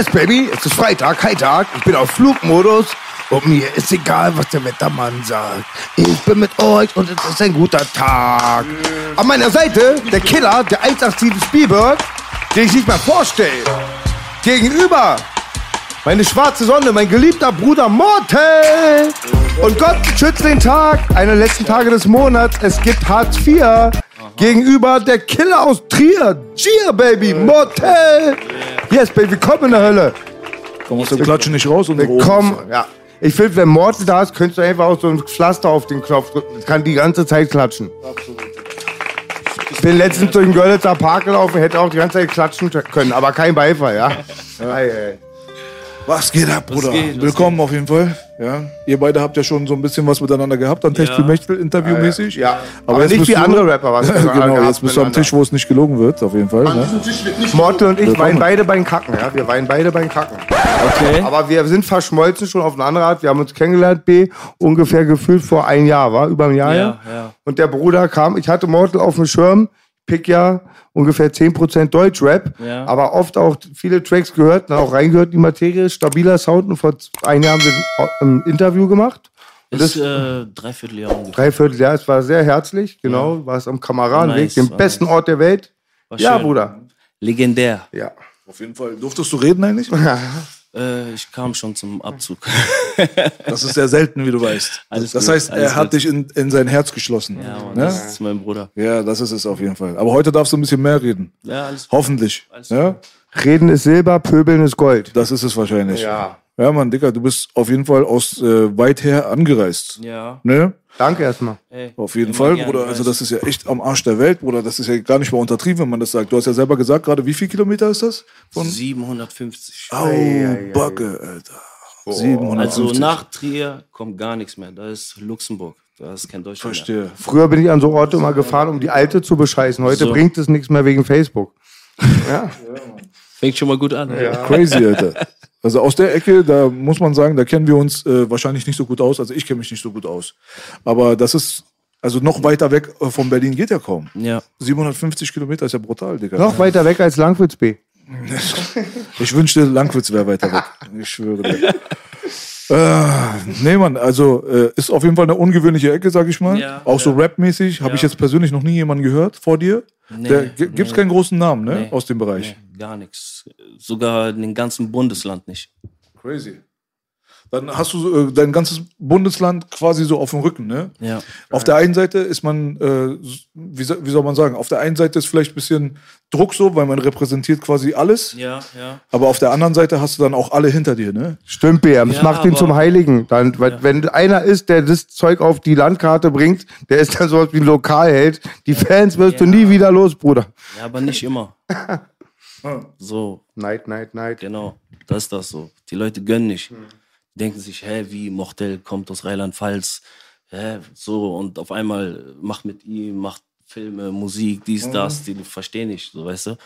Yes, Baby, es ist Freitag, kein Tag. Ich bin auf Flugmodus und mir ist egal, was der Wettermann sagt. Ich bin mit euch und es ist ein guter Tag. An meiner Seite der Killer, der 187 Speedbird, den ich nicht mehr vorstelle. Gegenüber meine schwarze Sonne, mein geliebter Bruder Mortel. Und Gott schützt den Tag, einer der letzten Tage des Monats. Es gibt Hartz IV. Gegenüber der Killer aus Trier. Cheer, Baby, Mortel. Yes, Baby, komm in der Hölle. Komm aus dem Klatschen nicht raus und. Komm, ja. Ich finde, wenn Mortel da ist, könntest du einfach auch so ein Pflaster auf den Knopf drücken. Das kann die ganze Zeit klatschen. Ich bin letztens durch den Görlitzer Park gelaufen, hätte auch die ganze Zeit klatschen können, aber kein Beifall, ja. Ei, ei. Was geht ab, Bruder? geht, Willkommen auf jeden Fall. Ja. Ihr beide habt ja schon so ein bisschen was miteinander gehabt, an Techtelmechtel, interviewmäßig. Ja, aber, aber jetzt nicht wie andere Rapper, was wir genau, jetzt bist du am. Tisch, wo es nicht gelogen wird, auf jeden Fall. Ne? Mortel und ich Willkommen. weinen beide beim Kacken, ja. Wir weinen beide beim Kacken. Okay. Aber wir sind verschmolzen schon auf eine andere Art. Wir haben uns kennengelernt, B, ungefähr gefühlt vor ein Jahr, war? Über ein Jahr, Ja, ja? ja. Und der Bruder kam, ich hatte Mortal auf dem Schirm, pick ja ungefähr 10% Deutschrap, Ja. aber oft auch viele Tracks gehört, dann auch reingehört in die Materie, stabiler Sound und vor ein Jahr haben wir ein Interview gemacht. Und Ist das äh, dreiviertel Jahr ungefähr. dreiviertel Jahr, es war sehr herzlich, genau, war es am Kameradenweg, Nice, dem besten nice. Ort der Welt. War Ja, schön. Bruder. Legendär. Ja. Auf jeden Fall. Durftest du reden eigentlich? Äh, ich kam schon zum Abzug. Das ist sehr selten, wie du weißt. Alles das gut, heißt, er hat gut. dich in, in sein Herz geschlossen. ja, Mann, Ne? das ist mein Bruder. Ja, das ist es auf jeden Fall. Aber heute darfst du ein bisschen mehr reden. Ja, alles. Hoffentlich. Alles Ja? Reden ist Silber, Pöbeln ist Gold. Das ist es wahrscheinlich. Ja. Ja, Mann, Dicker, du bist auf jeden Fall aus äh, weit her angereist. Ja. Ne? Danke erstmal. Ey, Auf jeden Fall, Bruder. Also das ist ja echt am Arsch der Welt, Bruder. Das ist ja gar nicht mal untertrieben, wenn man das sagt. Du hast ja selber gesagt, gerade wie viel Kilometer ist das? Von 750. Au, Backe, Alter. 750. Also nach Trier kommt gar nichts mehr. Da ist Luxemburg. Da ist kein Deutschland. mehr. Verstehe. Früher bin ich an so Orte immer gefahren, um die Alte zu bescheißen. Heute So. bringt es nichts mehr wegen Facebook. Ja. Fängt schon mal gut an. Crazy, Alter. Also aus der Ecke, da muss man sagen, da kennen wir uns äh, wahrscheinlich nicht so gut aus. Also ich kenne mich nicht so gut aus. Aber das ist, also noch weiter weg äh, von Berlin geht ja kaum. Ja. 750 Kilometer ist ja brutal, Digga. Noch weiter weg als Langwitz B. Ich wünschte, Langwitz wäre weiter weg. Ich schwöre dir. Äh, nee, Mann, also äh, ist auf jeden Fall eine ungewöhnliche Ecke, sag ich mal. Ja, auch so ja. rapmäßig. Habe ich jetzt persönlich noch nie jemanden gehört vor dir. Nee, Der, g- gibt's nee. keinen großen Namen, ne? Nee. Aus dem Bereich. Nee, gar nichts. Sogar in dem ganzen Bundesland nicht. Crazy. Dann hast du äh, dein ganzes Bundesland quasi so auf dem Rücken, ne? Ja. Auf der einen Seite ist man, äh, wie, soll- wie soll man sagen, auf der einen Seite ist vielleicht ein bisschen Druck so, weil man repräsentiert quasi alles. Ja, ja. Aber auf der anderen Seite hast du dann auch alle hinter dir, ne? Stimmt, BM. Das Ja, macht ihn zum Heiligen. Dann, weil, Wenn einer ist, der das Zeug auf die Landkarte bringt, der ist dann sowas wie ein Lokalheld. Die Fans wirst du Ja. nie wieder los, Bruder. Ja, aber nicht immer. so, Night, night, night. genau. Das ist das so. Die Leute gönnen nicht. Die denken sich, hä, wie Mochtel kommt aus Rheinland-Pfalz. Hä, so, und auf einmal macht mit ihm, macht Filme, Musik, dies, das. Die verstehen nicht, so, weißt du?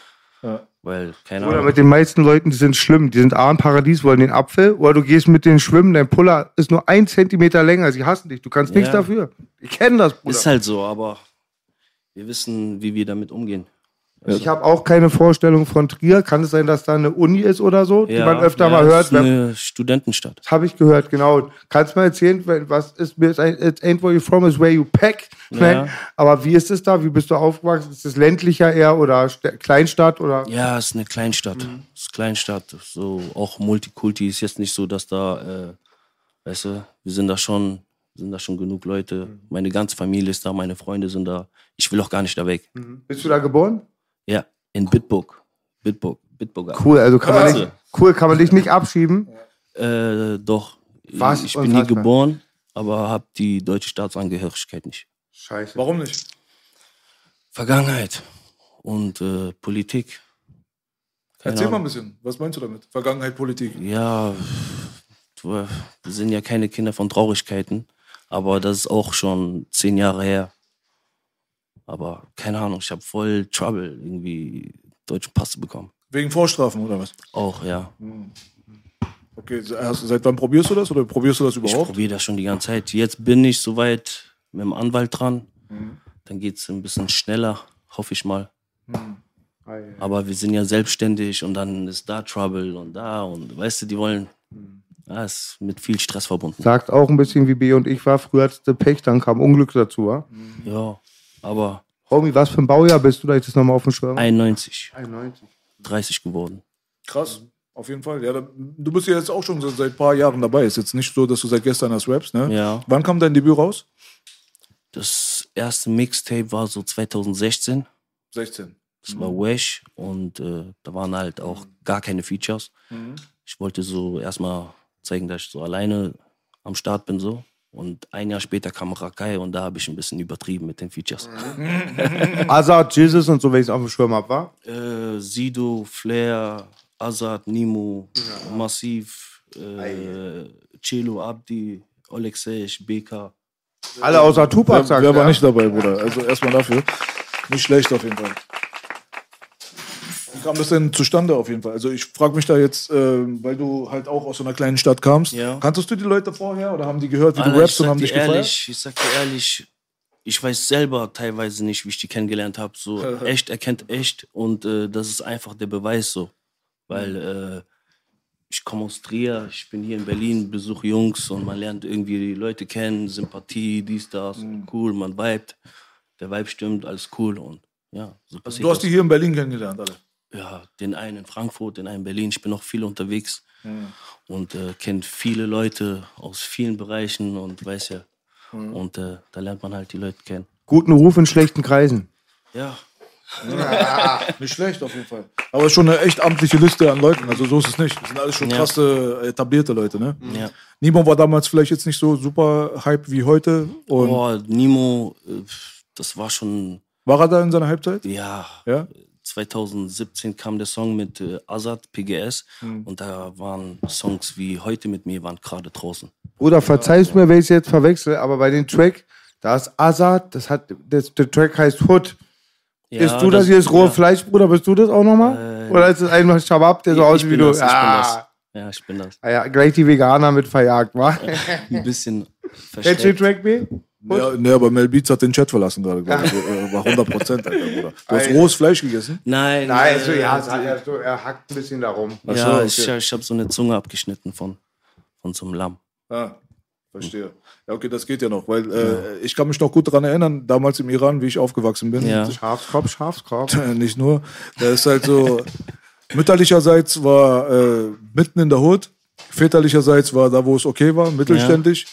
Weil, keine Oder Ahnung. mit den meisten Leuten, die sind schlimm. Die sind A im Paradies, wollen den Apfel. Oder du gehst mit denen schwimmen, dein Puller ist nur ein Zentimeter länger. Sie hassen dich. Du kannst nichts Ja. dafür. Die kennen das, Bruder. Ist halt so, aber wir wissen, wie wir damit umgehen. Ich habe auch keine Vorstellung von Trier. Kann es sein, dass da eine Uni ist oder so, die man öfter ja, mal hört? Ist eine Studentenstadt. Das habe ich gehört, genau. Kannst du mal erzählen, wenn- was ist mir it ain't where you from is where you pack. Ja. Aber wie ist es da? Wie bist du aufgewachsen? Ist es ländlicher eher oder St- Kleinstadt oder? Ja, ist eine Kleinstadt. Ist Kleinstadt. So auch Multikulti ist jetzt nicht so, dass da, äh, weißt du, wir sind da schon sind da schon genug Leute. Meine ganze Familie ist da, meine Freunde sind da. Ich will auch gar nicht da weg. Bist du da geboren? Ja, in Bitburg. Bitburg. Bitburger. Cool, also kann man nicht, cool, kann man dich nicht abschieben. Äh, doch. Was? Ich bin hier Unfassbar. geboren, aber habe die deutsche Staatsangehörigkeit nicht. Scheiße. Warum nicht? Vergangenheit und äh, Politik. Keine Erzähl mal ein Ahnung. bisschen. Was meinst du damit? Vergangenheit, Politik. Ja, wir sind ja keine Kinder von Traurigkeiten, aber das ist auch schon zehn Jahre her. Aber keine Ahnung, ich habe voll Trouble, irgendwie deutschen Pass zu bekommen. Wegen Vorstrafen oder was? Auch, ja. Okay, hast, seit wann probierst du das oder probierst du das Ich überhaupt? probiere das schon die ganze Zeit. Jetzt bin ich soweit mit dem Anwalt dran. Dann geht es ein bisschen schneller, hoffe ich mal. Aber wir sind ja selbstständig und dann ist da Trouble und da und weißt du, die wollen. Ja, ist mit viel Stress verbunden. Sagt auch ein bisschen wie B und ich war. Früher hattest du Pech, dann kam Unglück dazu. Wa? Ja, aber Homie, was für ein Baujahr bist du, da ich das nochmal auf dem Schirm? 91, 91. 30 geworden. Krass, auf jeden Fall. Ja, da, du bist ja jetzt auch schon seit ein paar Jahren dabei. Ist jetzt nicht so, dass du seit gestern das rappst, ne? Ja. Wann kam dein Debüt raus? Das erste Mixtape war so 2016. 16. Das war Wesh und äh, da waren halt auch gar keine Features. Ich wollte so erstmal zeigen, dass ich so alleine am Start bin so. Und ein Jahr später kam Rakai und da habe ich ein bisschen übertrieben mit den Features. Azad, Jesus und so, wenn ich es auf dem Schirm hab, war. Äh, Sido, Flair, Azad, Nimo, Massiv, äh, Celo, Abdi, Alexej, BK. Alle außer Tupac, sagt wer war er. nicht dabei, Bruder? Also erstmal dafür. Nicht schlecht auf jeden Fall. Kam das denn zustande auf jeden Fall? Also ich frage mich da jetzt, äh, weil du halt auch aus so einer kleinen Stadt kamst. Ja. Kanntest du die Leute vorher oder haben die gehört, wie Alter, du rappst und haben dich gefeiert? ehrlich, ich sag dir ehrlich, ich weiß selber teilweise nicht, wie ich die kennengelernt habe. So echt erkennt echt und äh, das ist einfach der Beweis so, weil äh, ich komme aus Trier, ich bin hier in Berlin, besuche Jungs und man lernt irgendwie die Leute kennen, Sympathie, dies, das, Mhm. cool, man vibet, der Vibe stimmt, alles cool und ja, so passiert Also Du hast die das. hier in Berlin kennengelernt, alle. Ja, den einen in Frankfurt, den einen in Berlin. Ich bin noch viel unterwegs Mhm. und äh, kenne viele Leute aus vielen Bereichen und weiß ja. Mhm. Und äh, da lernt man halt die Leute kennen. Guten Ruf in schlechten Kreisen. Ja, Nicht schlecht auf jeden Fall. Aber schon eine echt amtliche Liste an Leuten. Also so ist es nicht. Das sind alles schon Ja. krasse, etablierte Leute, ne? ja. Nimo war damals vielleicht jetzt nicht so super Hype wie heute. Und Boah, Nimo, äh, das war schon, war er da in seiner Halbzeit? ja, Ja? 2017 kam der Song mit äh, Azad, PGS. Mhm. Und da waren Songs wie Heute mit mir, waren gerade draußen. Bruder, verzeihst mir, wenn ich es jetzt verwechsel, aber bei dem Track, da ist Azad, das hat, das, der Track heißt Hood. Ja, bist du das, hier, das rohe ja. Fleisch, Bruder? Bist du das auch nochmal? Äh, Oder ist es einfach Shabab, der so Ich- ich aussieht wie du? das, ich bin ah, das. Ja, ich bin das. Ah ja, gleich die Veganer mit verjagt, wa? Ein bisschen Kennst du den versteckt. Track, B? Ja, ne, aber Mel Beats hat den Chat verlassen gerade, glaube ich. Äh, War 100 Prozent, Alter, Bruder. Du hast rohes Fleisch gegessen? Nein, Nein, so, ja, so, ja so, er hackt ein bisschen darum. Ach Ja, so, ich, okay. ich habe so eine Zunge abgeschnitten von, von so einem Lamm. Ah, verstehe. Ja, okay, das geht ja noch, weil äh, ich kann mich noch gut daran erinnern, damals im Iran, wie ich aufgewachsen bin. Ja. Schafskopf, Schafskopf. Nicht nur. Da ist halt so, mütterlicherseits war äh, mitten in der Hut, väterlicherseits war da, wo es okay war, mittelständisch.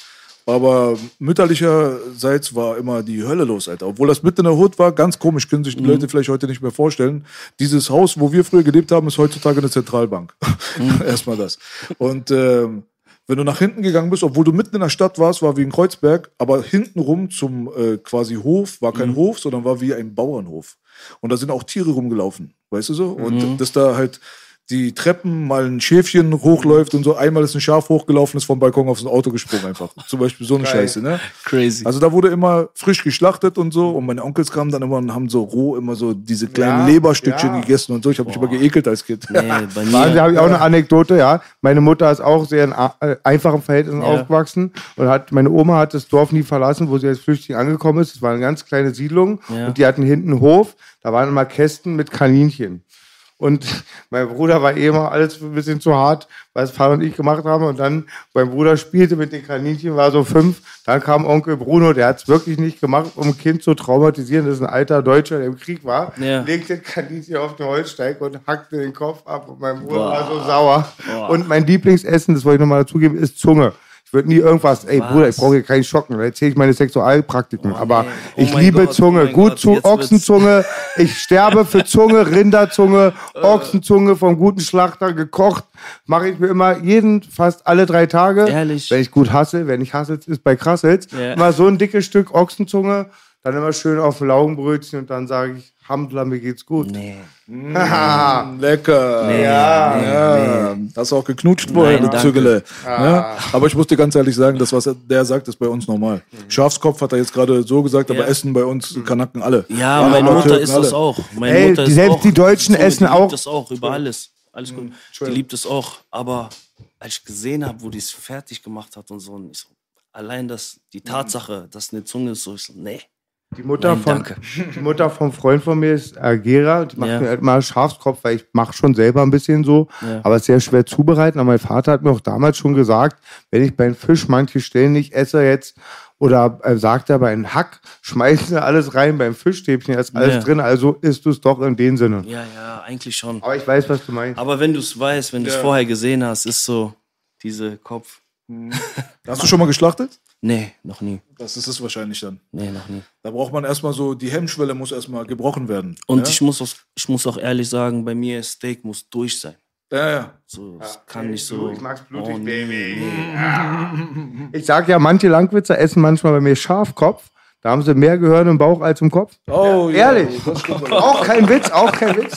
Aber mütterlicherseits war immer die Hölle los, Alter. Obwohl das mitten in der Hut war, ganz komisch, können sich die Leute vielleicht heute nicht mehr vorstellen. Dieses Haus, wo wir früher gelebt haben, ist heutzutage eine Zentralbank. Erstmal das. Und ähm, wenn du nach hinten gegangen bist, obwohl du mitten in der Stadt warst, war wie in Kreuzberg, aber hintenrum zum äh, quasi Hof war kein Hof, sondern war wie ein Bauernhof. Und da sind auch Tiere rumgelaufen, weißt du so? Und dass da halt die Treppen mal ein Schäfchen hochläuft und so, einmal ist ein Schaf hochgelaufen, ist vom Balkon aufs Auto gesprungen einfach. Zum Beispiel so eine Scheiße, ne? Crazy. Also da wurde immer frisch geschlachtet und so und meine Onkels kamen dann immer und haben so roh immer so diese kleinen Ja, Leberstückchen ja. gegessen und so. Ich habe mich immer geekelt als Kind. nee, bei mir. habe ich auch eine Anekdote, ja. Meine Mutter ist auch sehr in äh, einfachen Verhältnissen Ja. aufgewachsen und hat, meine Oma hat das Dorf nie verlassen, wo sie als Flüchtling angekommen ist. Es war eine ganz kleine Siedlung Ja. und die hatten hinten einen Hof, da waren immer Kästen mit Kaninchen. Und mein Bruder war eh immer alles ein bisschen zu hart, was Vater und ich gemacht haben. Und dann, mein Bruder spielte mit den Kaninchen, war so fünf. Dann kam Onkel Bruno, der hat es wirklich nicht gemacht, um ein Kind zu traumatisieren. Das ist ein alter Deutscher, der im Krieg war. Ja. Legte Kaninchen auf den Holzsteig und hackte den Kopf ab. Und mein Bruder Boah. war so sauer. Boah. Und mein Lieblingsessen, das wollte ich nochmal dazugeben, ist Zunge. Ich würde nie irgendwas, ey Was? Bruder, ich brauche hier keinen Schocken, da erzähle ich meine Sexualpraktiken. aber nee. Oh ich liebe Gott, Zunge, oh gut Gott, zu Ochsenzunge. Ich sterbe für Zunge, Rinderzunge, Ochsenzunge vom guten Schlachter gekocht. Mache ich mir immer jeden, fast alle drei Tage. Ehrlich? Wenn ich gut hasse, wenn ich hasse, ist bei Krassels. Ja. Immer so ein dickes Stück Ochsenzunge, dann immer schön auf Laugenbrötchen und dann sage ich, Hamdler, mir geht's gut. Nee. Lecker. Ja. Ja, hast du auch geknutscht vorher, Nein. Zügele. Ja? Aber ich muss dir ganz ehrlich sagen, das, was er- der sagt, ist bei uns normal. Schafskopf hat er jetzt gerade so gesagt, aber Ja. Essen bei uns Kanaken alle. Ja, Alle meine Türken, Mutter isst alle. das auch. Meine Ey, Mutter isst selbst auch. die Deutschen Zunge, essen die auch- liebt das auch, über alles. Alles gut. Die liebt es auch. Aber als ich gesehen habe, wo die es fertig gemacht hat und so, und ich so, allein das, die Tatsache, dass eine Zunge ist, so, ich so, nee. Die Mutter, Nein, von, die Mutter vom Freund von mir ist äh, Gera. Die macht Ja. mir halt mal Schafskopf, weil ich mache schon selber ein bisschen so. Ja. Aber es ist sehr schwer zubereiten. Aber mein Vater hat mir auch damals schon gesagt, wenn ich beim Fisch manche Stellen nicht esse jetzt, oder äh, sagt er, bei einem Hack schmeißen wir alles rein, beim Fischstäbchen ist alles Ja. drin, also isst du es doch in dem Sinne. Ja, ja, eigentlich schon. Aber ich weiß, was du meinst. Aber wenn du es weißt, wenn du es vorher gesehen hast, ist so, diese Kopf. Hast du schon mal geschlachtet? Nee, noch nie. Das ist es wahrscheinlich dann. Nee, noch nie. Da braucht man erstmal so, die Hemmschwelle muss erstmal gebrochen werden. Und ja? ich, muss auch, ich muss auch ehrlich sagen, bei mir Steak muss durch sein. Ja, ja. So, es kann nicht so. ich mag's blutig, oh, Baby. nee. Ich sag ja, manche Landwitzer essen manchmal bei mir Schafkopf. Da haben sie mehr Gehirn im Bauch als im Kopf. Oh, ja. Ehrlich. Auch kein Witz, auch kein Witz.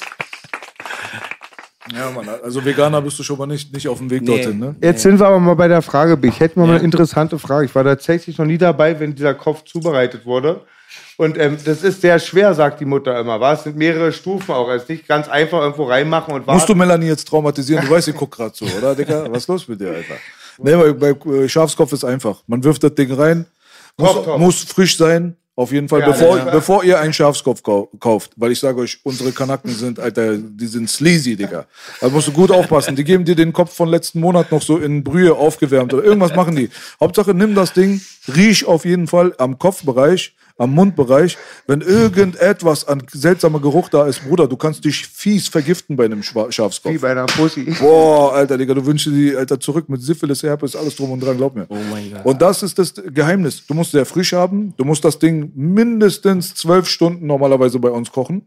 Ja, Mann. Also Veganer bist du schon mal nicht, nicht auf dem Weg Nee. dorthin, ne? Jetzt sind wir aber mal bei der Frage. Ich hätte mal eine interessante Frage. Ich war tatsächlich noch nie dabei, wenn dieser Kopf zubereitet wurde. Und ähm, das ist sehr schwer, sagt die Mutter immer. Was? Es sind mehrere Stufen auch. Es ist nicht ganz einfach irgendwo reinmachen und Musst du warten. Melanie jetzt traumatisieren? Du weißt, sie guckt gerade so, oder, Digga? Was ist los mit dir, Alter? Nee, bei, bei äh, Schafskopf ist einfach. Man wirft das Ding rein, muss, muss frisch sein, auf jeden Fall, Ja, bevor, ja. bevor ihr einen Schafskopf kau kauft. Weil ich sage euch, unsere Kanaken sind, Alter, die sind sleazy, Digga. Da musst du gut aufpassen. Die geben dir den Kopf von letzten Monat noch so in Brühe aufgewärmt oder irgendwas machen die. Hauptsache, nimm das Ding, riech auf jeden Fall am Kopfbereich, am Mundbereich. Wenn irgendetwas an seltsamer Geruch da ist, Bruder, du kannst dich fies vergiften bei einem Schwa- Schafskopf. Wie bei einer Pussy. Boah, Alter, Digga, du wünschst dir die, Alter, zurück mit Syphilis, Herpes, alles drum und dran, glaub mir. Oh mein Gott. Und das ist das Geheimnis. Du musst sehr frisch haben. Du musst das Ding mindestens zwölf Stunden normalerweise bei uns kochen.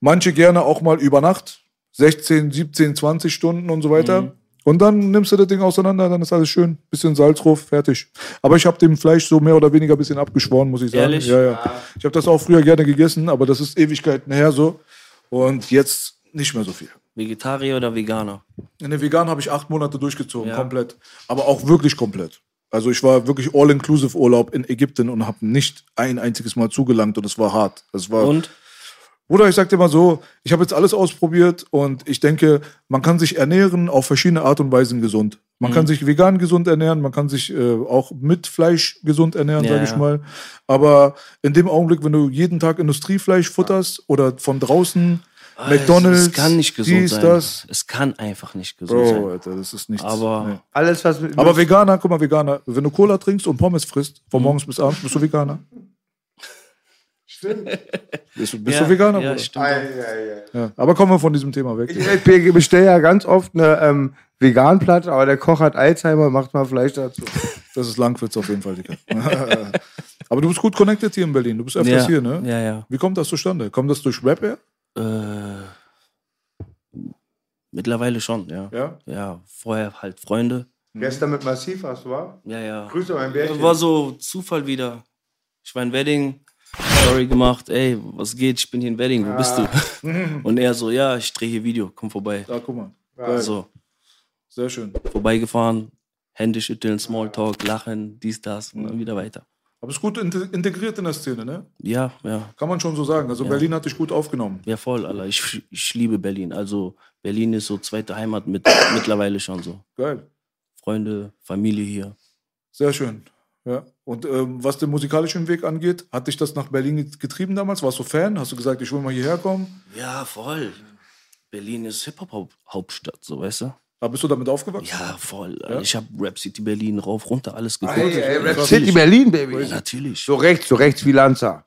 Manche gerne auch mal über Nacht. 16, 17, 20 Stunden und so weiter. Mhm. Und dann nimmst du das Ding auseinander, dann ist alles schön. Bisschen Salz drauf, fertig. Aber ich habe dem Fleisch so mehr oder weniger ein bisschen abgeschworen, muss ich sagen. Ehrlich? Ja, ja. Ich habe das auch früher gerne gegessen, aber das ist Ewigkeiten her so. Und jetzt nicht mehr so viel. Vegetarier oder Veganer? In der Vegan habe ich acht Monate durchgezogen, Ja. komplett. Aber auch wirklich komplett. Also ich war wirklich all-inclusive Urlaub in Ägypten und habe nicht ein einziges Mal zugelangt und es war hart. Es war, Und? Bruder, ich sag dir mal so, ich habe jetzt alles ausprobiert und ich denke, man kann sich ernähren auf verschiedene Art und Weisen gesund. Man Mhm. kann sich vegan gesund ernähren, man kann sich äh, auch mit Fleisch gesund ernähren, Ja, sage ich ja. mal. Aber in dem Augenblick, wenn du jeden Tag Industriefleisch futterst oder von draußen Ah, McDonalds, Es, es kann nicht gesund dies, sein. das. Es kann einfach nicht gesund Bro, sein. Alter, das ist nichts. Aber Nee. Alles, was. Aber Veganer, guck mal, Veganer, wenn du Cola trinkst und Pommes frisst, von morgens bis abends, bist du Veganer. Stimmt. Bist, du- bist ja, du Veganer, Ja, stimmt. Ja. Aber kommen wir von diesem Thema weg. Ich bestelle ja ganz oft eine ähm, Veganplatte, aber der Koch hat Alzheimer, macht mal Fleisch dazu. Das ist Langwitz auf jeden Fall, Digga. Aber du bist gut connected hier in Berlin. Du bist öfters Ja, hier, ne? ja, ja. Wie kommt das zustande? Kommt das durch Rap her? Äh, mittlerweile schon, ja. Ja? Ja, vorher halt Freunde. Gestern mit Massiv hast du, wa? Ja, ja. Grüße mein Bärchen. War so Zufall wieder. Ich war in Wedding, Story gemacht, ey, was geht? Ich bin hier in Wedding, wo bist du? Und er so, ja, ich drehe hier Video, komm vorbei. Da, guck mal. Geil. So, Sehr schön. vorbeigefahren, Hände schütteln, Smalltalk, lachen, dies, das und dann wieder weiter. Aber ist gut inte- integriert in der Szene, ne? Ja, ja, Kann man schon so sagen. Also Berlin hat dich gut aufgenommen. ja voll, Alter. Ich, ich liebe Berlin. Also Berlin ist so zweite Heimat mit, mittlerweile schon so. Geil. Freunde, Familie hier. Sehr schön. Ja. Und ähm, was den musikalischen Weg angeht, hat dich das nach Berlin getrieben damals? Warst du Fan? Hast du gesagt, ich will mal hierher kommen? Ja, voll. Berlin ist Hip-Hop-Hauptstadt, so weißt du? Aber bist du damit aufgewachsen? Ja, voll. Ich habe Rap City Berlin rauf, runter, alles geguckt. Hey, ey, Rap. City Berlin, Baby. Ja, natürlich. So rechts, so rechts wie Lanza.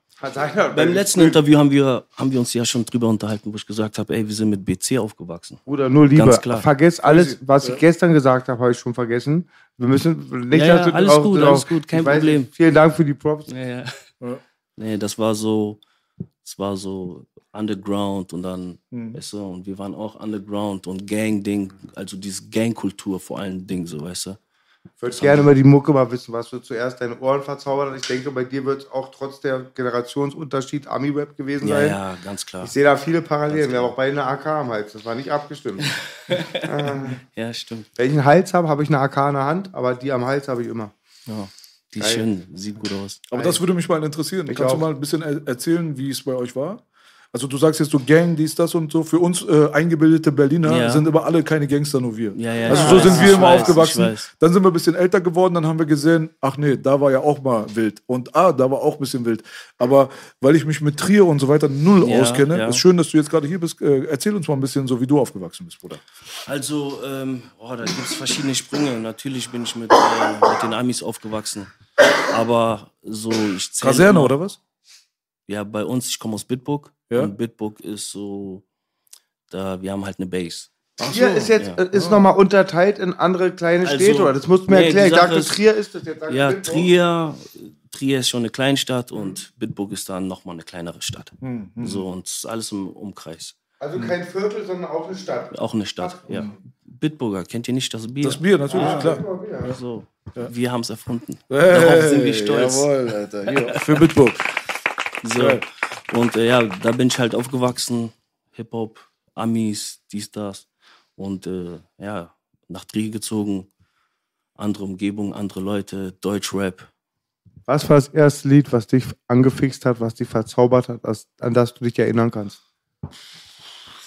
Beim letzten Interview haben wir, haben wir uns ja schon drüber unterhalten, wo ich gesagt habe, ey, wir sind mit BC aufgewachsen. Bruder, nur Liebe. Ganz klar. Vergiss alles, was ich gestern gesagt habe, habe ich schon vergessen. Wir müssen nicht Ja, ja, alles auch- gut, auch- alles gut, kein ich weiß, Problem. Vielen Dank für die Props. Ja, ja. Nee, das war so, das war so underground und dann, weißt du, und wir waren auch underground und Gang-Ding, also diese Gang-Kultur vor allen Dingen, so, weißt du. Ich würde gerne über die Mucke mal wissen, was du zuerst deine Ohren verzaubert hast. Ich denke, bei dir wird es auch trotz der Generationsunterschied Ami-Rap gewesen Ja, sein. ja, ganz klar. Ich sehe da viele Parallelen. Wir haben auch beide eine AK am Hals. Das war nicht abgestimmt. Ja, stimmt. Wenn ich einen Hals habe, habe ich eine AK in der Hand, aber die am Hals habe ich immer. Ja. Die ist schön, sieht gut aus. Aber das würde mich mal interessieren. Ich Kannst auch. du mal ein bisschen er erzählen, wie es bei euch war? Also du sagst jetzt so Gang, dies, das und so. Für uns äh, eingebildete Berliner Ja. sind aber alle keine Gangster, nur wir. Ja, ja, also so weiß, sind wir immer weiß, aufgewachsen. Dann sind wir ein bisschen älter geworden, dann haben wir gesehen, ach nee, da war ja auch mal wild. Und ah, da war auch ein bisschen wild. Aber weil ich mich mit Trier und so weiter null Ja, auskenne, ja. ist schön, dass du jetzt gerade hier bist. Äh, erzähl uns mal ein bisschen so, wie du aufgewachsen bist, Bruder. Also, ähm, oh, da gibt es verschiedene Sprünge. Natürlich bin ich mit, äh, mit den Amis aufgewachsen. Aber so, ich zähle. Kaserne immer- oder was? Ja, bei uns, ich komme aus Bitburg. Ja. Und Bitburg ist so, da, wir haben halt eine Base. Trier ist jetzt ja. äh, ist nochmal unterteilt in andere kleine Also, Städte, oder? Das musst du mir nee, erklären. Ich dachte, ist- Trier ist das jetzt. Ja, Bitburg. Trier, Trier ist schon eine Kleinstadt und Bitburg ist dann nochmal eine kleinere Stadt. Hm, So, und es ist alles im Umkreis. Also kein Viertel, sondern auch eine Stadt. Auch eine Stadt, ja. Bitburger, kennt ihr nicht das Bier? Das Bier, natürlich, Ah, klar. So, wir haben es erfunden. Hey, Darauf sind wir stolz. Jawohl, Alter. Hier, für Bitburg. So. Und äh, ja, da bin ich halt aufgewachsen. Hip-Hop, Amis, dies, das. Und äh, ja, nach Trier gezogen. Andere Umgebung, andere Leute, Deutschrap. Was war das erste Lied, was dich angefixt hat, was dich verzaubert hat, das, an das du dich erinnern kannst?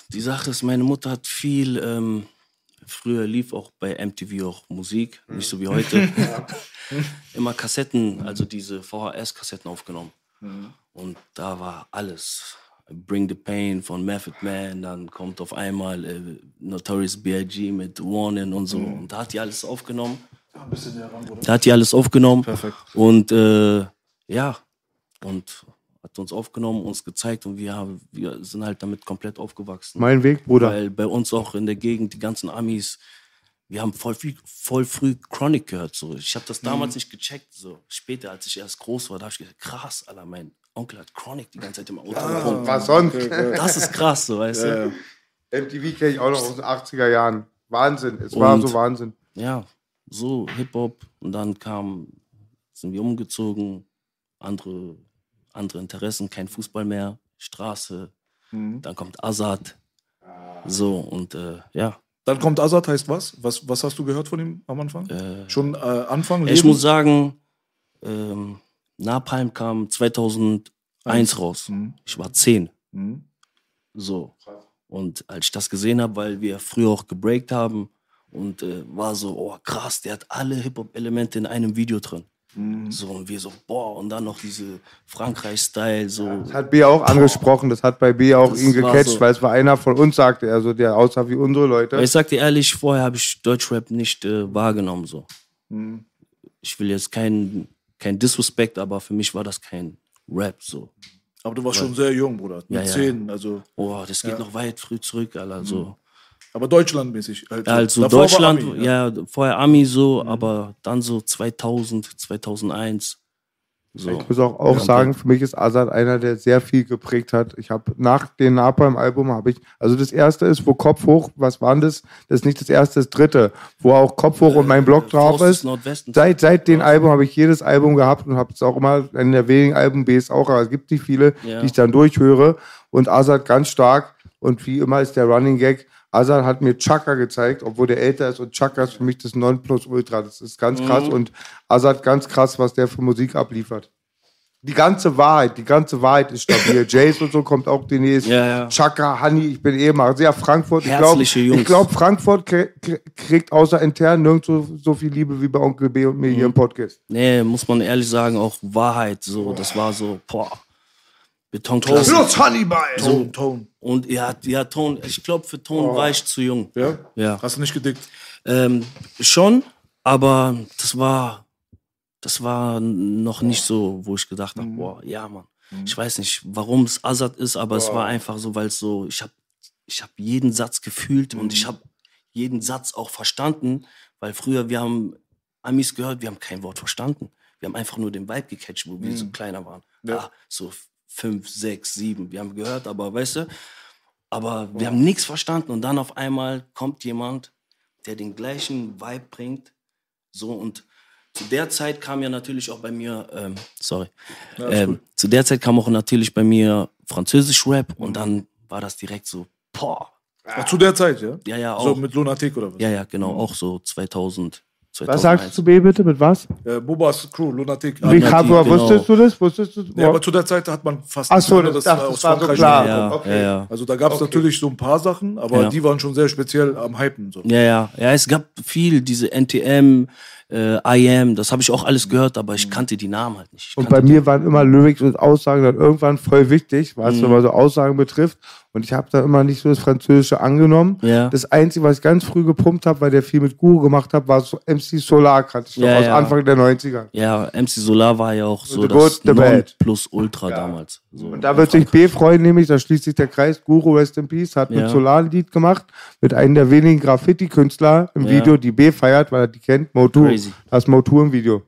Die Sache ist, meine Mutter hat viel, ähm, früher lief auch bei MTV auch Musik, nicht so wie heute. Immer Kassetten, also diese VHS-Kassetten aufgenommen. Und da war alles. Bring the Pain von Method Man, dann kommt auf einmal äh, Notorious B.I.G. mit Warning und so. Und da hat die alles aufgenommen. Da hat die alles aufgenommen. Perfekt. Und äh, ja, und hat uns aufgenommen, uns gezeigt und wir, haben, wir sind halt damit komplett aufgewachsen. Mein Weg, Bruder. Weil bei uns auch in der Gegend, die ganzen Amis, wir haben voll, viel, voll früh Chronic gehört. So. Ich habe das damals nicht gecheckt. So. Später, als ich erst groß war, da habe ich gedacht, krass, Alter, mein Onkel hat Chronic die ganze Zeit im Auto gepumpt. Was sonst? Das ist krass, so, weißt du? MTV kenne ich auch noch aus den 80er Jahren. Wahnsinn. Es war Und- so Wahnsinn. Ja, so Hip-Hop. Und dann kam, sind wir umgezogen, andere, andere Interessen, kein Fußball mehr, Straße. Dann kommt Azad. So, und äh, ja, Dann kommt Azad, heißt was? was? Was hast du gehört von ihm am Anfang? Schon äh, Anfang? Ich Leben? muss sagen, ähm, Napalm kam 2001 raus. Ich war 10. So. Und als ich das gesehen habe, weil wir früher auch gebreakt haben und äh, war so, oh krass, der hat alle Hip-Hop-Elemente in einem Video drin. So, und wir so, boah, und dann noch diese Frankreich-Style, so. Das hat B auch angesprochen. Das hat bei B auch Das ihn gecatcht, so. weil es war einer von uns, sagte er, so, der aussah wie unsere Leute. Weil ich sag dir ehrlich, vorher habe ich Deutschrap nicht äh, wahrgenommen, so. Hm. Ich will jetzt kein, kein Disrespect, aber für mich war das kein Rap, so. Aber du warst schon sehr jung, Bruder. Mit Ja, ja. zehn. Also, Oh, das geht noch weit früh zurück, Alter, so. aber deutschlandmäßig. Also, Also war Deutschland, Ami, Mhm. ja. vorher Ami so, aber dann so 2000, 2001. So. Ich muss auch, auch sagen, für mich ist Azad einer, der sehr viel geprägt hat. Ich habe nach dem Napalm-Album habe ich, also das erste ist, wo Kopf hoch, was war denn das? Das ist nicht das erste, das dritte, wo auch Kopf hoch und mein Blog drauf Faust des ist. Seit, seit dem Album habe ich jedes Album gehabt und habe es auch immer in der wenigen Alben Bs auch, aber es gibt nicht viele, Ja. die ich dann durchhöre. Und Azad ganz stark und wie immer ist der Running Gag. Azad hat mir Chaka gezeigt, obwohl der älter ist und Chaka ist für mich das Nonplusultra. Das ist ganz Mhm. krass und Azad ganz krass, was der für Musik abliefert. Die ganze Wahrheit, die ganze Wahrheit ist stabil. Jace und so kommt auch demnächst. Ja, ja. Chaka, Honey, ich bin eh mal sehr Frankfurt. Ich glaube, Herzliche ich glaub, Frankfurt krie- krie- kriegt außer intern nirgendwo so viel Liebe wie bei Onkel B und mir hier Mhm. im Podcast. Nee, muss man ehrlich sagen, auch Wahrheit. So, das war so, boah, Betonklasse. Hannibal! Tone, Tone. Und ja, ja, Ton, ich glaube, für Ton war ich zu jung. Ja? Ja. Hast du nicht gedickt? Ähm, schon, aber das war, das war noch nicht so, wo ich gedacht habe, boah, ja, Mann. Ich weiß nicht, warum es Azad ist, aber es war einfach so, weil es so, ich habe ich hab jeden Satz gefühlt und ich habe jeden Satz auch verstanden, weil früher wir haben Amis gehört, wir haben kein Wort verstanden. Wir haben einfach nur den Vibe gecatcht, wo wir so kleiner waren. Ah, so fünf, sechs, sieben. Wir haben gehört, aber weißt du, aber wir haben nichts verstanden und dann auf einmal kommt jemand, der den gleichen Vibe bringt, so und zu der Zeit kam ja natürlich auch bei mir, ähm, sorry, ähm, zu der Zeit kam auch natürlich bei mir Französisch Rap und dann war das direkt so, boah, Ach, zu der Zeit, ja? ja, ja, So auch, mit Lunatic oder was? ja, ja, genau, auch so 2000, 2001. Was sagst du zu B bitte? Mit was? Äh, Bobas Crew, Lunatic. Wie kam, genau. wusstest du das? Wusstest du Ja, aber zu der Zeit hat man fast Ach so, nicht das- das- aus war so Frankreich klar. kommt. ja, Okay. ja, ja. Also da gab es natürlich so ein paar Sachen, aber Ja. die waren schon sehr speziell am Hypen. So. Ja, ja, ja, es gab viel, diese NTM, äh, IM, das habe ich auch alles gehört, aber ich kannte die Namen halt nicht. Ich Und bei mir waren immer Lyrics und Aussagen dann irgendwann voll wichtig, was Mhm. so Aussagen betrifft. Und ich habe dann immer nicht so das Französische angenommen. Ja. Das Einzige, was ich ganz früh gepumpt habe, weil der viel mit Guru gemacht hat, war so MC Solar, kannte ich noch Ja, aus ja. Anfang der 90er. Ja, MC Solar war ja auch so The das Good, plus Ultra damals. So Und da wird sich B freuen, nämlich, da schließt sich der Kreis, Guru Rest in Peace, hat mit Ja. Solar ein Lied gemacht, mit einem der wenigen Graffiti-Künstler im Ja. Video, die B feiert, weil er die kennt, Motu. Crazy. Das Motu im Video.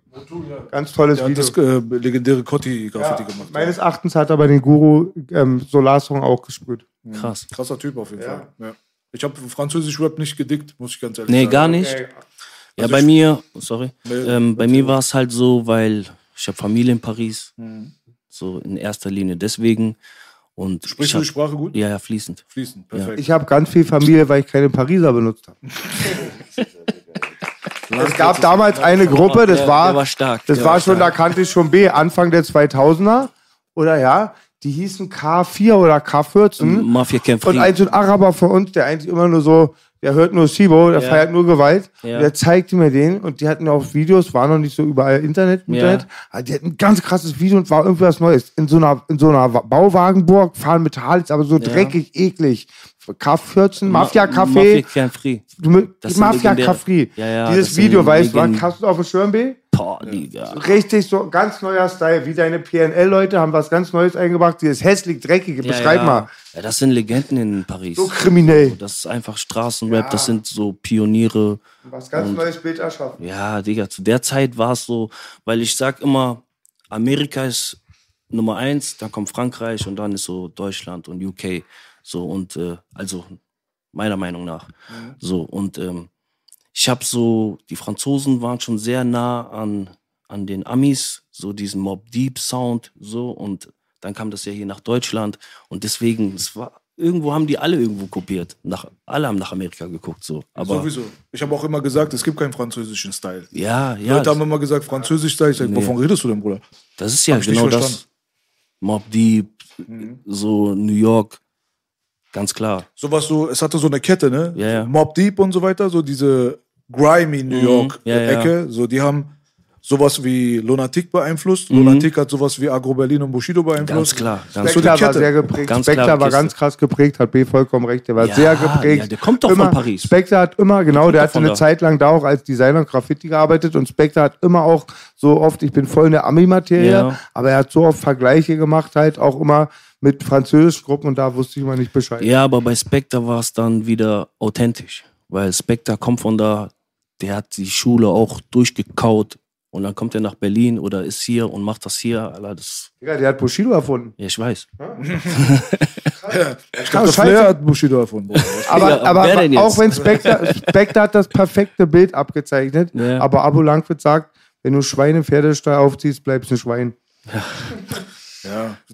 Ganz tolles Der hat Video. das äh, legendäre Cotti-Graffiti Ja, gemacht. meines Erachtens hat er bei den Guru ähm, Solar-Song auch gesprüht. krass. Krasser Typ auf jeden Fall. Ja. Ich habe Französisch Rap nicht gedickt, muss ich ganz ehrlich Nee, sagen. gar nicht. Ja, Also bei ich- mir, sorry, Nee, ähm, bei mir war es halt so, weil ich habe Familie in Paris, Mhm. so in erster Linie deswegen. Und Sprichst ich du die Sprache gut? Ja, ja, fließend. Fließend, perfekt. Ich habe ganz viel Familie, weil ich keine Pariser benutzt habe. es gab damals eine Gruppe, das war, war stark, das war war schon, da kannte ich schon B, Anfang der 2000er, oder ja, die hießen K4 oder K14. Mafia kämpft. Und ein so ein Araber von uns, der eigentlich immer nur so, der hört nur Sibo, der Ja. feiert nur Gewalt. Ja. Der zeigte mir den und die hatten auch Videos, war noch nicht so überall Internet, Ja. Internet. Aber die hatten ein ganz krasses Video und war irgendwie was Neues. In so einer, in so einer Bauwagenburg, fahren mit Harley, aber so dreckig, eklig. K14, Mafia-Café. Mafia free. Sind Mafia legendäre- Café. Ja, ja, Dieses Video, weißt du, hast du auf dem Schirm, B? Boah, Digga. Richtig so, ganz neuer Style. Wie deine PNL-Leute haben was ganz Neues eingebracht. Dieses hässlich, dreckige. Ja, Beschreib ja. mal. Ja, das sind Legenden in Paris. So kriminell. Das ist einfach Straßenrap, das sind so Pioniere. Was ganz neues Bild erschaffen. Ja, Digga, zu der Zeit war es so, weil ich sag immer, Amerika ist Nummer eins, dann kommt Frankreich und dann ist so Deutschland und UK. So und äh, also meiner Meinung nach. So und ähm, ich habe so, die Franzosen waren schon sehr nah an, an den Amis, so diesen Mob Deep Sound, so und dann kam das ja hier nach Deutschland und deswegen, es war, irgendwo haben die alle irgendwo kopiert. Nach, alle haben nach Amerika geguckt, so. Aber Sowieso. Ich habe auch immer gesagt, es gibt keinen französischen Style. ja, ja. Leute haben immer gesagt, Französisch Style. Ich sag, wovon redest du denn, Bruder? Das ist ja genau das. Mob Deep, Mhm. so New York, ganz klar. Sowas so, es hatte so eine Kette, ne? Ja, ja. So Mob Deep und so weiter, so diese grimy New Mhm. York Ja, ja. Ecke. So, die haben sowas wie Lunatic beeinflusst. Mhm. Lunatic hat sowas wie Agro Berlin und Bushido beeinflusst. Ganz klar. Ganz So Spectre war sehr geprägt. Ganz Spectre war ganz krass geprägt, hat B vollkommen recht. Der war Ja, sehr geprägt. ja, der kommt doch immer, von Paris. Spectre hat immer, genau, der doch hatte eine da. Zeit lang da auch als Designer und Graffiti gearbeitet und Spectre hat immer auch so oft, ich bin voll in der Ami-Materie, Ja. aber er hat so oft Vergleiche gemacht, halt auch immer mit französischen Gruppen und da wusste ich immer nicht Bescheid. Ja, aber bei Spectre war es dann wieder authentisch. Weil Spectre kommt von da, der hat die Schule auch durchgekaut. Und dann kommt er nach Berlin oder ist hier und macht das hier. Alter, das, Digga, der hat Bushido erfunden. ja, ich weiß. Ich glaube. Flair hat Bushido erfunden. Aber, Ja, aber, jetzt? auch wenn Spectre, Spectre hat das perfekte Bild abgezeichnet, Ja. aber Abu Langwitz sagt, wenn du Schweine Pferdestall aufziehst, bleibst du ein Schwein. ja,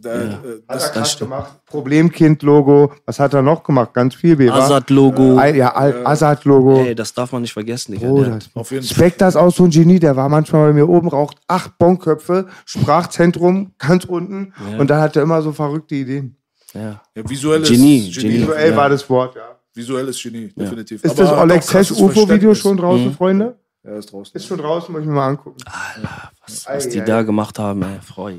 da, Äh, Hat das, er krass gemacht. Problemkind-Logo. Was hat er noch gemacht? Ganz viel, Weber. Azad-Logo. Ein- Ja, Al- Azad-Logo. Ey, das darf man nicht vergessen, Digga. Bruder. Der, auf jeden Fall. Spectre ist auch so ein Genie, der war manchmal bei mir oben, raucht acht Bonköpfe, Sprachzentrum ganz unten und dann hat er immer so verrückte Ideen. ja. Ja, visuelles Genie, Genie. Visuell Ja. war das Wort, ja. Visuelles Genie, definitiv. Ist Aber das krasses Sesh UFO-Video schon draußen, Mhm. Freunde? Ja, ist draußen. Ist schon draußen, muss ich mir mal angucken. Was, was Ei, die ei. da gemacht haben, ey, Freu.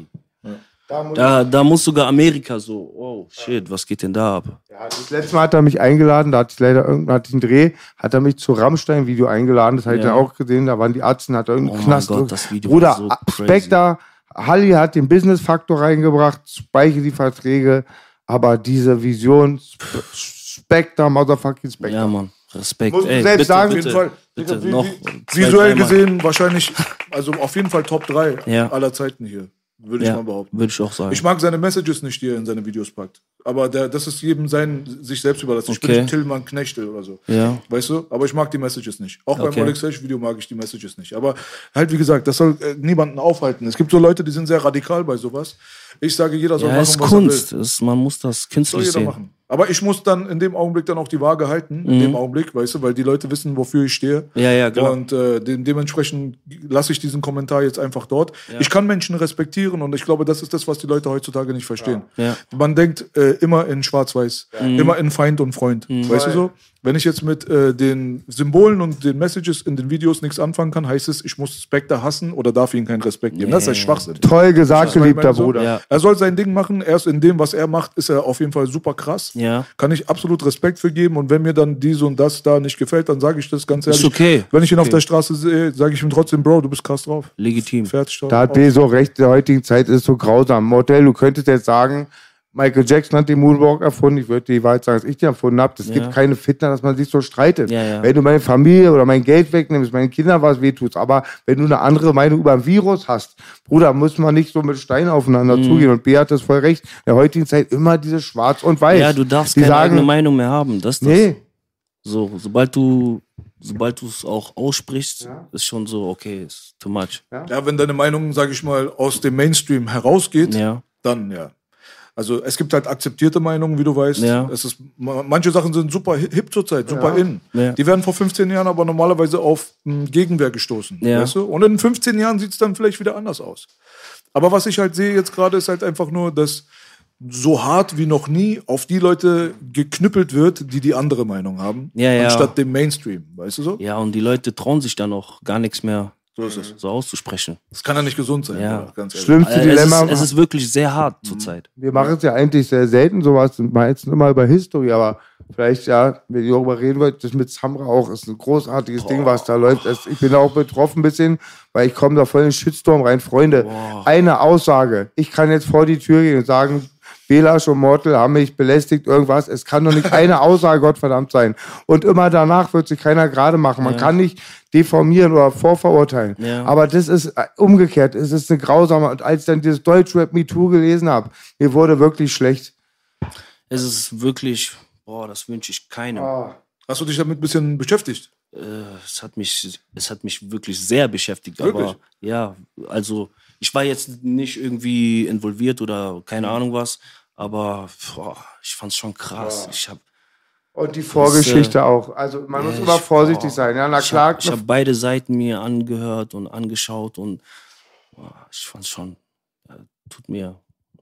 Da muss Da, da muss sogar Amerika so, oh shit, was geht denn da ab? Ja, das letzte Mal hat er mich eingeladen, da hatte ich leider irgendeinen hatte ich einen Dreh, hat er mich zu Rammstein-Video eingeladen, das habe ich Ja. dann auch gesehen, da waren die Arzten, hat er irgendeinen Oh Knast. Gott, das Video Bruder, war so. Spectre Halli hat den Business-Faktor reingebracht, Speiche die Verträge, aber diese Vision, Sp- Spectre, Motherfucking Spectre. Ja, Mann. Respekt. Musst du Ey, selbst bitte, sagen. bitte, Auf jeden Fall. bitte noch. Visuell gesehen wahrscheinlich, also auf jeden Fall Top 3 Ja. aller Zeiten hier, würde ich Ja, mal behaupten. würde ich auch sagen. Ich mag seine Messages nicht, die er in seine Videos packt. Aber der, das ist jedem sein, sich selbst überlassen. Ich bin Okay. nicht Tillmann Knechtel oder so. Ja. Weißt du? Aber ich mag die Messages nicht. Auch Okay. beim Sesh Video mag ich die Messages nicht. Aber halt, wie gesagt, das soll äh, niemanden aufhalten. Es gibt so Leute, die sind sehr radikal bei sowas. Ich sage, jeder soll ja, machen, ist was Kunst. er will. Es, man muss das Soll künstlich jeder sehen. machen. Aber ich muss dann in dem Augenblick dann auch die Waage halten, in Mhm. dem Augenblick, weißt du, weil die Leute wissen, wofür ich stehe. Ja, ja, klar. Und äh, de dementsprechend lasse ich diesen Kommentar jetzt einfach dort. Ich kann Menschen respektieren und ich glaube, das ist das, was die Leute heutzutage nicht verstehen. Ja. Man denkt äh, immer in Schwarz-Weiß, Mhm. immer in Feind und Freund. Weißt du so? Wenn ich jetzt mit äh, den Symbolen und den Messages in den Videos nichts anfangen kann, heißt es, ich muss Spectre hassen oder darf ihm keinen Respekt geben. Das ist Schwachsinn. Toll gesagt, geliebter. Bruder. Ja. Er soll sein Ding machen. Erst in dem, was er macht, ist er auf jeden Fall super krass. Ja. Kann ich absolut Respekt für geben. Und wenn mir dann dies und das da nicht gefällt, dann sage ich das ganz Ist ehrlich. okay. Wenn ich ihn auf Okay. der Straße sehe, sage ich ihm trotzdem, Bro, du bist krass drauf. Legitim. Fertig. Da hat B so recht, in der heutigen Zeit ist so grausam. Modell, du könntest jetzt sagen, Michael Jackson hat den Moonwalk erfunden. Ich würde die Wahrheit sagen, dass ich den erfunden habe. Es gibt keine Fitner, dass man sich so streitet. Ja, ja. Wenn du meine Familie oder mein Geld wegnimmst, meinen Kindern was wehtust, aber wenn du eine andere Meinung über ein Virus hast, Bruder, muss man nicht so mit Steinen aufeinander Mhm. zugehen. Und B hat das voll recht. In der heutigen Zeit immer dieses Schwarz und Weiß. Ja, du darfst Die keine sagen, eigene Meinung mehr haben. Das das. Nee, So, sobald du, sobald du es auch aussprichst, ist schon so, okay, ist too much. Ja, wenn deine Meinung, sage ich mal, aus dem Mainstream herausgeht, Ja. dann ja. Also es gibt halt akzeptierte Meinungen, wie du weißt. Ja. Es ist, ma- manche Sachen sind super hi- hip zurzeit, super in. Ja. Die werden vor 15 Jahren aber normalerweise auf m, Gegenwehr gestoßen. Ja. Weißt du? Und in 15 Jahren sieht es dann vielleicht wieder anders aus. Aber was ich halt sehe jetzt gerade, ist halt einfach nur, dass so hart wie noch nie auf die Leute geknüppelt wird, die die andere Meinung haben, Ja, ja. anstatt dem Mainstream. Weißt du so? Ja, und die Leute trauen sich dann auch gar nichts mehr So ist es. so auszusprechen. Das kann ja nicht gesund sein, Ja. Ganz ehrlich. schlimmste Äh, es, Dilemma. ist, es ist wirklich sehr hart zurzeit. Wir machen es ja eigentlich sehr selten sowas, meistens immer über History, aber vielleicht ja, wenn ihr darüber reden wollt, das mit Samra auch ist ein großartiges Ding, was da läuft. Ich bin auch betroffen ein bisschen, weil ich komme da voll in den Shitstorm rein. Freunde, eine Aussage, ich kann jetzt vor die Tür gehen und sagen, Belasch und Mortel haben mich belästigt, irgendwas. Es kann doch nicht eine Aussage, Gottverdammt sein. Und immer danach wird sich keiner gerade machen. Man kann nicht deformieren oder vorverurteilen. Ja. Aber das ist äh, umgekehrt. Es ist eine grausame. Und als ich dann dieses Deutschrap Me Too gelesen habe, mir wurde wirklich schlecht. Es ist wirklich, boah, das wünsche ich keinem. Hast du dich damit ein bisschen beschäftigt? Äh, es hat mich, es hat mich wirklich sehr beschäftigt. Wirklich? Aber ja, also ich war jetzt nicht irgendwie involviert oder keine Mhm. Ahnung was, aber boah, ich fand's schon krass. Ich habe Und die Vorgeschichte äh, auch. Also man muss ich- immer vorsichtig boah, sein. Ja, na ich klar. habe hab beide Seiten mir angehört und angeschaut und boah, ich fand's schon, äh, tut mir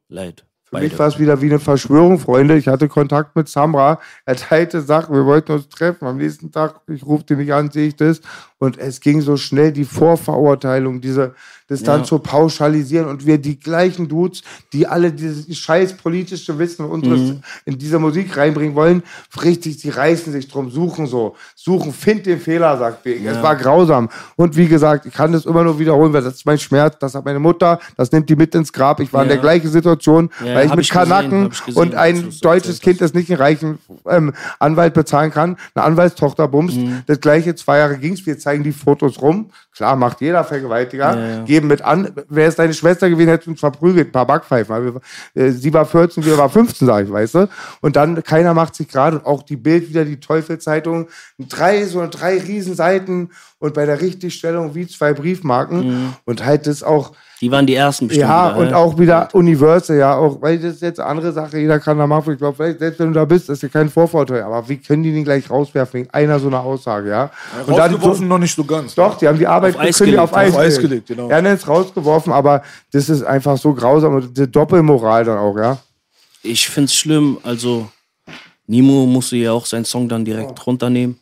leid. Für mich war es wieder wie eine Verschwörung, Freunde. Ich hatte Kontakt mit Samra. Er teilte Sachen, wir wollten uns treffen. Am nächsten Tag, ich rufte nicht an, sehe ich das. Und es ging so schnell, die Vorverurteilung, diese, das dann Ja. zu pauschalisieren. Und wir die gleichen Dudes, die alle dieses scheiß politische Wissen unseres Mhm. in dieser Musik reinbringen wollen, richtig, die reißen sich drum, suchen so. Suchen, find den Fehler, sagt Big. Es war grausam. Und wie gesagt, ich kann das immer nur wiederholen, weil das ist mein Schmerz. Das hat meine Mutter, das nimmt die mit ins Grab. Ich war in Ja. der gleichen Situation, Ja, weil ich mit ich gesehen, Kanaken ich gesehen, und ein deutsches Kind, das nicht einen reichen ähm, Anwalt bezahlen kann, eine Anwaltstochter bumst. Mhm. Das gleiche, zwei Jahre ging's. Wir zeigen die Fotos rum. Klar, macht jeder Vergewaltiger. Ja, ja. Geben mit an. Wäre es deine Schwester gewesen, hätte uns verprügelt, ein paar Backpfeifen. Wir, äh, sie war 14, wir waren 15, sag ich, weißt du? Und dann, keiner macht sich gerade, und auch die Bild wieder, die Teufelzeitung, drei, so drei Riesenseiten und bei der Richtigstellung wie zwei Briefmarken. Mhm. Und halt das auch, Die waren die ersten bestimmt. ja, und hä? auch wieder Universal, ja, auch, weil das ist jetzt eine andere Sache, jeder kann da machen. Ich glaube, vielleicht, selbst wenn du da bist, ist ja kein Vorvorteil. Aber wie können die den gleich rauswerfen wegen einer so einer Aussage, ja? Und dann Rausgeworfen noch nicht so ganz. doch, die haben die Arbeit Auf Eis gekündigt, gelegt, auf Eis, auf Eis gelegt. gelegt, genau. Er nennt es rausgeworfen, aber das ist einfach so grausam und die Doppelmoral dann auch, ja. Ich find's schlimm, also Nimo musste ja auch seinen Song dann direkt runternehmen.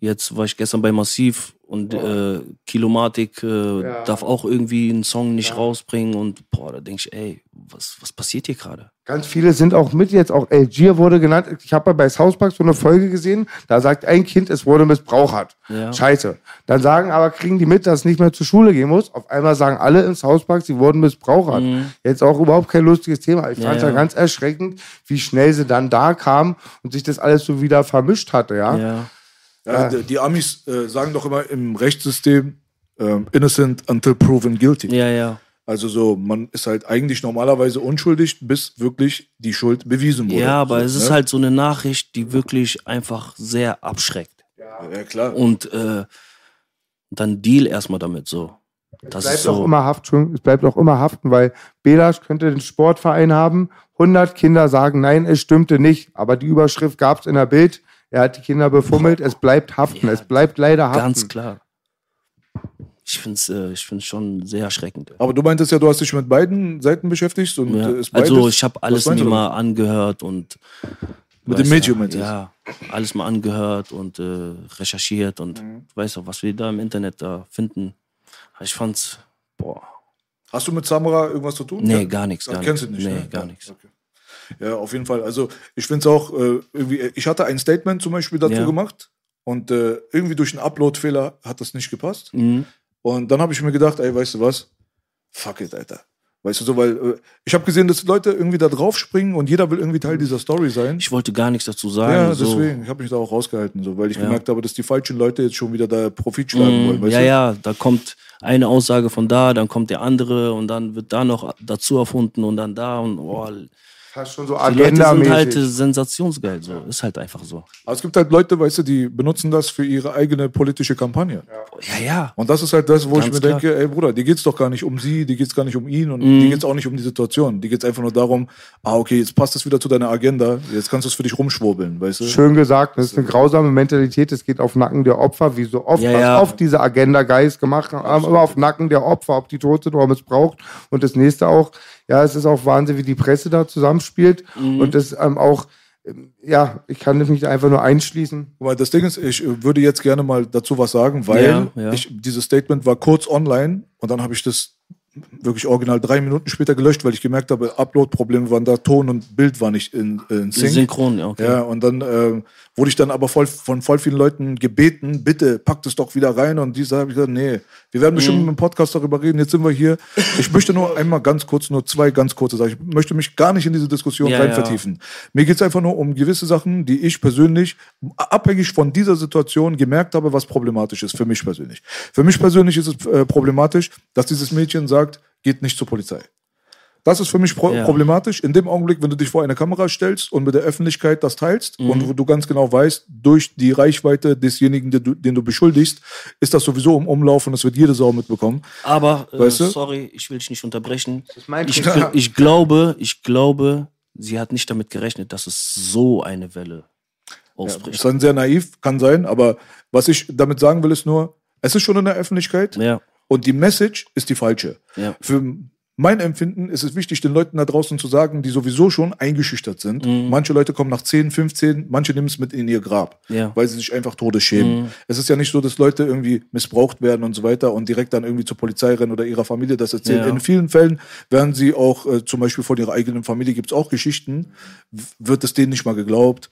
Jetzt war ich gestern bei Massiv und äh, Kilomatik äh, darf auch irgendwie einen Song nicht rausbringen und boah, da denke ich, ey, was, was passiert hier gerade? Ganz viele sind auch mit jetzt, auch Algier wurde genannt. Ich habe bei South Park so eine Folge gesehen, da sagt ein Kind, es wurde missbraucht. Ja. Scheiße. Dann sagen aber, kriegen die mit, dass es nicht mehr zur Schule gehen muss. Auf einmal sagen alle im South Park, sie wurden missbraucht. Jetzt auch überhaupt kein lustiges Thema. Ich fand es ja, Mhm. ja. ganz erschreckend, wie schnell sie dann da kamen und sich das alles so wieder vermischt hatte, ja. Ja. Ja, die, die Amis äh, sagen doch immer im Rechtssystem ähm, innocent until proven guilty. Ja, ja. Also so, man ist halt eigentlich normalerweise unschuldig, bis wirklich die Schuld bewiesen wurde. Ja, aber so, es ist ne? halt so eine Nachricht, die wirklich einfach sehr abschreckt. Ja, klar. Und äh, dann deal erstmal damit so. Das bleibt ist auch so. immer haft, Entschuldigung, es bleibt auch immer haften, weil Belasch könnte den Sportverein haben. 100 Kinder sagen, nein, es stimmte nicht. Aber die Überschrift gab es in der Bild. Er hat die Kinder befummelt. Es bleibt haften. Ja, es bleibt leider haften. Ganz klar. Ich finde es äh, ich find's schon sehr erschreckend. Aber du meintest ja, du hast dich mit beiden Seiten beschäftigt. Und Ja. äh, ist Also ich habe alles mir du? mal angehört und Mit dem Medium ja, du? Ja, alles mal angehört und äh, recherchiert und Mhm. du weißt auch, was wir da im Internet da finden. Ich fand's, boah, Hast du mit Samra irgendwas zu tun? Nee, Ja. gar nichts, gar Kennst du nichts. nicht? Nee, ne? gar Ja, nichts. okay. Ja, auf jeden Fall. Also ich finde es auch äh, irgendwie, ich hatte ein Statement zum Beispiel dazu Ja. gemacht und äh, irgendwie durch einen Upload-Fehler hat das nicht gepasst. Mhm. Und dann habe ich mir gedacht, ey, weißt du was? Fuck it, Alter. Weißt du so, weil äh, ich habe gesehen, dass Leute irgendwie da drauf springen und jeder will irgendwie Teil dieser Story sein. ich wollte gar nichts dazu sagen. ja, so. deswegen. Ich habe mich da auch rausgehalten, so, weil ich Ja. gemerkt habe, dass die falschen Leute jetzt schon wieder da Profit schlagen wollen. Mhm, Weißt ja, du? ja, da kommt eine Aussage von da, dann kommt der andere und dann wird da noch dazu erfunden und dann da und oh, die Fast schon so Leute sind halt agendamäßig. sensationsgeil, so ist halt einfach so. Aber es gibt halt Leute, weißt du, die benutzen das für ihre eigene politische Kampagne. Ja, ja. Und das ist halt das, wo ich Ganz mir klar. denke, ey Bruder, die geht's doch gar nicht um sie, die geht's gar nicht um ihn und Mhm. die geht's auch nicht um die Situation. Die geht's einfach nur darum, ah, okay, jetzt passt es wieder zu deiner Agenda, jetzt kannst du es für dich rumschwurbeln, weißt du? Schön gesagt, das ist eine grausame Mentalität, es geht auf Nacken der Opfer, wie so oft, Ja, was ja. oft diese Agenda-Geist gemacht haben, immer auf Nacken der Opfer, ob die tot sind oder missbraucht. Und das nächste auch, ja, es ist auch Wahnsinn, wie die Presse da zusammenspielt. Mhm. Und das ähm, auch, ähm, ja, ich kann mich da einfach nur einschließen. Mal, das Ding ist, ich äh, würde jetzt gerne mal dazu was sagen, weil Ja, ja. Ich, dieses Statement war kurz online und dann habe ich das wirklich original drei Minuten später gelöscht, weil ich gemerkt habe, Upload-Probleme waren da, Ton und Bild war nicht in, in Sync. Synchron, ja, okay. Ja, und dann ähm, wurde ich dann aber voll, von voll vielen Leuten gebeten, bitte packt es doch wieder rein. Und diese habe ich gesagt, nee, wir werden bestimmt Mhm. im Podcast darüber reden. Jetzt sind wir hier. Ich möchte nur einmal ganz kurz, nur zwei ganz kurze Sachen. Ich möchte mich gar nicht in diese Diskussion Ja, rein ja. vertiefen. Mir geht's einfach nur um gewisse Sachen, die ich persönlich, abhängig von dieser Situation, gemerkt habe, was problematisch ist, für mich persönlich. Für mich persönlich ist es äh, problematisch, dass dieses Mädchen sagt, geht nicht zur Polizei. Das ist für mich pro Ja. problematisch. In dem Augenblick, wenn du dich vor eine Kamera stellst und mit der Öffentlichkeit das teilst Mhm. und wo du ganz genau weißt, durch die Reichweite desjenigen, den du, den du beschuldigst, ist das sowieso im Umlauf und das wird jede Sau mitbekommen. Aber, äh, Weißt du? sorry, ich will dich nicht unterbrechen. Ich, ich glaube, ich glaube, sie hat nicht damit gerechnet, dass es so eine Welle ausbricht. Ist dann sehr naiv, kann sein, aber was ich damit sagen will, ist nur, es ist schon in der Öffentlichkeit Ja, und die Message ist die falsche. ja. Für mein Empfinden ist es wichtig, den Leuten da draußen zu sagen, die sowieso schon eingeschüchtert sind. Manche Leute kommen nach 10, 15, manche nehmen es mit in ihr Grab, Ja. weil sie sich einfach Todes schämen. Es ist ja nicht so, dass Leute irgendwie missbraucht werden und so weiter und direkt dann irgendwie zur Polizei rennen oder ihrer Familie das erzählen. Ja. In vielen Fällen werden sie auch, äh, zum Beispiel von ihrer eigenen Familie gibt es auch Geschichten, wird es denen nicht mal geglaubt.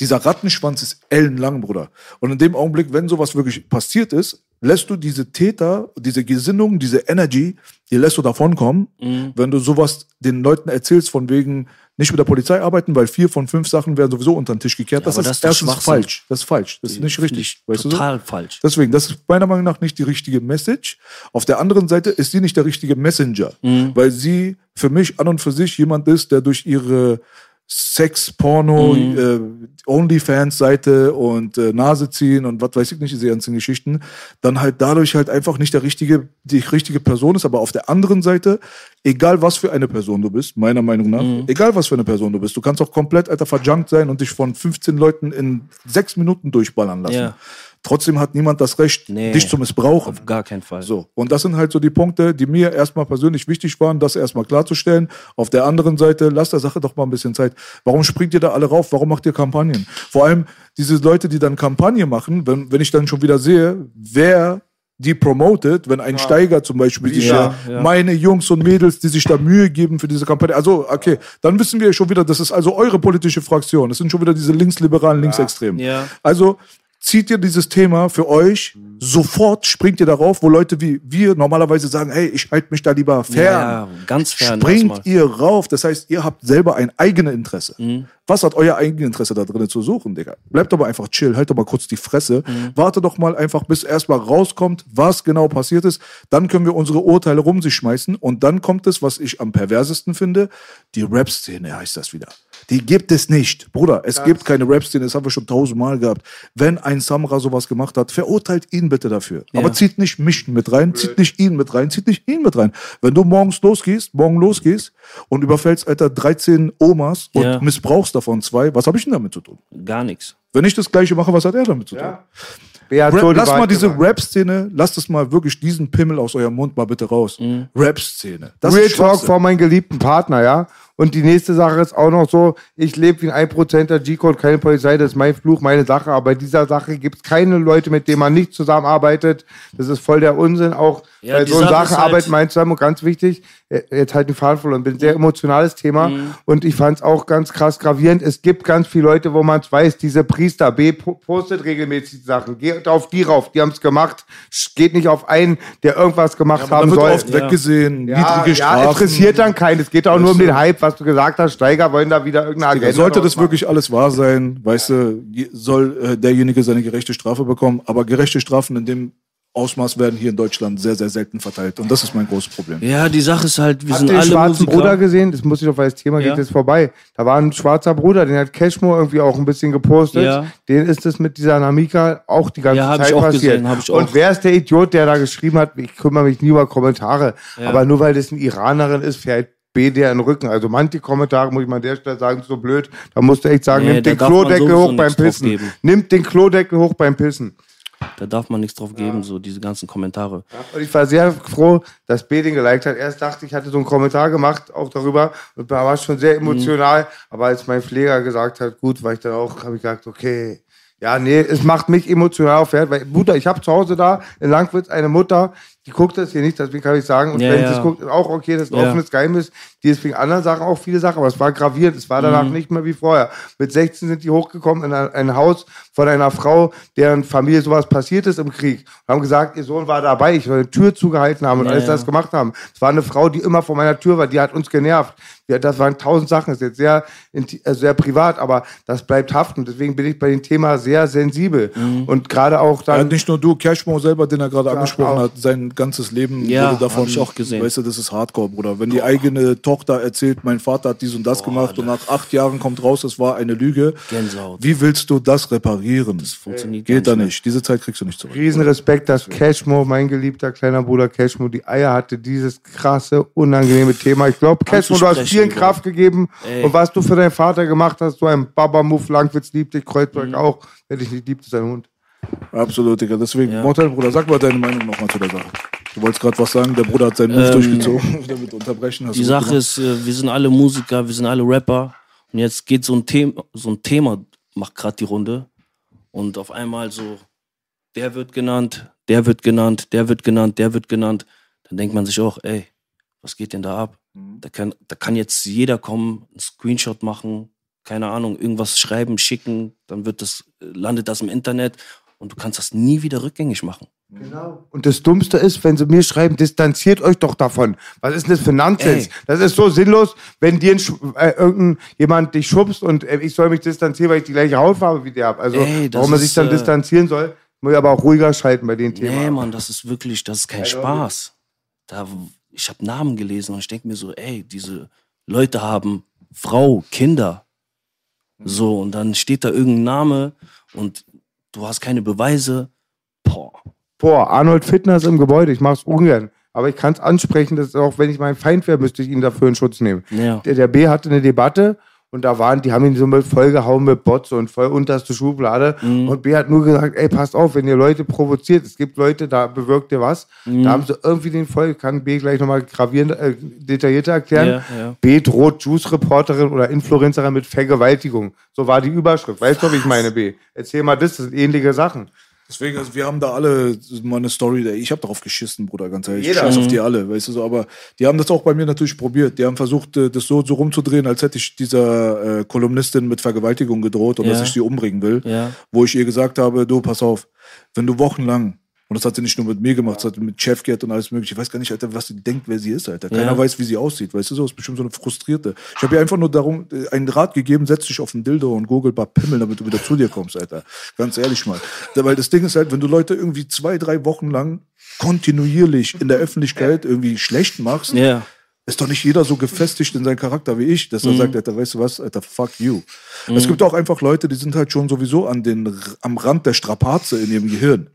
Dieser Rattenschwanz ist ellenlang, Bruder. Und in dem Augenblick, wenn sowas wirklich passiert ist, lässt du diese Täter, diese Gesinnung, diese Energy, die lässt du davonkommen, Mhm. wenn du sowas den Leuten erzählst, von wegen nicht mit der Polizei arbeiten, weil vier von fünf Sachen werden sowieso unter den Tisch gekehrt. das, ist das ist doch erstens falsch. Das ist falsch. Das ist nicht richtig. ich Weißt du so? total falsch. Deswegen, das ist meiner Meinung nach nicht die richtige Message. Auf der anderen Seite ist sie nicht der richtige Messenger, Mhm. weil sie für mich an und für sich jemand ist, der durch ihre Sex, Porno, Mhm. äh, Onlyfans-Seite und äh, Nase ziehen und was weiß ich nicht, diese ganzen Geschichten, dann halt dadurch halt einfach nicht der richtige, die richtige Person ist. Aber auf der anderen Seite, egal was für eine Person du bist, meiner Meinung nach, Mhm. egal was für eine Person du bist, du kannst auch komplett, Alter, verjunkt sein und dich von 15 Leuten in sechs Minuten durchballern lassen. Ja. Trotzdem hat niemand das Recht, Nee. dich zu missbrauchen. Auf gar keinen Fall. So, und das sind halt so die Punkte, die mir erstmal persönlich wichtig waren, das erstmal klarzustellen. Auf der anderen Seite, lasst der Sache doch mal ein bisschen Zeit. Warum springt ihr da alle rauf? Warum macht ihr Kampagnen? Vor allem diese Leute, die dann Kampagne machen, wenn, wenn ich dann schon wieder sehe, wer die promotet, wenn ein Steiger zum Beispiel sich Ja, ja. meine Jungs und Mädels, die sich da Mühe geben für diese Kampagne. Also, okay, dann wissen wir schon wieder, das ist also eure politische Fraktion. Das sind schon wieder diese linksliberalen, linksextremen. Ja. Also zieht ihr dieses Thema für euch, sofort springt ihr darauf, wo Leute wie wir normalerweise sagen, hey, ich halte mich da lieber fern. Ja, ganz fern Springt ihr rauf. Das heißt, ihr habt selber ein eigenes Interesse. Mhm. Was hat euer eigenes Interesse da drin zu suchen, Digga? Bleibt aber einfach chill, halt doch mal kurz die Fresse. Mhm. Warte doch mal einfach, bis erstmal rauskommt, was genau passiert ist. Dann können wir unsere Urteile rum sich schmeißen. Und dann kommt es, was ich am perversesten finde, die Rap-Szene heißt das wieder. Die gibt es nicht. Bruder, es gibt keine Rap-Szene, das haben wir schon tausendmal gehabt. Wenn ein Samra sowas gemacht hat, verurteilt ihn bitte dafür. Aber zieht nicht mich mit rein, zieht nicht ihn mit rein, zieht nicht ihn mit rein. Wenn du morgens losgehst, morgen losgehst und überfällst, Alter, 13 Omas und Ja. missbrauchst davon zwei, was habe ich denn damit zu tun? Gar nichts. Wenn ich das Gleiche mache, was hat er damit zu tun? Hat Rap, lass mal Wahrheit diese? Rap-Szene, lasst es mal wirklich diesen Pimmel aus eurem Mund mal bitte raus. Mhm. Rap-Szene. Das Real Talk von meinem geliebten Partner, ja. Und die nächste Sache ist auch noch so, ich lebe wie ein 1%er G-Code, keine Polizei, das ist mein Fluch, meine Sache. Aber bei dieser Sache gibt es keine Leute, mit denen man nicht zusammenarbeitet. Das ist voll der Unsinn. Auch Ja, bei so einer Sache Sache halt- arbeiten wir zusammen und ganz wichtig, äh, jetzt halt den Faden verloren, bin ein sehr emotionales Thema. Mhm. Und ich fand es auch ganz krass gravierend. Es gibt ganz viele Leute, wo man es weiß, diese Priester, B po- postet regelmäßig Sachen, geht auf die rauf, die haben es gemacht, geht nicht auf einen, der irgendwas gemacht Aber haben da wird soll. oft weggesehen, Ja, niedrige ja, Strafen. interessiert dann keinen. Es geht auch nur um den Hype, was du gesagt hast. Steiger wollen da wieder irgendeine Agenda. Sollte das machen. wirklich alles wahr sein, weißt du, je- soll äh, derjenige seine gerechte Strafe bekommen. Aber gerechte Strafen in dem Ausmaß werden hier in Deutschland sehr, sehr selten verteilt. Und das ist mein großes Problem. Ja, die Sache ist halt, wir Habt sind alle schwarzen Musiker. Bruder gesehen? Das muss ich doch, weil das Thema Ja. geht jetzt vorbei. Da war ein schwarzer Bruder, den hat Cashmo irgendwie auch ein bisschen gepostet. Ja. Den ist es mit dieser Namika auch die ganze Ja, Zeit ich auch passiert. gesehen, ich Und auch. wer ist der Idiot, der da geschrieben hat, ich kümmere mich nie über Kommentare. Aber nur weil das eine Iranerin ist, fährt B der in den Rücken. Also manche Kommentare, muss ich mal an der Stelle sagen, so blöd. Da musst du echt sagen, Nee, nimmt den Klodeckel hoch beim Pissen. Nimmt den Klodeckel hoch beim Pissen. Da darf man nichts drauf geben, so diese ganzen Kommentare. Und ich war sehr froh, dass B den geliked hat. Erst dachte ich, hatte so einen Kommentar gemacht, auch darüber. Und da war es schon sehr emotional. Aber als mein Pfleger gesagt hat, gut, war ich dann auch, habe ich gesagt, okay. Ja, nee, es macht mich emotional auf Wert, weil, Mutter, ich habe zu Hause da in Langwitz eine Mutter, die guckt das hier nicht, deswegen kann ich sagen, und Ja, wenn ja. sie es guckt, auch okay, das ist ein Ja. offenes Geheimnis. Die ist wegen anderen Sachen auch viele Sachen, aber es war gravierend, es war danach nicht mehr wie vorher. Mit 16 sind die hochgekommen in ein, ein Haus von einer Frau, deren Familie sowas passiert ist im Krieg. Und haben gesagt, ihr Sohn war dabei, ich soll die Tür zugehalten haben und Ja, alles ja. das gemacht haben. Es war eine Frau, die immer vor meiner Tür war, die hat uns genervt. Ja, das waren tausend Sachen, das ist jetzt sehr, äh, sehr privat, aber das bleibt haften. Deswegen bin ich bei dem Thema sehr sensibel. Mhm. Und gerade auch Ja, dann. nicht nur du, Cashmo selber, den er gerade angesprochen auch. hat, sein ganzes Leben Ja, wurde davon, hab ich auch gesehen. Weißt du, das ist Hardcore, Bruder. Wenn die eigene Tochter erzählt, mein Vater hat dies und das gemacht und nach acht Jahren kommt raus, es war eine Lüge. Gänsehaut. Wie willst du das reparieren? Das funktioniert Geht da nicht nicht. Diese Zeit kriegst du nicht zurück. Riesenrespekt, dass Cashmo, mein geliebter kleiner Bruder Cashmo, die Eier hatte, dieses krasse, unangenehme Thema. Ich glaube, Cashmo, du hast vielen. Kraft gegeben. Ey. Und was du für deinen Vater gemacht hast, so ein Baba-Move, Langwitz liebt dich, Kreuzberg auch. Wer dich nicht liebt, ist ein Hund. Absolut, Digga. Deswegen, Ja. Mortal, Bruder, sag mal deine Meinung nochmal zu der Sache. Du wolltest gerade was sagen, der Bruder hat seinen Move Ähm, durchgezogen. Damit unterbrechen. Hast Die Sache ist, äh, wir sind alle Musiker, wir sind alle Rapper. Und jetzt geht so ein Thema, so ein Thema macht gerade die Runde. Und auf einmal so, der wird genannt, der wird genannt, der wird genannt, der wird genannt. Dann denkt man sich auch, ey, was geht denn da ab? Da kann, da kann jetzt jeder kommen, einen Screenshot machen, keine Ahnung, irgendwas schreiben, schicken, dann wird das, äh, landet das im Internet und du kannst das nie wieder rückgängig machen. Genau. Und das Dummste ist, wenn sie mir schreiben, distanziert euch doch davon. Was ist denn das für Nonsens? Das ist so sinnlos, wenn dir äh, irgendein jemand dich schubst und äh, ich soll mich distanzieren, weil ich die gleiche Hautfarbe wie der habe. Also Ey, warum man sich dann äh, distanzieren soll, muss ich aber auch ruhiger schalten bei den Themen. Nee, Mann, das ist wirklich, das ist kein Spaß. Da, ich habe Namen gelesen und ich denke mir so, ey, diese Leute haben Frau, Kinder. So, und dann steht da irgendein Name und du hast keine Beweise. Boah. Boah, Arnold Fitness im Gebäude, ich mach's ungern. Aber ich kann es ansprechen, dass auch wenn ich mein Feind wäre, müsste ich ihn dafür in Schutz nehmen. Ja. Der, der B hatte eine Debatte Und da waren, die haben ihn so mit vollgehauen mit Bots und voll unterste Schublade. Mhm. Und B hat nur gesagt, ey, passt auf, wenn ihr Leute provoziert, es gibt Leute, da bewirkt ihr was. Mhm. Da haben sie irgendwie den voll, kann B gleich nochmal gravierend, äh, detaillierter erklären. Ja, ja. B droht Juice-Reporterin oder Influencerin mit Vergewaltigung. So war die Überschrift. Weißt du, wie ich meine, B? Erzähl mal das, das sind ähnliche Sachen. Deswegen, also wir haben da alle mal eine Story, da- ich habe darauf geschissen, Bruder, ganz ehrlich. Jeder. Ich scheiß auf Mhm. die alle, weißt du so, aber die haben das auch bei mir natürlich probiert. Die haben versucht, äh, das so, so rumzudrehen, als hätte ich dieser äh, Kolumnistin mit Vergewaltigung gedroht und Ja. dass ich sie umbringen will. Ja. Wo ich ihr gesagt habe, du, pass auf, wenn du wochenlang, und das hat sie nicht nur mit mir gemacht, das hat sie mit Chefgeld und alles mögliche. Ich weiß gar nicht, Alter, was sie denkt, wer sie ist, Alter. Keiner Ja. weiß, wie sie aussieht, weißt du so, ist bestimmt so eine Frustrierte. Ich habe ihr einfach nur darum, äh, einen Rat gegeben, setz dich auf ein Dildo und google paar Pimmel, damit du wieder zu dir kommst, Alter. Ganz ehrlich mal. Weil das Ding ist halt, wenn du Leute irgendwie zwei, drei Wochen lang kontinuierlich in der Öffentlichkeit irgendwie schlecht machst, Ja. ist doch nicht jeder so gefestigt in seinen Charakter wie ich, dass er Mhm. sagt, Alter, weißt du was, Alter, fuck you. Es gibt auch einfach Leute, die sind halt schon sowieso an den, am Rand der Strapaze in ihrem Gehirn.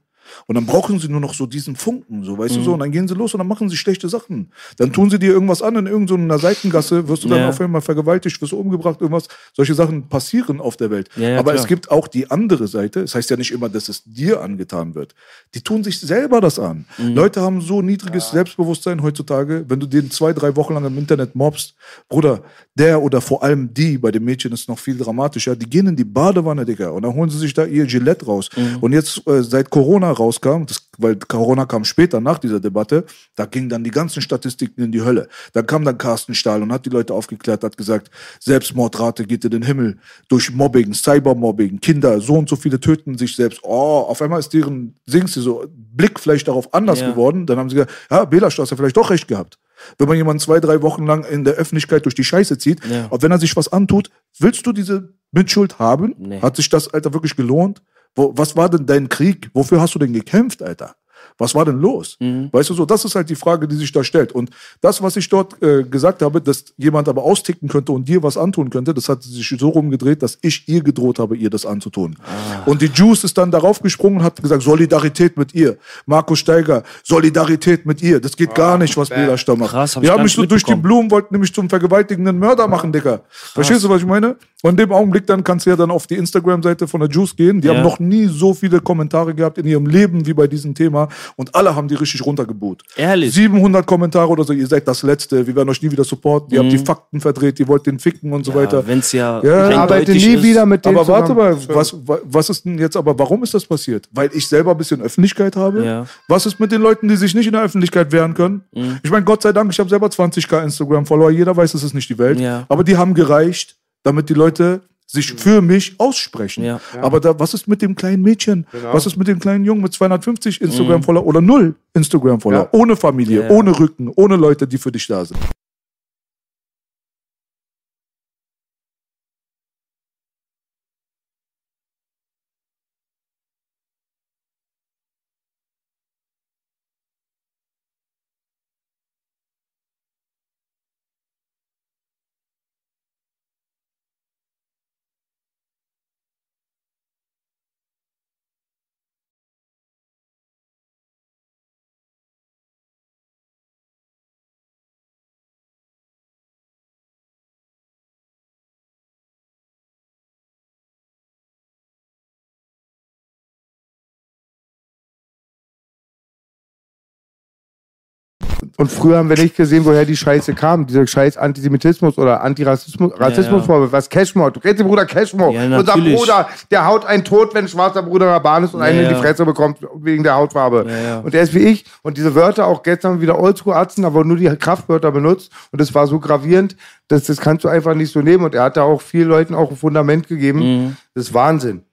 Und dann brauchen sie nur noch so diesen Funken, so, weißt du Mhm. so, und dann gehen sie los und dann machen sie schlechte Sachen. Dann tun sie dir irgendwas an in irgendeiner Seitengasse, wirst du dann Ja. auf einmal vergewaltigt, wirst du umgebracht, irgendwas. Solche Sachen passieren auf der Welt. Ja, ja, Aber klar. es gibt auch die andere Seite. Es heißt ja nicht immer, dass es dir angetan wird. Die tun sich selber das an. Mhm. Leute haben so niedriges Selbstbewusstsein heutzutage, wenn du den zwei, drei Wochen lang im Internet mobst, Bruder, der oder vor allem die, bei den Mädchen ist es noch viel dramatischer, die gehen in die Badewanne, Digga, und dann holen sie sich da ihr Gillette raus. Mhm. Und jetzt, äh, seit Corona rauskam, das, weil Corona kam später nach dieser Debatte, da gingen dann die ganzen Statistiken in die Hölle. Da kam dann Carsten Stahl und hat die Leute aufgeklärt, hat gesagt, Selbstmordrate geht in den Himmel durch Mobbing, Cybermobbing, Kinder, so und so viele töten sich selbst. Oh, auf einmal ist deren, singst du so, Blick vielleicht darauf anders Ja. geworden. Dann haben sie gesagt, ja, Bela Strauß hat vielleicht doch recht gehabt. Wenn man jemanden zwei, drei Wochen lang in der Öffentlichkeit durch die Scheiße zieht, Ja. und wenn er sich was antut, willst du diese Mitschuld haben? Nee. Hat sich das, Alter, wirklich gelohnt? Wo, was war denn dein Krieg? Wofür hast du denn gekämpft, Alter? Was war denn los? Mhm. Weißt du so, das ist halt die Frage, die sich da stellt. Und das, was ich dort äh, gesagt habe, dass jemand aber austicken könnte und dir was antun könnte, das hat sich so rumgedreht, dass ich ihr gedroht habe, ihr das anzutun. Ah. Und die Juice ist dann darauf gesprungen und hat gesagt, Solidarität mit ihr. Markus Steiger, Solidarität mit ihr. Das geht gar nicht, was Bela Stamm macht. Krass, hab die haben mich so durch die. Blumen, wollten nämlich zum vergewaltigenden Mörder machen, Digga. Verstehst du, was ich meine? Und in dem Augenblick dann kannst du ja dann auf die Instagram-Seite von der Juice gehen. Die Ja. haben noch nie so viele Kommentare gehabt in ihrem Leben wie bei diesem Thema. Und alle haben die richtig runtergeboot. Ehrlich? 700 Kommentare oder so, ihr seid das Letzte, wir werden euch nie wieder supporten, ihr habt die Fakten verdreht, ihr wollt den ficken und so weiter. Wenn es ja, Ja, Ich arbeite eindeutig nie ist. wieder mit denen Aber warte zusammen. mal, was, wa- was ist denn jetzt, aber warum ist das passiert? Weil ich selber ein bisschen Öffentlichkeit habe? Ja. Was ist mit den Leuten, die sich nicht in der Öffentlichkeit wehren können? Mhm. Ich meine, Gott sei Dank, ich habe selber 20k Instagram-Follower, jeder weiß, es ist nicht die Welt. Ja. Aber die haben gereicht, damit die Leute sich für mich aussprechen. Ja. Aber da, was ist mit dem kleinen Mädchen? Genau. Was ist mit dem kleinen Jungen mit 250 Instagram-Follower oder null Instagram-Follower? Ja. Ohne Familie, Ja. ohne Rücken, ohne Leute, die für dich da sind. Und früher haben wir nicht gesehen, woher die Scheiße kam. Dieser scheiß Antisemitismus oder Antirassismus, Rassismusvorwurf. Was Cashmore? Du kennst den Bruder Cashmore. Ja, Unser. Bruder, der haut einen tot, wenn ein schwarzer Bruder Bahn ist und Ja, einen in die ja. Fresse bekommt wegen der Hautfarbe. Ja, ja. Und der ist wie ich. Und diese Wörter auch gestern wieder Oldschool-Atzen, da wurden nur die Kraftwörter benutzt. Und das war so gravierend, dass das kannst du einfach nicht so nehmen. Und er hat da auch vielen Leuten auch ein Fundament gegeben. Mhm. Das ist Wahnsinn.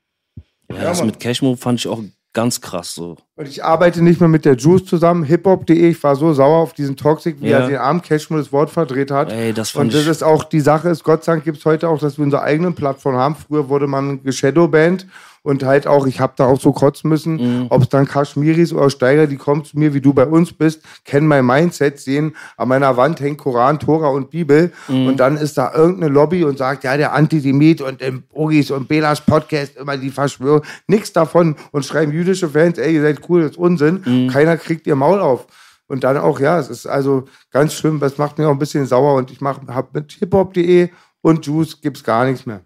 Ja, das mit Cashmo fand ich auch ganz krass so. Und ich arbeite nicht mehr mit der Juice zusammen, hiphop.de. Ich war so sauer auf diesen Toxic, wie Ja. er den armen Cashmo das Wort verdreht hat. Ey, das fand Und das ich- ist auch die Sache ist, Gott sei Dank gibt es heute auch, dass wir unsere eigenen Plattform haben. Früher wurde man geshadowband und halt auch, ich habe da auch so kotzen müssen, Mhm. ob es dann Kaschmiris oder Steiger, die kommen zu mir, wie du bei uns bist, kennen mein Mindset, sehen, an meiner Wand hängt Koran, Tora und Bibel Mhm. und dann ist da irgendeine Lobby und sagt, ja, der Antisemit und im Ogis und Belas Podcast, immer die Verschwörung, nichts davon und schreiben jüdische Fans, ey, ihr seid cool, das ist Unsinn, Mhm. keiner kriegt ihr Maul auf. Und dann auch, ja, es ist also ganz schlimm, das macht mir auch ein bisschen sauer und ich mache hab mit hiphop.de und Juice gibt's gar nichts mehr.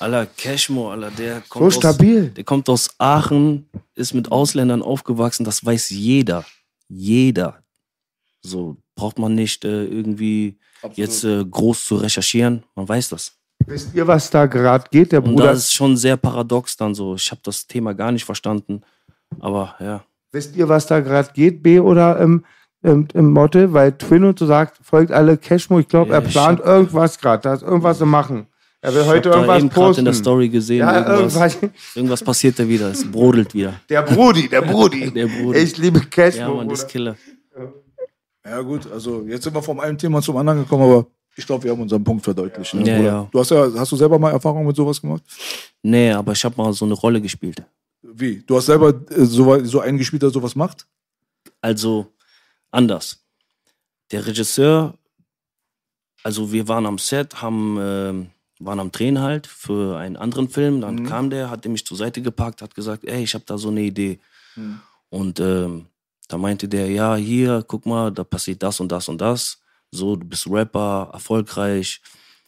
Aller Cashmo, aller der kommt So aus, stabil. Der kommt aus Aachen, ist mit Ausländern aufgewachsen, das weiß jeder. Jeder. So braucht man nicht äh, irgendwie jetzt äh, groß zu recherchieren. Man weiß das. Wisst ihr, was da gerade geht? Der Und Bruder, das ist schon sehr paradox dann so. Ich habe das Thema gar nicht verstanden. Aber ja. wisst ihr, was da gerade geht, B oder im, im, im Motte? Weil Twin und so sagt, folgt alle Cashmo. Ich glaube, Ja, er plant hab- irgendwas gerade. Da ist irgendwas im Machen. Er will Ich heute hab da irgendwas eben gerade posten. in der Story gesehen, ja, irgendwas, irgendwas. irgendwas passiert da wieder. Es brodelt wieder. Der Brudi, der Brudi. Der Brudi. Ich liebe Cashmo. Ja, man, das ist Killer. Ja, gut, also jetzt sind wir vom einen Thema zum anderen gekommen, aber ich glaube, wir haben unseren Punkt verdeutlicht. Ne, Ja, ja. Du hast ja, hast du selber mal Erfahrung mit sowas gemacht? Nee, aber ich habe mal so eine Rolle gespielt. Wie? Du hast selber äh, so, so einen gespielt, der sowas macht? Also anders. Der Regisseur, also wir waren am Set, haben, ähm, waren am Drehen halt für einen anderen Film. Dann kam der, hat mich zur Seite gepackt, hat gesagt, ey, ich habe da so eine Idee. Und ähm, da meinte der, ja, hier, guck mal, da passiert das und das und das. So, du bist Rapper, erfolgreich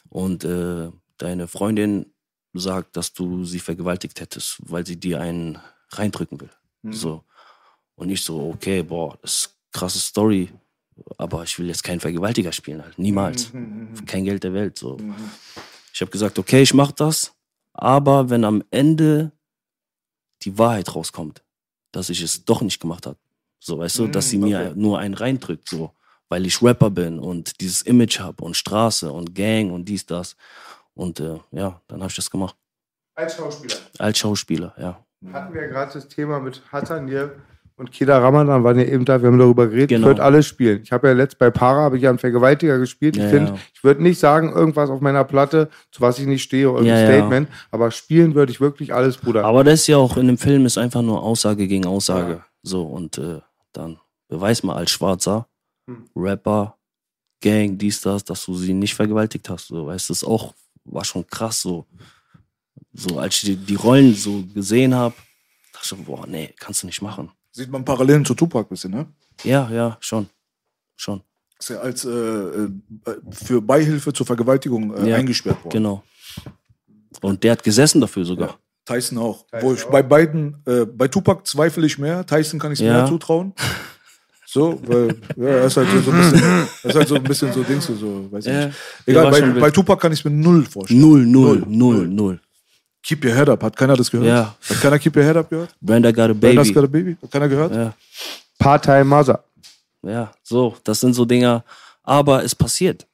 und äh, deine Freundin sagt, dass du sie vergewaltigt hättest, weil sie dir einen reindrücken will. So. Und ich so, okay, boah, das ist eine krasse Story, aber ich will jetzt keinen Vergewaltiger spielen halt, niemals. Für kein Geld der Welt, so. Ich habe gesagt, okay, ich mach das, aber wenn am Ende die Wahrheit rauskommt, dass ich es doch nicht gemacht habe, so, weißt du, dass sie mir nur einen reindrückt, so, weil ich Rapper bin und dieses Image habe und Straße und Gang und dies, das. Und äh, ja, dann habe ich das gemacht. Als Schauspieler. Als Schauspieler, ja. Hatten wir gerade das Thema mit Hassan hier und Kida Ramadan waren ja eben da, wir haben darüber geredet. Genau. Ich würde alles spielen. Ich habe ja letzt bei Para habe ich ja einen Vergewaltiger gespielt. Ich Ja, finde, ja. ich würde nicht sagen, irgendwas auf meiner Platte, zu was ich nicht stehe, irgendein ja. Statement, aber spielen würde ich wirklich alles, Bruder. Aber das ist ja auch in dem Film ist einfach nur Aussage gegen Aussage. So, und äh, dann beweis mal als Schwarzer, Hm. Rapper, Gang, dies, das, dass du sie nicht vergewaltigt hast. So, weißt du, das auch, war schon krass so. So, als ich die, die Rollen so gesehen habe, dachte ich, boah, nee, kannst du nicht machen. Sieht man Parallelen zu Tupac ein bisschen, ne? Ja, ja, schon. Schon. Ist ja als äh, äh, für Beihilfe zur Vergewaltigung äh, Ja, eingesperrt worden. Genau. Und der hat gesessen dafür sogar. Tyson auch. Wo ich bei beiden, äh, bei Tupac zweifle ich mehr, Tyson kann ich es Ja. mehr zutrauen. So, weil ja, er ist halt so ein bisschen, er ist halt so ein bisschen so Dings, so, weiß ich Ja, nicht. Egal, bei, bei Tupac kann ich es mir null vorstellen. Null, null, null, null. Keep your head up, hat keiner das gehört? Ja. Hat keiner Keep your head up gehört? Brenda got a Brenda's baby. got a baby? Hat keiner gehört? Ja. Part-Time Mother. Ja, so, das sind so Dinger. Aber es passiert.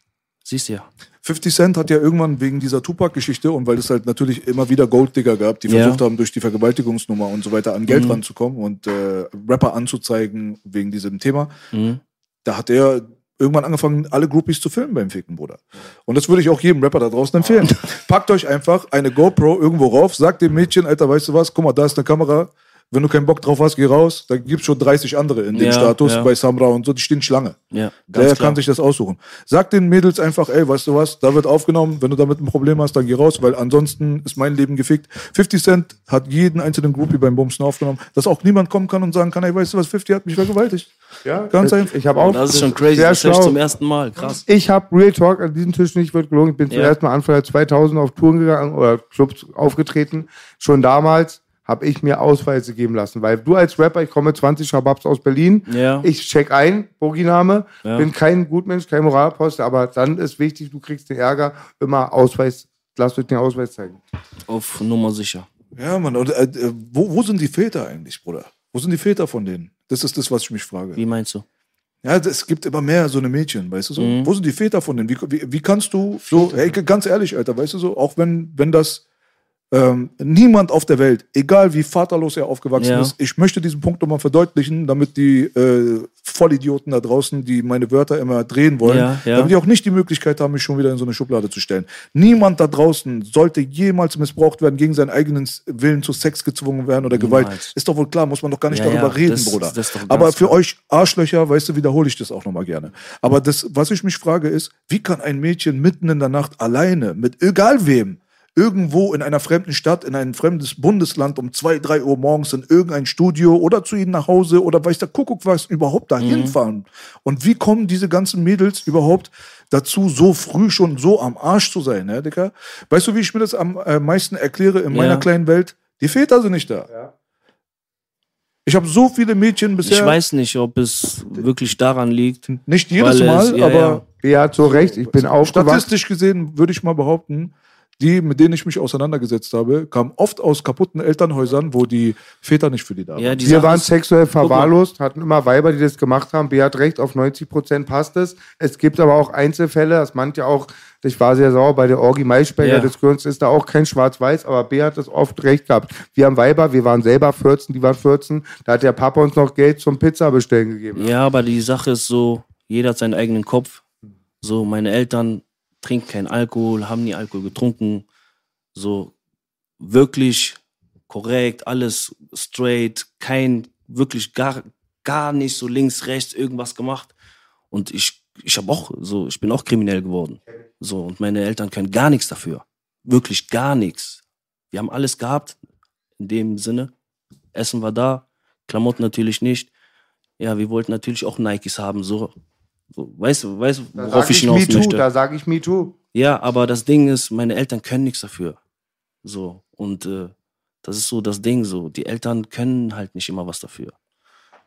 Siehst du ja. 50 Cent hat ja irgendwann wegen dieser Tupac-Geschichte und weil es halt natürlich immer wieder Golddigger gab, die Ja. versucht haben, durch die Vergewaltigungsnummer und so weiter an Geld ranzukommen und äh, Rapper anzuzeigen wegen diesem Thema, Mhm. da hat er irgendwann angefangen, alle Groupies zu filmen beim Ficken, Bruder. Und das würde ich auch jedem Rapper da draußen empfehlen. Packt euch einfach eine GoPro irgendwo rauf, sagt dem Mädchen, Alter, weißt du was, guck mal, da ist eine Kamera, wenn du keinen Bock drauf hast, geh raus. Da gibt's schon 30 andere in dem Ja, Status ja. bei Samra und so, die stehen Schlange. Ja, Der klar. kann sich das aussuchen. Sag den Mädels einfach, ey, weißt du was, da wird aufgenommen, wenn du damit ein Problem hast, dann geh raus, weil ansonsten ist mein Leben gefickt. 50 Cent hat jeden einzelnen Groupie beim Bumsen aufgenommen, dass auch niemand kommen kann und sagen kann, ey, weißt du was, 50 hat mich vergewaltigt. Ja, Ganz ich, einfach. Ich habe auch. Das ist schon crazy. Sehr Das schlau. zum ersten Mal. Krass. Ich habe Real Talk an diesem Tisch nicht wird gelogen. Ich bin Ja. zuerst mal Anfang der 2000 auf Touren gegangen oder Clubs aufgetreten. Schon damals habe ich mir Ausweise geben lassen, weil du als Rapper, ich komme mit 20 Schababs aus Berlin, Ja. ich check ein, Boginame, Ja. bin kein Gutmensch, kein Moralapostel, aber dann ist wichtig, du kriegst den Ärger, immer Ausweis, lass euch den Ausweis zeigen. Auf Nummer sicher. Ja, Mann, und, äh, äh, wo, wo sind die Väter eigentlich, Bruder? Wo sind die Väter von denen? Das ist das, was ich mich frage. Wie meinst du? Ja, es gibt immer mehr so eine Mädchen, weißt du so? Mhm. Wo sind die Väter von denen? Wie, wie, wie kannst du so, hey, ganz ehrlich, Alter, weißt du so, auch wenn, wenn das ähm, niemand auf der Welt, egal wie vaterlos er aufgewachsen Ja. ist, ich möchte diesen Punkt nochmal verdeutlichen, damit die äh, Vollidioten da draußen, die meine Wörter immer drehen wollen, Ja, ja. damit die auch nicht die Möglichkeit haben, mich schon wieder in so eine Schublade zu stellen. Niemand da draußen sollte jemals missbraucht werden, gegen seinen eigenen Willen zu Sex gezwungen werden oder Gewalt. Niemals. Ist doch wohl klar, muss man doch gar nicht darüber reden, das- Bruder. das Aber für klar. euch Arschlöcher, weißt du, wiederhole ich das auch nochmal gerne. Aber das, was ich mich frage, ist, wie kann ein Mädchen mitten in der Nacht alleine mit egal wem irgendwo in einer fremden Stadt, in ein fremdes Bundesland um zwei, drei Uhr morgens in irgendein Studio oder zu ihnen nach Hause oder weiß der Kuckuck was überhaupt dahin Mhm. fahren. Und wie kommen diese ganzen Mädels überhaupt dazu, so früh schon so am Arsch zu sein, ne, Dicker? Weißt du, wie ich mir das am äh, meisten erkläre in meiner Ja. kleinen Welt? Die Väter sind nicht da. Ich habe so viele Mädchen bisher. Ich weiß nicht, ob es wirklich daran liegt. Nicht jedes weil es- Mal, ja, aber ja. Hat so recht, ich bin aufgewachsen. statistisch gesehen würde ich mal behaupten, die, mit denen ich mich auseinandergesetzt habe, kamen oft aus kaputten Elternhäusern, wo die Väter nicht für die da waren. Ja, die Wir waren sexuell verwahrlost, hatten immer Weiber, die das gemacht haben. Bea hat recht, auf 90 Prozent passt es. Es gibt aber auch Einzelfälle, das meint ja auch, ich war sehr sauer bei der Orgi Maischberger, Ja. des Gründs ist da auch kein Schwarz-Weiß, aber Bea hat das oft recht gehabt. Wir haben Weiber, wir waren selber 14, die waren 14, da hat der Papa uns noch Geld zum Pizza bestellen gegeben. Ja, aber die Sache ist so, jeder hat seinen eigenen Kopf. So, meine Eltern trinken keinen Alkohol, haben nie Alkohol getrunken. So, wirklich korrekt, alles straight, kein, wirklich gar, gar nicht so links, rechts irgendwas gemacht. Und ich, ich habe auch so, ich bin auch kriminell geworden. So, und meine Eltern können gar nichts dafür. Wirklich gar nichts. Wir haben alles gehabt, in dem Sinne. Essen war da, Klamotten natürlich nicht. Ja, wir wollten natürlich auch Nikes haben, so. So weißt du, weißt worauf ich ich hinaus Me Too, möchte? da sage ich Me Too. Ja, aber das Ding ist, meine Eltern können nichts dafür. So. Und äh, das ist so das Ding, so. Die Eltern können halt nicht immer was dafür.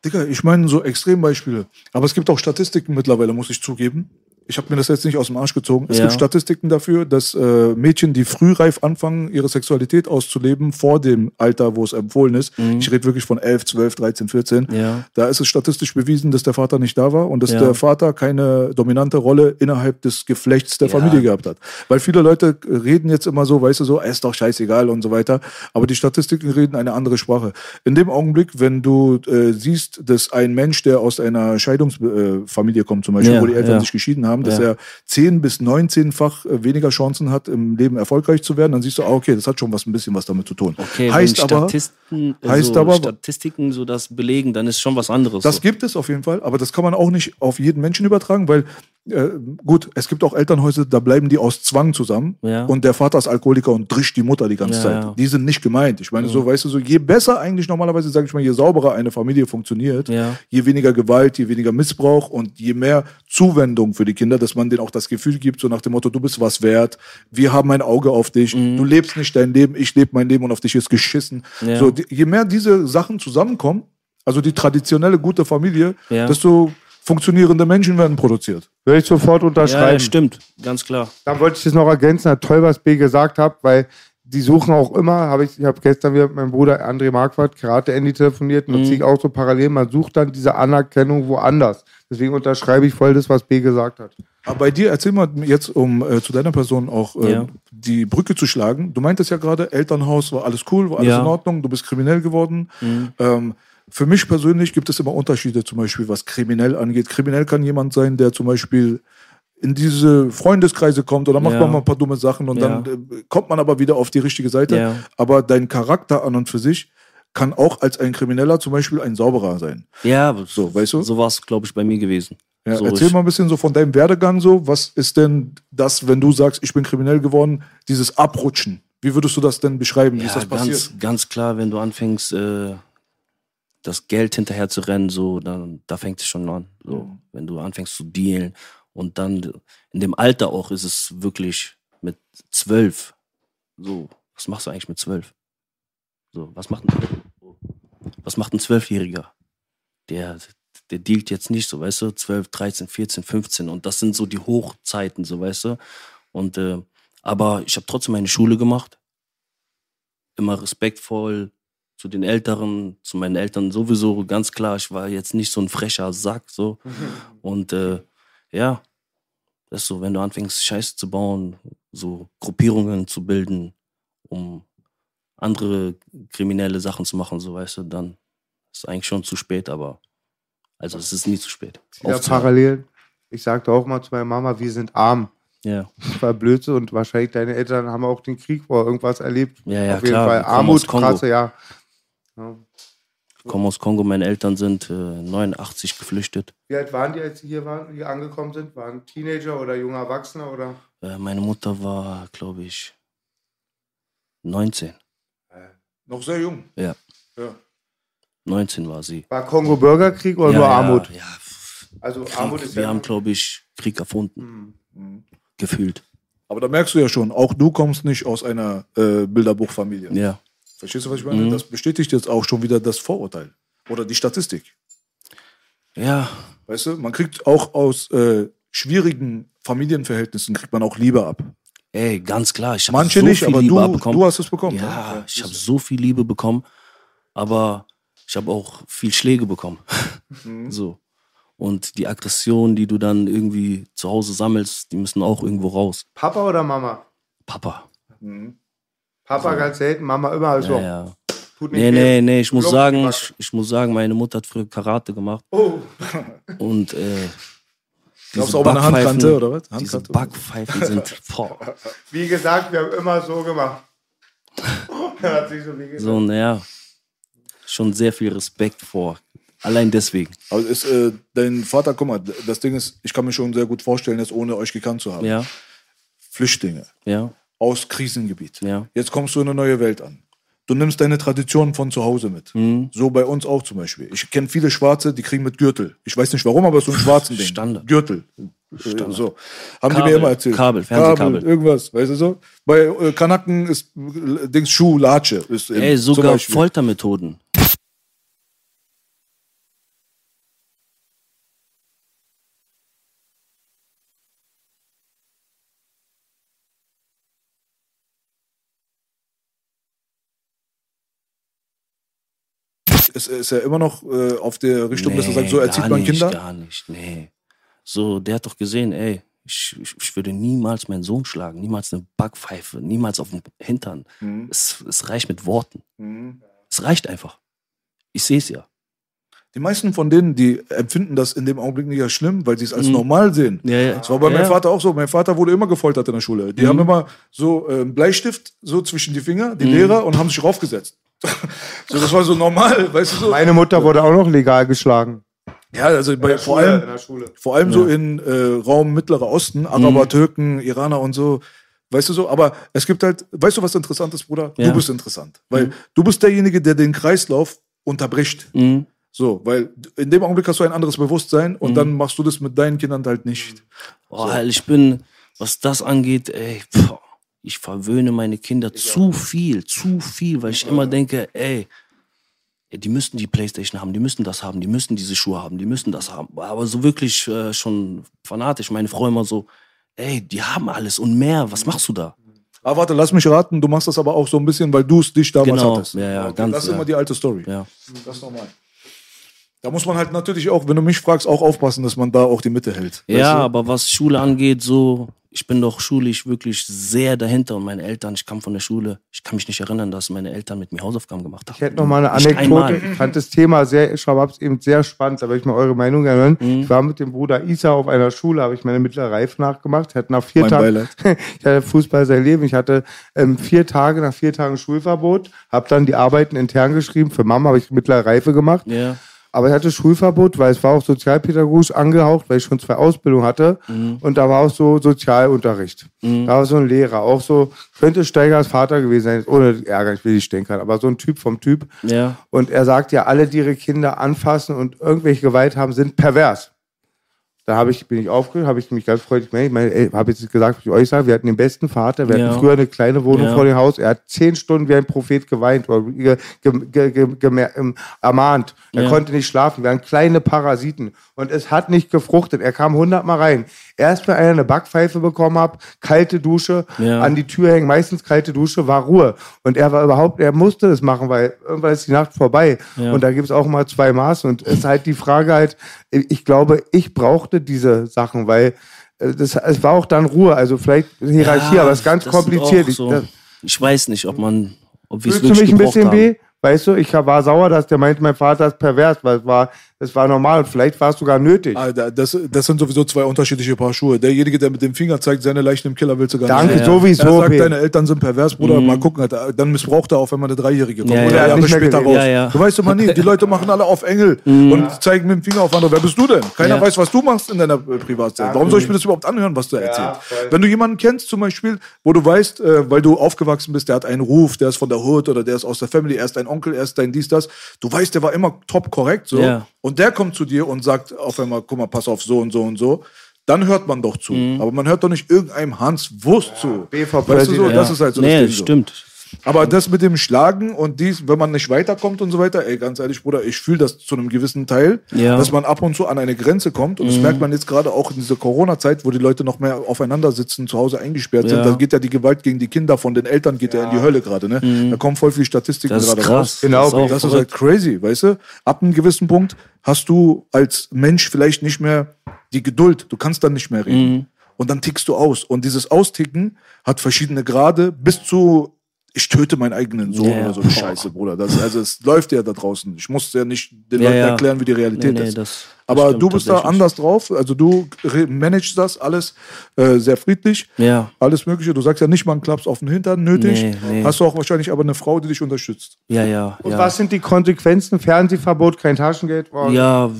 Digga, ich meine so Extrembeispiele. Aber es gibt auch Statistiken mittlerweile, muss ich zugeben. Ich habe mir das jetzt nicht aus dem Arsch gezogen. Es Ja. gibt Statistiken dafür, dass äh, Mädchen, die frühreif anfangen, ihre Sexualität auszuleben, vor dem Alter, wo es empfohlen ist. Ich rede wirklich von 11, 12, 13, 14. Mhm. Ja. Da ist es statistisch bewiesen, dass der Vater nicht da war und dass Ja. der Vater keine dominante Rolle innerhalb des Geflechts der. Familie gehabt hat. Weil viele Leute reden jetzt immer so, weißt du so, "Ah, ist doch scheißegal und so weiter. Aber die Statistiken reden eine andere Sprache. In dem Augenblick, wenn du äh, siehst, dass ein Mensch, der aus einer Scheidungsfamilie äh, kommt, zum Beispiel, wo die Eltern sich geschieden haben, dass Ja. er 10 bis 19-fach äh, weniger Chancen hat, im Leben erfolgreich zu werden, dann siehst du, ah, okay, das hat schon was ein bisschen was damit zu tun. Okay, heißt wenn aber, Statisten, äh, heißt so aber- Statistiken so das belegen, dann ist schon was anderes. Das so. gibt es auf jeden Fall, aber das kann man auch nicht auf jeden Menschen übertragen, weil äh, gut, es gibt auch Elternhäuser, da bleiben die aus Zwang zusammen Ja. und der Vater ist Alkoholiker und drischt die Mutter die ganze Ja, Zeit. ja. Die sind nicht gemeint. Ich meine, so weißt du, so je besser eigentlich normalerweise, sage ich mal, je sauberer eine Familie funktioniert, je weniger Gewalt, je weniger Missbrauch und je mehr Zuwendung für die Kinder, dass man denen auch das Gefühl gibt, so nach dem Motto, du bist was wert, wir haben ein Auge auf dich, Mhm. du lebst nicht dein Leben, ich lebe mein Leben und auf dich ist geschissen. So, die, je mehr diese Sachen zusammenkommen, also die traditionelle gute Familie, desto funktionierende Menschen werden produziert. Würde ich sofort unterschreiben. ja, stimmt, ganz klar. Da wollte ich das noch ergänzen, hat toll, was B gesagt hat, weil die suchen auch immer, habe ich, ich habe gestern wieder mit meinem Bruder André Marquardt, Karate Andy telefoniert und Mhm. ich auch so parallel, man sucht dann diese Anerkennung woanders. Deswegen unterschreibe ich voll das, was B gesagt hat. Aber bei dir, erzähl mal jetzt, um äh, zu deiner Person auch äh, Ja. die Brücke zu schlagen. Du meintest ja gerade, Elternhaus war alles cool, war alles Ja. Mhm. in Ordnung, du bist kriminell geworden. Ähm, für mich persönlich gibt es immer Unterschiede, zum Beispiel was kriminell angeht. Kriminell kann jemand sein, der zum Beispiel in diese Freundeskreise kommt oder macht Ja. man mal ein paar dumme Sachen und Ja. dann äh, kommt man aber wieder auf die richtige Seite. Ja. Aber dein Charakter an und für sich kann auch als ein Krimineller zum Beispiel ein Sauberer sein. Ja, So, weißt du? So war es, glaube ich, bei mir gewesen. Ja, so, erzähl mal ein bisschen so von deinem Werdegang so. Was ist denn das, wenn du sagst, ich bin kriminell geworden, dieses Abrutschen? Wie würdest du das denn beschreiben? Wie ist ja, das passiert? ganz, ganz klar, wenn du anfängst, äh, das Geld hinterher zu rennen, so, dann da fängt es schon an. So, Mhm. wenn du anfängst zu dealen und dann in dem Alter auch ist es wirklich mit zwölf. So, was machst du eigentlich mit zwölf? So, was macht ein, was macht ein Zwölfjähriger? Der, der dealt jetzt nicht, so, weißt du, 12, 13, 14, 15 und das sind so die Hochzeiten, so, weißt du. Und, äh, aber ich habe trotzdem meine Schule gemacht immer respektvoll zu den Älteren, zu meinen Eltern sowieso, ganz klar. Ich war jetzt nicht so ein frecher Sack, so. Und äh, ja, das ist so, wenn du anfängst, Scheiße zu bauen, so Gruppierungen zu bilden, um andere kriminelle Sachen zu machen, so weißt du, dann ist eigentlich schon zu spät, aber also es ist nie zu spät. Ja, parallel. Ich sagte auch mal zu meiner Mama, wir sind arm. Ja, Das war Blödsinn und wahrscheinlich deine Eltern haben auch den Krieg vor irgendwas erlebt. ja, ja Auf jeden klar. Fall Armut, krasse, ja. Ja. Ich komme aus Kongo, meine Eltern sind äh, 89 geflüchtet. Wie alt waren die, als sie hier waren, hier angekommen sind? Waren Teenager oder junge Erwachsene oder? Äh, meine Mutter war, glaube ich, 19. Noch sehr jung. Ja. Ja. 19 war sie. War Kongo-Bürgerkrieg oder ja, nur ja, Armut? Ja, pff, Also Krieg, Armut ist wir ja haben, glaube ich, Krieg erfunden. Mhm. Gefühlt. Aber da merkst du ja schon, auch du kommst nicht aus einer äh, Bilderbuchfamilie. Ja. Verstehst du, was ich meine? Mhm. Das bestätigt jetzt auch schon wieder das Vorurteil. Oder die Statistik. Ja, Weißt du, man kriegt auch aus äh, schwierigen Familienverhältnissen kriegt man auch Liebe ab. ey, ganz klar. Ich habe Manche so nicht, viel aber Liebe du, abbekommen. du hast es bekommen. Ja, ne? ich habe so viel Liebe bekommen, aber ich habe auch viel Schläge bekommen. Mhm. So. Und die Aggression, die du dann irgendwie zu Hause sammelst, die müssen auch irgendwo raus. Papa oder Mama? Papa. Papa ganz selten, Mama immer also. Ja, ja. Tut nicht Nee, nee, nee, ich muss sagen, ich, ich muss sagen, meine Mutter hat früher Karate gemacht. Oh, Und äh, Glaubst diese du auch mal eine Handkante oder was? Diese Handkante? Backpfeifen sind boah, wie gesagt, wir haben immer so gemacht. Hat sich so wie gesagt. so, naja, schon sehr viel Respekt vor. Allein deswegen. Aber ist, äh, dein Vater, guck mal, das Ding ist, ich kann mir schon sehr gut vorstellen, jetzt ohne euch gekannt zu haben. Ja, Flüchtlinge ja, aus Krisengebiet. ja. Jetzt kommst du in eine neue Welt an. Du nimmst deine Traditionen von zu Hause mit. Mhm. So bei uns auch zum Beispiel. Ich kenne viele Schwarze, die kriegen mit Gürtel. Ich weiß nicht warum, aber so ein schwarzen Ding. Standard. Gürtel. Äh, So. Haben die Kabel, mir immer erzählt. Kabel, Fernsehkabel. irgendwas, weißt du so? Bei äh, Kanaken ist äh, Dings Schuh, Latsche. Ist, Ey, sogar. Foltermethoden. Ist, ist ja immer noch äh, auf der Richtung, dass er Nee, sagt, so erzieht man nicht, Kinder. Gar nicht, nee. So, der hat doch gesehen, ey, ich, ich, ich würde niemals meinen Sohn schlagen, niemals eine Backpfeife, niemals auf den Hintern. Mhm. Es, es reicht mit Worten. Es reicht einfach. Ich sehe es ja. Die meisten von denen, die empfinden das in dem Augenblick nicht als schlimm, weil sie es als Mhm. normal sehen. Ja, ja. Das war bei Ja, meinem. Vater auch so. Mein Vater wurde immer gefoltert in der Schule. Die Mhm. haben immer so einen Bleistift so zwischen die Finger, die Mhm. Lehrer, und haben sich raufgesetzt. So, das war so normal, weißt du so. Meine Mutter wurde auch noch legal geschlagen. Ja, also bei, vor allem, der Schule. vor allem so in äh, Raum Mittlerer Osten, Araber, Mhm. Türken, Iraner und so. Weißt du so, aber es gibt halt, weißt du, was interessant ist, Bruder? Ja. Du bist interessant. Weil du bist derjenige, der den Kreislauf unterbricht. Mhm. So, weil in dem Augenblick hast du ein anderes Bewusstsein und Mhm. dann machst du das mit deinen Kindern halt nicht. Oh, halt, ich bin, was das angeht, ey, pff, ich verwöhne meine Kinder zu viel, zu viel, weil ich immer denke, ey, die müssten die Playstation haben, die müssten das haben, die müssten diese Schuhe haben, die müssten das haben. Aber so wirklich äh, schon fanatisch. Meine Frau immer so, ey, die haben alles und mehr, was machst du da? Aber warte, lass mich raten, du machst das aber auch so ein bisschen, weil du es dich damals Genau, hattest. ja, ja, Okay, ganz, das ist ja. immer die alte Story. Ja. Das ist normal. Da muss man halt natürlich auch, wenn du mich fragst, auch aufpassen, dass man da auch die Mitte hält. Ja, Weißt du? aber was Schule angeht, so, ich bin doch schulisch wirklich sehr dahinter und meine Eltern, ich kam von der Schule, ich kann mich nicht erinnern, dass meine Eltern mit mir Hausaufgaben gemacht haben. Ich hätte noch mal eine Anekdote. einmal. Ich fand das Thema sehr, ich habe es eben sehr spannend, da würde ich mal eure Meinung hören. Mhm. Ich war mit dem Bruder Isa auf einer Schule, habe ich meine mittlere Reife nachgemacht. Ich hatte nach vier Mein Tagen, Beileid. ich hatte Fußball sein Leben. Ich hatte ähm, vier Tage, nach vier Tagen Schulverbot, habe dann die Arbeiten intern geschrieben. Für Mama habe ich mittlere Reife gemacht. Ja. Aber ich hatte Schulverbot, weil es war auch sozialpädagogisch angehaucht, weil ich schon zwei Ausbildungen hatte. Und da war auch so Sozialunterricht. Da war so ein Lehrer, auch so, könnte Steigers Vater gewesen sein, ohne Ärger, ich will nicht stänkern, aber so ein Typ vom Typ. Ja. Und er sagt ja, alle, die ihre Kinder anfassen und irgendwelche Gewalt haben, sind pervers. Da habe ich, bin ich aufgeregt, habe ich mich ganz freundlich gemeldet. Ich meine, ey, habe jetzt gesagt, was ich euch sage, wir hatten den besten Vater, wir Ja. hatten früher eine kleine Wohnung Ja. vor dem Haus. Er hat zehn Stunden wie ein Prophet geweint oder ge, ge, ge, ge, ähm, ermahnt. Er Ja. konnte nicht schlafen. Wir waren kleine Parasiten. Und es hat nicht gefruchtet. Er kam hundertmal rein. Erst wenn einer eine Backpfeife bekommen hat, kalte Dusche, Ja. an die Tür hängen, meistens kalte Dusche, war Ruhe. Und er war überhaupt, er musste das machen, weil irgendwann ist die Nacht vorbei. Ja. Und da gibt es auch mal zwei Maßen. Und es ist halt die Frage halt, ich glaube, ich brauchte diese Sachen, weil äh, das, es war auch dann Ruhe, also vielleicht Hierarchie, Ja, aber es ist ganz kompliziert. auch Ich, So, das, ich weiß nicht, ob man, ob wir es fühlst du wirklich mich ein bisschen haben. weh? Weißt du, ich war sauer, dass der meinte, mein Vater ist pervers, weil es war, es war normal und vielleicht war es sogar nötig. Ah, da- Das, das sind sowieso zwei unterschiedliche Paar Schuhe. Derjenige, der mit dem Finger zeigt, seine Leichen im Keller willst du gar Danke, nicht. Ja. sowieso. Er sagt, deine Eltern sind pervers, Bruder, mal gucken. Dann missbraucht er auch, wenn man eine Dreijährige kommt. Ja, Oder ja. Jahre später raus. Ja, ja. Du weißt immer nie, die Leute machen alle auf Engel und zeigen mit dem Finger auf andere. Wer bist du denn? Keiner Ja. weiß, was du machst in deiner äh, Privatzeit. Warum soll ich mir das überhaupt anhören, was du erzählst? Wenn du jemanden kennst, zum Beispiel, wo du weißt, äh, weil du aufgewachsen bist, der hat einen Ruf, der ist von der Hood oder der ist aus der Family, er ist dein Onkel, er ist dein dies, das. Du weißt, der war immer top korrekt, so. Ja. Und der kommt zu dir und sagt auf einmal, guck mal, pass auf so und so und so. Dann hört man doch zu. Mhm. Aber man hört doch nicht irgendeinem Hans Wurst zu. BVP weißt du so, Präsident. das ist halt so nee, das Ding so. stimmt. Aber das mit dem Schlagen und dies, wenn man nicht weiterkommt und so weiter, ey, ganz ehrlich, Bruder, ich fühle das zu einem gewissen Teil, Ja. dass man ab und zu an eine Grenze kommt. Und das merkt man jetzt gerade auch in dieser Corona-Zeit, wo die Leute noch mehr aufeinander sitzen, zu Hause eingesperrt sind. Ja. Da geht ja die Gewalt gegen die Kinder von den Eltern, geht ja, in die Hölle gerade. Ne? Da kommen voll viele Statistiken Das gerade krass. raus. Genau, das ist, auch Das ist halt crazy, weißt du? Ab einem gewissen Punkt hast du als Mench vielleicht nicht mehr die Geduld. Du kannst dann nicht mehr reden. Mhm. Und dann tickst du aus. Und dieses Austicken hat verschiedene Grade bis zu ich töte meinen eigenen Sohn Ja, oder so eine Scheiße, Bruder. Das, also es läuft ja da draußen. Ich muss ja nicht den Ja, Leuten erklären, wie die Realität Nee, nee, ist. das- das Aber du bist da anders drauf. Also du managst das alles äh, sehr friedlich. Ja. Alles Mögliche. Du sagst ja nicht mal einen Klaps auf den Hintern nötig. Nee, nee. Hast du auch wahrscheinlich aber eine Frau, die dich unterstützt. Ja, ja. Und ja. was sind die Konsequenzen? Fernsehverbot, kein Taschengeld? Oh, Ja,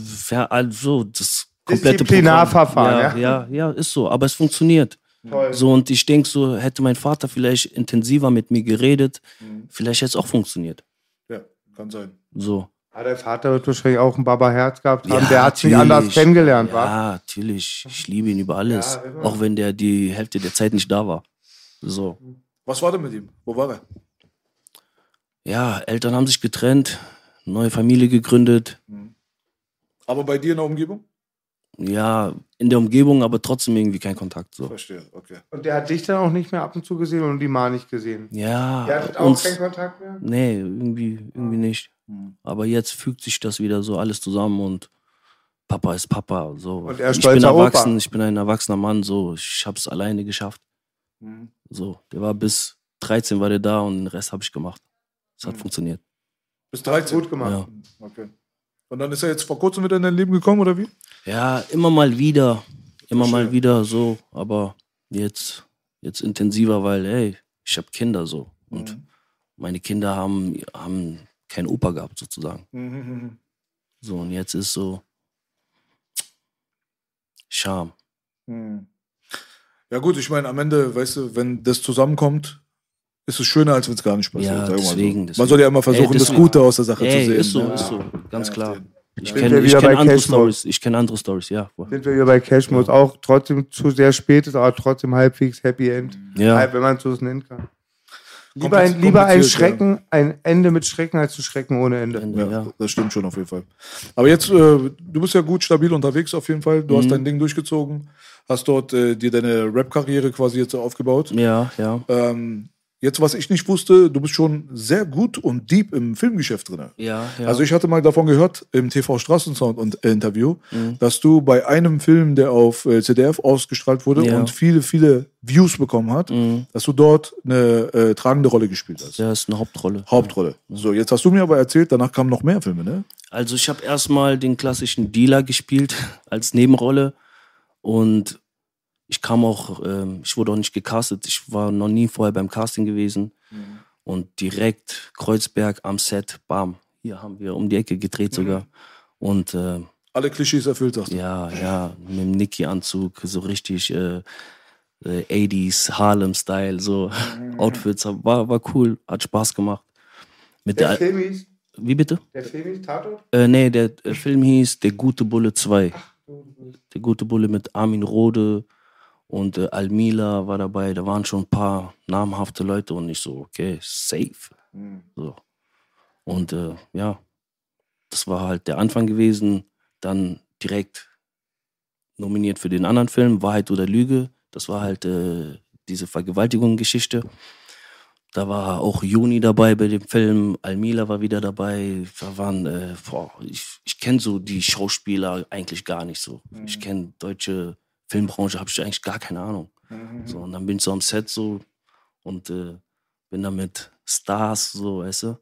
also das komplette Disziplinarverfahren. Ja, ja, ja, ist so. Aber es funktioniert. Toll. So, und ich denke so, hätte mein Vater vielleicht intensiver mit mir geredet, vielleicht hätte es auch funktioniert. Ja, kann sein. So. Ja, der Vater wird wahrscheinlich auch ein Baba-Herz gehabt haben. Ja, der hat sich anders kennengelernt, Ja, wa? natürlich. Ich liebe ihn über alles. Ja, auch wenn der die Hälfte der Zeit nicht da war. So. Was war denn mit ihm? Wo war er? Ja, Eltern haben sich getrennt, neue Familie gegründet. Aber bei dir in der Umgebung? Ja, in der Umgebung, aber trotzdem irgendwie kein Kontakt. So. Verstehe, okay. Und der hat dich dann auch nicht mehr ab und zu gesehen und die Ma nicht gesehen. Ja, Der hat auch uns, keinen Kontakt mehr? nee, irgendwie, irgendwie nicht. Aber jetzt fügt sich das wieder so alles zusammen und Papa ist Papa. So. Und er ist ich bin stolzer Opa. erwachsen, ich bin ein erwachsener Mann, so ich hab's alleine geschafft. So, der war bis 13 war der da und den Rest habe ich gemacht. Es hat funktioniert. Bis 13? Gut gemacht. Ja. Okay. Und dann ist er jetzt vor kurzem wieder in dein Leben gekommen, oder wie? ja, immer mal wieder, immer mal wieder so, aber jetzt, jetzt intensiver, weil, ey, ich habe Kinder so und Mhm. meine Kinder haben, haben keinen Opa gehabt sozusagen. Mhm. So, und jetzt ist so Scham. Mhm. Ja gut, ich meine, am Ende, weißt du, wenn das zusammenkommt, ist es schöner, als wenn es gar nicht passiert. Ja, deswegen, so. deswegen. Man soll ja immer versuchen, Ey, das Gute aus der Sache Ey, zu sehen. ist so, ne? ist so, ganz Ja, klar. Ich kenne kenn andere? Stories. Ich kenne andere Stories, ja. Sind wir wieder bei Cash Mode auch trotzdem zu sehr spät ist, aber trotzdem halbwegs Happy End. Ja. Halb, Wenn man es so nennen kann. Lieber ein, lieber ein Schrecken, ein Ende mit Schrecken als ein Schrecken ohne Ende. Ende, Ja, ja. das stimmt schon auf jeden Fall. Aber jetzt, äh, du bist ja gut stabil unterwegs auf jeden Fall. Du Mhm. hast dein Ding durchgezogen, hast dort äh, dir deine Rap-Karriere quasi jetzt aufgebaut. Ja, ja. Ähm, jetzt, was ich nicht wusste, du bist schon sehr gut und deep im Filmgeschäft drin. Ja, ja. Also ich hatte mal davon gehört im TV Straßensound und äh, Interview, Mhm. dass du bei einem Film, der auf äh, CDF ausgestrahlt wurde Ja. und viele, viele Views bekommen hat, Mhm. dass du dort eine äh, tragende Rolle gespielt hast. Der ist eine Hauptrolle. Hauptrolle. So, jetzt hast du mir aber erzählt, danach kamen noch mehr Filme, ne? Also ich habe erstmal den klassischen Dealer gespielt als Nebenrolle und ich kam auch, ähm, ich wurde auch nicht gecastet. Ich war noch nie vorher beim Casting gewesen und direkt Kreuzberg am Set, bam, hier haben wir um die Ecke gedreht sogar und äh, Alle Klischees erfüllt, du. ja, ja, mit dem Nicky-Anzug, so richtig äh, äh, 80s Harlem-Style, so Outfits, war, war cool, hat Spaß gemacht. Mit Der der, Film hieß, wie bitte? der Film hieß Tatort? Äh, nee, der äh, Film hieß Der gute Bulle 2. Der gute Bulle mit Armin Rode und äh, Almila war dabei. Da waren schon ein paar namhafte Leute und ich so, okay, safe. So. Und äh, ja, das war halt der Anfang gewesen. Dann direkt nominiert für den anderen Film, Wahrheit oder Lüge. Das war halt äh, diese Vergewaltigungsgeschichte. Da war auch Juni dabei bei dem Film, Almila war wieder dabei. Da waren, äh, boah, ich, ich kenne so die Schauspieler eigentlich gar nicht so. Ich kenne deutsche Filmbranche, habe ich eigentlich gar keine Ahnung. So, und dann bin ich so am Set so und äh, bin da mit Stars, so, weißt du.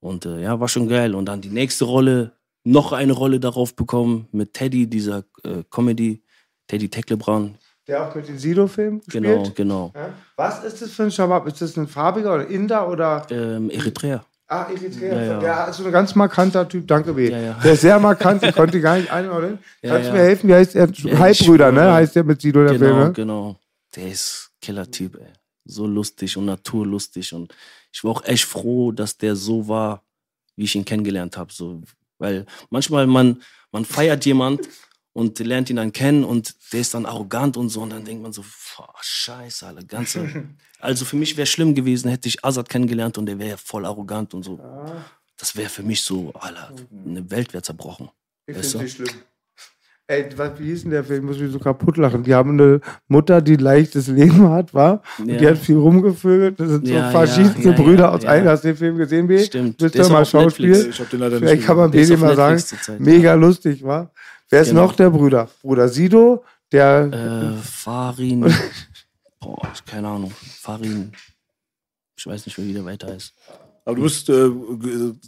Und äh, ja, war schon geil. Und dann die nächste Rolle, noch eine Rolle darauf bekommen mit Teddy, dieser äh, Comedy, Teddy Tecklebrand. Der auch mit den Sido-Filmen Genau, spielt. genau. Ja. Was ist das für ein Schabab? Ist das ein farbiger oder Inder oder. Ähm, Eritrea. Ah, Eritrea. Ja, ja. Der ist so ein ganz markanter Typ, danke B. Ja, ja. Der ist sehr markant, ich konnte gar nicht einordnen. Kannst du mir helfen? Wie heißt? Ja, Halbbrüder, ne? Heißt der mit Sido der Genau, Film, ne? genau. Der ist Killer-Typ, ey. So lustig und naturlustig. Und ich war auch echt froh, dass der so war, wie ich ihn kennengelernt habe. So, weil manchmal man, man feiert jemand und lernt ihn dann kennen und der ist dann arrogant und so. Und dann denkt man so, boah, scheiße, alle ganze. Also für mich wäre schlimm gewesen, hätte ich Azad kennengelernt und der wäre voll arrogant und so. Das wäre für mich so, Alter, eine Welt wäre zerbrochen. Ich finde nicht schlimm. Ey, was, wie hieß denn der Film? Ich muss mich so kaputt lachen. Die haben eine Mutter, die ein leichtes Leben hat, war? Und die Ja. hat viel rumgevögelt. Das sind so Ja, verschiedenste ja, ja, Brüder ja, aus ja. einem. Hast du den Film gesehen, B? Stimmt. Der du ist mal auf Netflix. Schauspiel? Ich habe den leider nicht Vielleicht kann man auf mal sagen. Mega lustig, war. Wer ist Genau. noch der Bruder? Bruder Sido, der. Äh, Farin. Boah, keine Ahnung. Farin. Ich weiß nicht, wie der weiter ist. Aber du bist äh,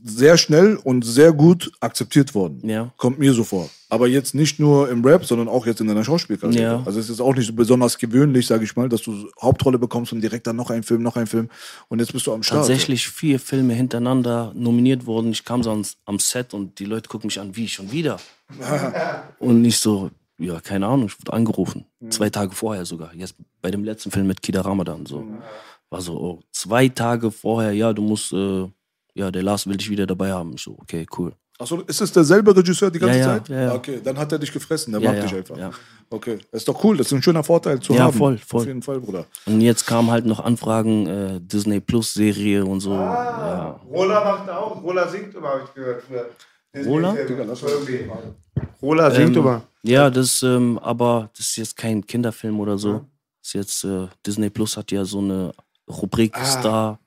sehr schnell und sehr gut akzeptiert worden. Ja. Kommt mir so vor. Aber jetzt nicht nur im Rap, sondern auch jetzt in deiner Schauspielkarriere. Ja. Also es ist auch nicht so besonders gewöhnlich, sage ich mal, dass du Hauptrolle bekommst und direkt dann noch ein Film, noch ein Film. Und jetzt bist du am Start. Tatsächlich vier Filme hintereinander nominiert wurden. Ich kam so ans, am Set und die Leute gucken mich an, wie, schon wieder? und nicht so, ja, keine Ahnung, ich wurde angerufen. Zwei Tage vorher sogar. Jetzt bei dem letzten Film mit Kida Ramadan. So. War so, oh, zwei Tage vorher, ja, du musst, äh, ja, der Lars will dich wieder dabei haben. Ich so, okay, cool. Achso, ist es derselbe Regisseur die ganze Ja, ja, Zeit? ja, ja. Okay, dann hat er dich gefressen, der Ja, mag ja, dich einfach. ja. Okay, das ist doch cool, das ist ein schöner Vorteil zu Ja, haben. voll, voll. Auf jeden Fall, Bruder. Und jetzt kamen halt noch Anfragen, äh, Disney Plus Serie und so. Ja. Rola macht auch. Rola singt immer, habe ich gehört. früher. Rola? Rola singt Ähm, immer. Ja, das, ähm, aber das ist jetzt kein Kinderfilm oder so. Das ist jetzt, äh, Disney Plus hat ja so eine Rubrik Ah. Star.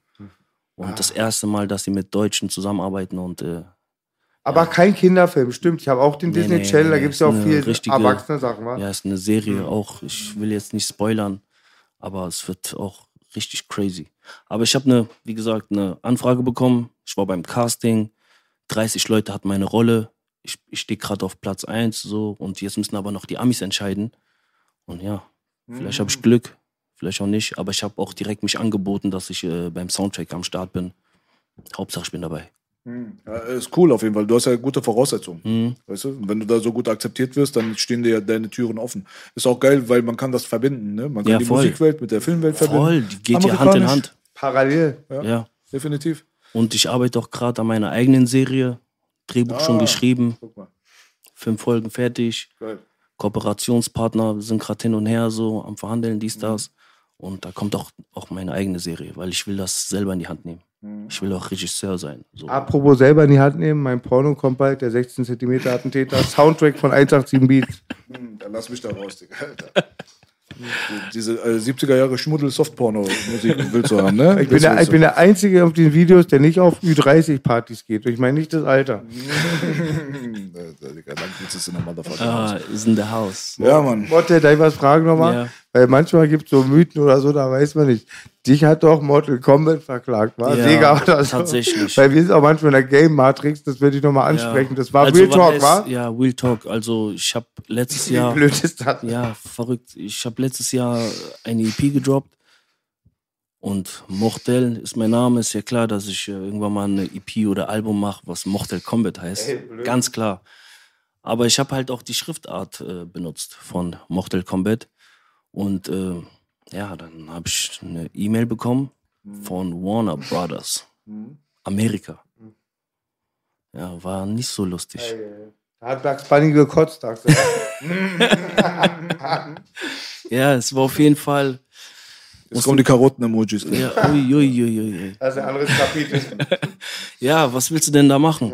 Und das erste Mal, dass sie mit Deutschen zusammenarbeiten und äh, Aber kein Kinderfilm, stimmt. Ich habe auch den Nee, Disney nee, Channel, da nee, gibt es ja auch ist viel richtige- erwachsene Sachen, wa? ja, ist eine Serie auch. Ich will jetzt nicht spoilern, aber es wird auch richtig crazy. Aber ich habe eine, wie gesagt, eine Anfrage bekommen. Ich war beim Casting. 30 Leute hatten meine Rolle. Ich, ich stehe gerade auf Platz 1 so und jetzt müssen aber noch die Amis entscheiden. Und ja, vielleicht habe ich Glück, vielleicht auch nicht, aber ich habe auch direkt mich angeboten, dass ich äh, beim Soundtrack am Start bin. Hauptsache ich bin dabei. Ja, ist cool auf jeden Fall. Du hast ja gute Voraussetzungen. Mhm. Weißt du? Und Wenn du da so gut akzeptiert wirst, dann stehen dir ja deine Türen offen. Ist auch geil, weil man kann das verbinden. Ne? Man kann Ja, die voll. Musikwelt mit der Filmwelt verbinden. Voll, die geht ja Hand in. Hand. Parallel. Ja, Ja. definitiv. Und ich arbeite auch gerade an meiner eigenen Serie. Drehbuch schon Ah. geschrieben, Guck mal. fünf Folgen fertig. Geil. Kooperationspartner sind gerade hin und her so am Verhandeln, dies, das. Und da kommt auch, auch meine eigene Serie, weil ich will das selber in die Hand nehmen. Ich will auch Regisseur sein. So. Apropos selber in die Hand nehmen, mein Porno kommt bald, der 16 cm Attentäter, Soundtrack von 187 Beats. Hm, Dann lass mich da raus, Digga. Alter. Diese äh, 70er Jahre Schmuddel-Softporno-Musik willst du haben, ne? Ich bin, der, ich bin der Einzige auf den Videos, der nicht auf Ü30-Partys geht. Ich meine nicht das Alter. Digga, dann es in der Motherfucker. Ah, is in the house. Ja, Mann. Darf ich was fragen nochmal? Ja. Weil manchmal gibt es so Mythen oder so, da weiß man nicht. Dich hat doch Mortal Kombat verklagt, war Ja, Sega oder so. tatsächlich. Weil wir sind auch manchmal in der Game Matrix, das würde ich nochmal ansprechen. Das war Also, Real was Talk, heißt- war? Ja, Real Talk. Also ich habe letztes Wie Jahr... blöd ist das? Ja, verrückt. Ich habe letztes Jahr eine EP gedroppt. Und Mortel ist mein Name. Ist ja klar, dass ich äh, irgendwann mal eine EP oder Album mache, was Mortal Kombat heißt. Ey. Ganz klar. Aber ich habe halt auch die Schriftart äh, benutzt von Mortal Kombat. Und äh, ja, dann habe ich eine E-Mail bekommen von Warner Brothers. Amerika. Ja, war nicht so lustig. Da hat Bugs Bunny gekotzt, sagst du. Ja, es war auf jeden Fall. Jetzt kommen die Karotten-Emojis. Ja, ui, ui, ui, ui. Das ist ein anderes Kapitel. ja, was willst du denn da machen?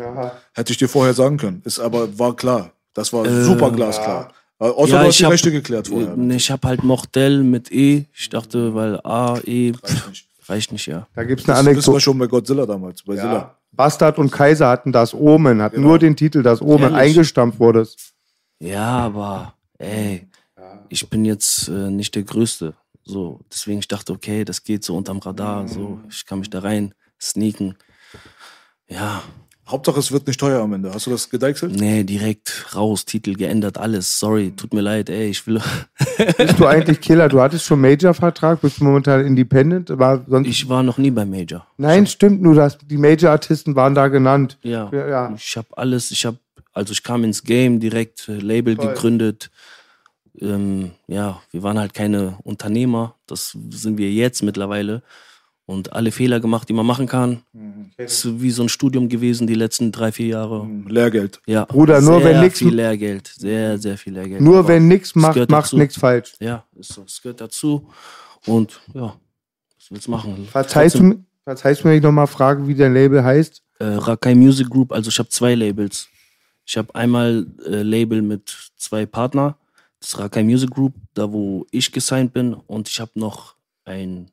Hätte ich dir vorher sagen können. Ist aber war klar. Das war Äh, super glasklar. Äh, Außer Ja, du hast ich die hab- Rechte geklärt vorher. Äh, Ich habe halt Mortel mit E. Ich dachte, weil A, E, pff, nicht. reicht nicht, ja. Da gibt es eine Das wissen wir Anekdote. schon bei Godzilla damals. Bei Zilla. Ja. Bastard und Kaiser hatten das Omen, hatten Genau. nur den Titel, das Omen, Ehrlich? eingestampft wurde. Ja, aber ey, ich bin jetzt äh, nicht der Größte. So, deswegen ich dachte, okay, das geht so unterm Radar, so, ich kann mich da rein sneaken. Ja, Hauptsache, es wird nicht teuer am Ende. Hast du das gedeichselt? nee, direkt raus, Titel geändert, alles. Sorry, tut mir leid, ey, ich will. Bist du eigentlich Killer? Du hattest schon Major-Vertrag, bist momentan Independent, war sonst. Ich war noch nie beim Major. Nein, stimmt, nur dass die Major-Artisten waren da genannt. Ja, Ja, ja. ich habe alles, ich habe, also ich kam ins Game, direkt äh, Label Voll. gegründet. Ähm, ja, wir waren halt keine Unternehmer, das sind wir jetzt mittlerweile. Und alle Fehler gemacht, die man machen kann. Ist wie so ein Studium gewesen die letzten drei, vier Jahre. Lehrgeld. Ja, Bruder, nur sehr wenn nix- viel Lehrgeld, sehr, sehr viel Lehrgeld. Nur Aber wenn nichts macht, macht nichts falsch. Ja, ist so, es gehört dazu. Und ja, was willst du machen? Verzeihst du, verzeihst du mir, wenn ich nochmal frage, wie dein Label heißt? Äh, Rakai Music Group, also ich habe zwei Labels. Ich habe einmal äh, Label mit zwei Partner, das Rakai Music Group, da wo ich gesigned bin, und ich habe noch ein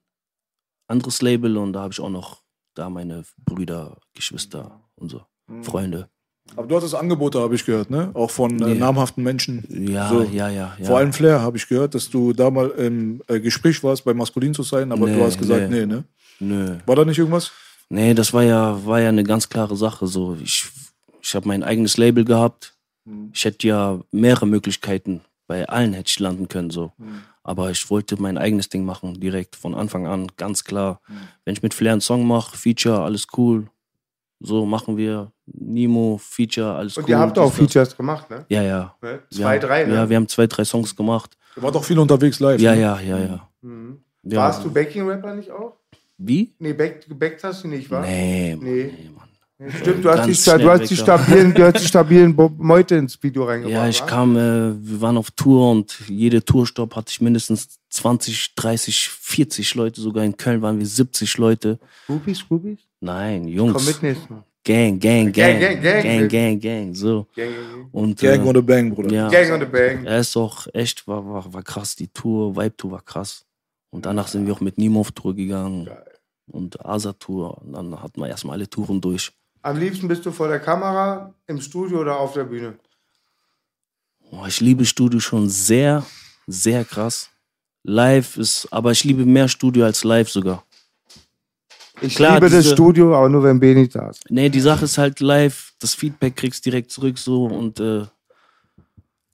anderes Label und da habe ich auch noch da meine Brüder, Geschwister und so, Freunde. Aber du hattest Angebote, habe ich gehört, ne? Auch von äh, namhaften Menschen. Ja, So. ja, ja, ja. Vor allem Flair habe ich gehört, dass du da mal im äh, Gespräch warst, bei Maskulin zu sein, aber Nee, du hast gesagt, nee. nee, ne? Nö. War da nicht irgendwas? Nee, das war ja, war ja eine ganz klare Sache. So, ich, ich habe mein eigenes Label gehabt. Ich hätte ja mehrere Möglichkeiten. Bei allen hätte ich landen können. So. Aber ich wollte mein eigenes Ding machen, direkt von Anfang an, ganz klar. Wenn ich mit Flair einen Song mache, Feature, alles cool. So machen wir. Nemo, Feature, alles Und cool. ihr habt auch dies, das. Features gemacht, ne? Ja, ja. Ne? Zwei, ja, drei, ne? Ja, wir haben zwei, drei Songs gemacht. Du warst doch viel unterwegs live. Ja, ne? ja, ja, ja. Mhm. Wir Warst du Backing-Rapper nicht auch? Wie? Nee, back, gebackt hast du nicht, wa? Nee, Mann, Nee. nee, Mann. Stimmt, du hast, sta- du hast die stabilen, du hast die stabilen Meute ins Video reingebracht. Ja, ich wa? kam, äh, wir waren auf Tour und jede Tourstopp hatte ich mindestens 20, 30, 40 Leute. Sogar in Köln waren wir 70 Leute. Groupies, Groupies? Nein, Jungs. Komm mit nächstes Mal. Gang, Gang, Gang, Gang, gang, gang. Gang, Gang, Gang, so. Gang, gang, Und, Gang äh, on the Bang, Bruder. ja, gang. Gang on the bang. er ist auch echt, war, war, war krass. Die Tour, Vibe-Tour war krass. Und danach sind wir auch mit Nemo auf Tour gegangen. Und Asa-Tour. Und dann hatten wir erstmal alle Touren durch. Am liebsten bist du vor der Kamera, im Studio oder auf der Bühne? Oh, ich liebe Studio schon sehr, sehr krass. Live ist, aber ich liebe mehr Studio als live sogar. Ich Klar, liebe das diese- Studio, aber nur wenn B nicht da ist. Nee, die Sache ist halt live, das Feedback kriegst direkt zurück so und äh,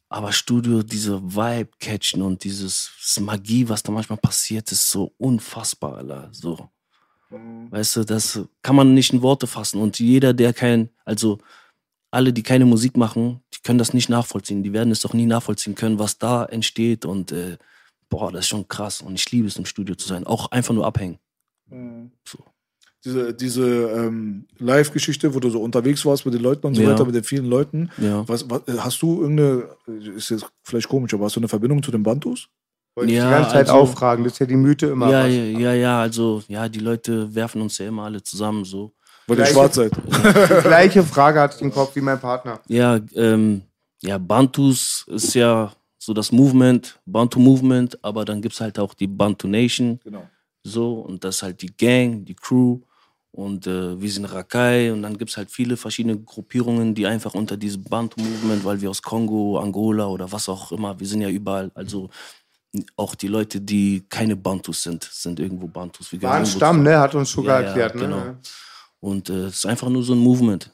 aber Studio, diese Vibe catchen und dieses das Magie, was da manchmal passiert, ist so unfassbar, Alter. So. Weißt du, das kann man nicht in Worte fassen. Und jeder, der kein, also alle, die keine Musik machen, die können das nicht nachvollziehen. Die werden es doch nie nachvollziehen können, was da entsteht. Und äh, boah, das ist schon krass. Und ich liebe es, im Studio zu sein. Auch einfach nur abhängen. So. Diese, diese ähm, Live-Geschichte, wo du so unterwegs warst mit den Leuten und so Ja. weiter, mit den vielen Leuten. Ja. Was, was, hast du irgendeine, ist jetzt vielleicht komisch, aber hast du eine Verbindung zu den Bantus? Wollte ich Ja, die ganze Zeit also- auffragen. Das ist ja die Mythe immer. Ja, was. ja, ja, ja, also, ja, die Leute werfen uns ja immer alle zusammen so. Weil ihr Gleiche- schwarz seid. Gleiche Frage hatte ich im Kopf wie mein Partner. Ja, ähm, ja, Bantus ist ja so das Movement, Bantu Movement, aber dann gibt's halt auch die Bantu Nation, Genau. so, und das ist halt die Gang, die Crew, und äh, wir sind Rakai, und dann gibt's halt viele verschiedene Gruppierungen, die einfach unter diesem Bantu Movement, weil wir aus Kongo, Angola oder was auch immer, wir sind ja überall, also auch die Leute, die keine Bantus sind, sind irgendwo Bantus. Wir War ein Stamm, ne? Hat uns Sugar Ja, ja, erklärt, ne? genau. Und äh, es ist einfach nur so ein Movement.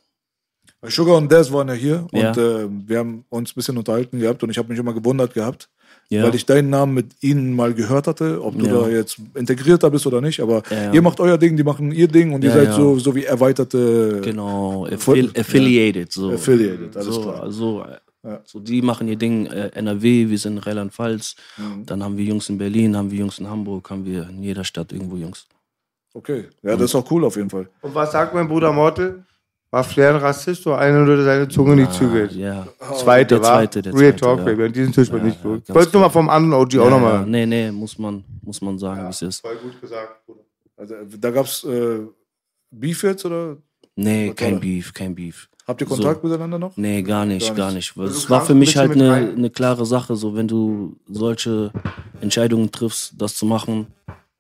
Sugar und Daz waren ja hier Ja. und äh, wir haben uns ein bisschen unterhalten gehabt und ich habe mich immer gewundert gehabt, Ja. weil ich deinen Namen mit ihnen mal gehört hatte, ob du Ja. da jetzt integrierter bist oder nicht, aber Ja, ja. ihr macht euer Ding, die machen ihr Ding und ihr Ja, seid ja. so, so wie erweiterte Genau, affili affiliated. So. Affiliated, alles so, klar. Also, äh, Ja. so, die machen ihr Ding, äh, NRW, wir sind in Rheinland-Pfalz. Mhm. Dann haben wir Jungs in Berlin, haben wir Jungs in Hamburg, haben wir in jeder Stadt irgendwo Jungs. Okay, ja, das ist auch cool auf jeden Fall. Und was sagt mein Bruder Mortel? War Flair ein Rassist oder einer, der seine Zunge nicht zügelt? Ja. Zweite, Der war. zweite, der Real zweite, Talk, ja. Baby. An diesem Tisch Ja, nicht ja, gut. Ich ganz wollte nur mal vom anderen OG auch ja, nochmal. Nee, nee, muss man, muss man sagen, wie es ist. Voll gut gesagt, Bruder. Also, da gab's äh, Beef jetzt oder Nee, Was kein? Beef, kein Beef. Habt ihr So. Kontakt miteinander noch? Nee, gar nicht, Gar gar nicht. nicht. Also Es war für mich halt eine, eine klare Sache, so wenn du solche Entscheidungen triffst, das zu machen.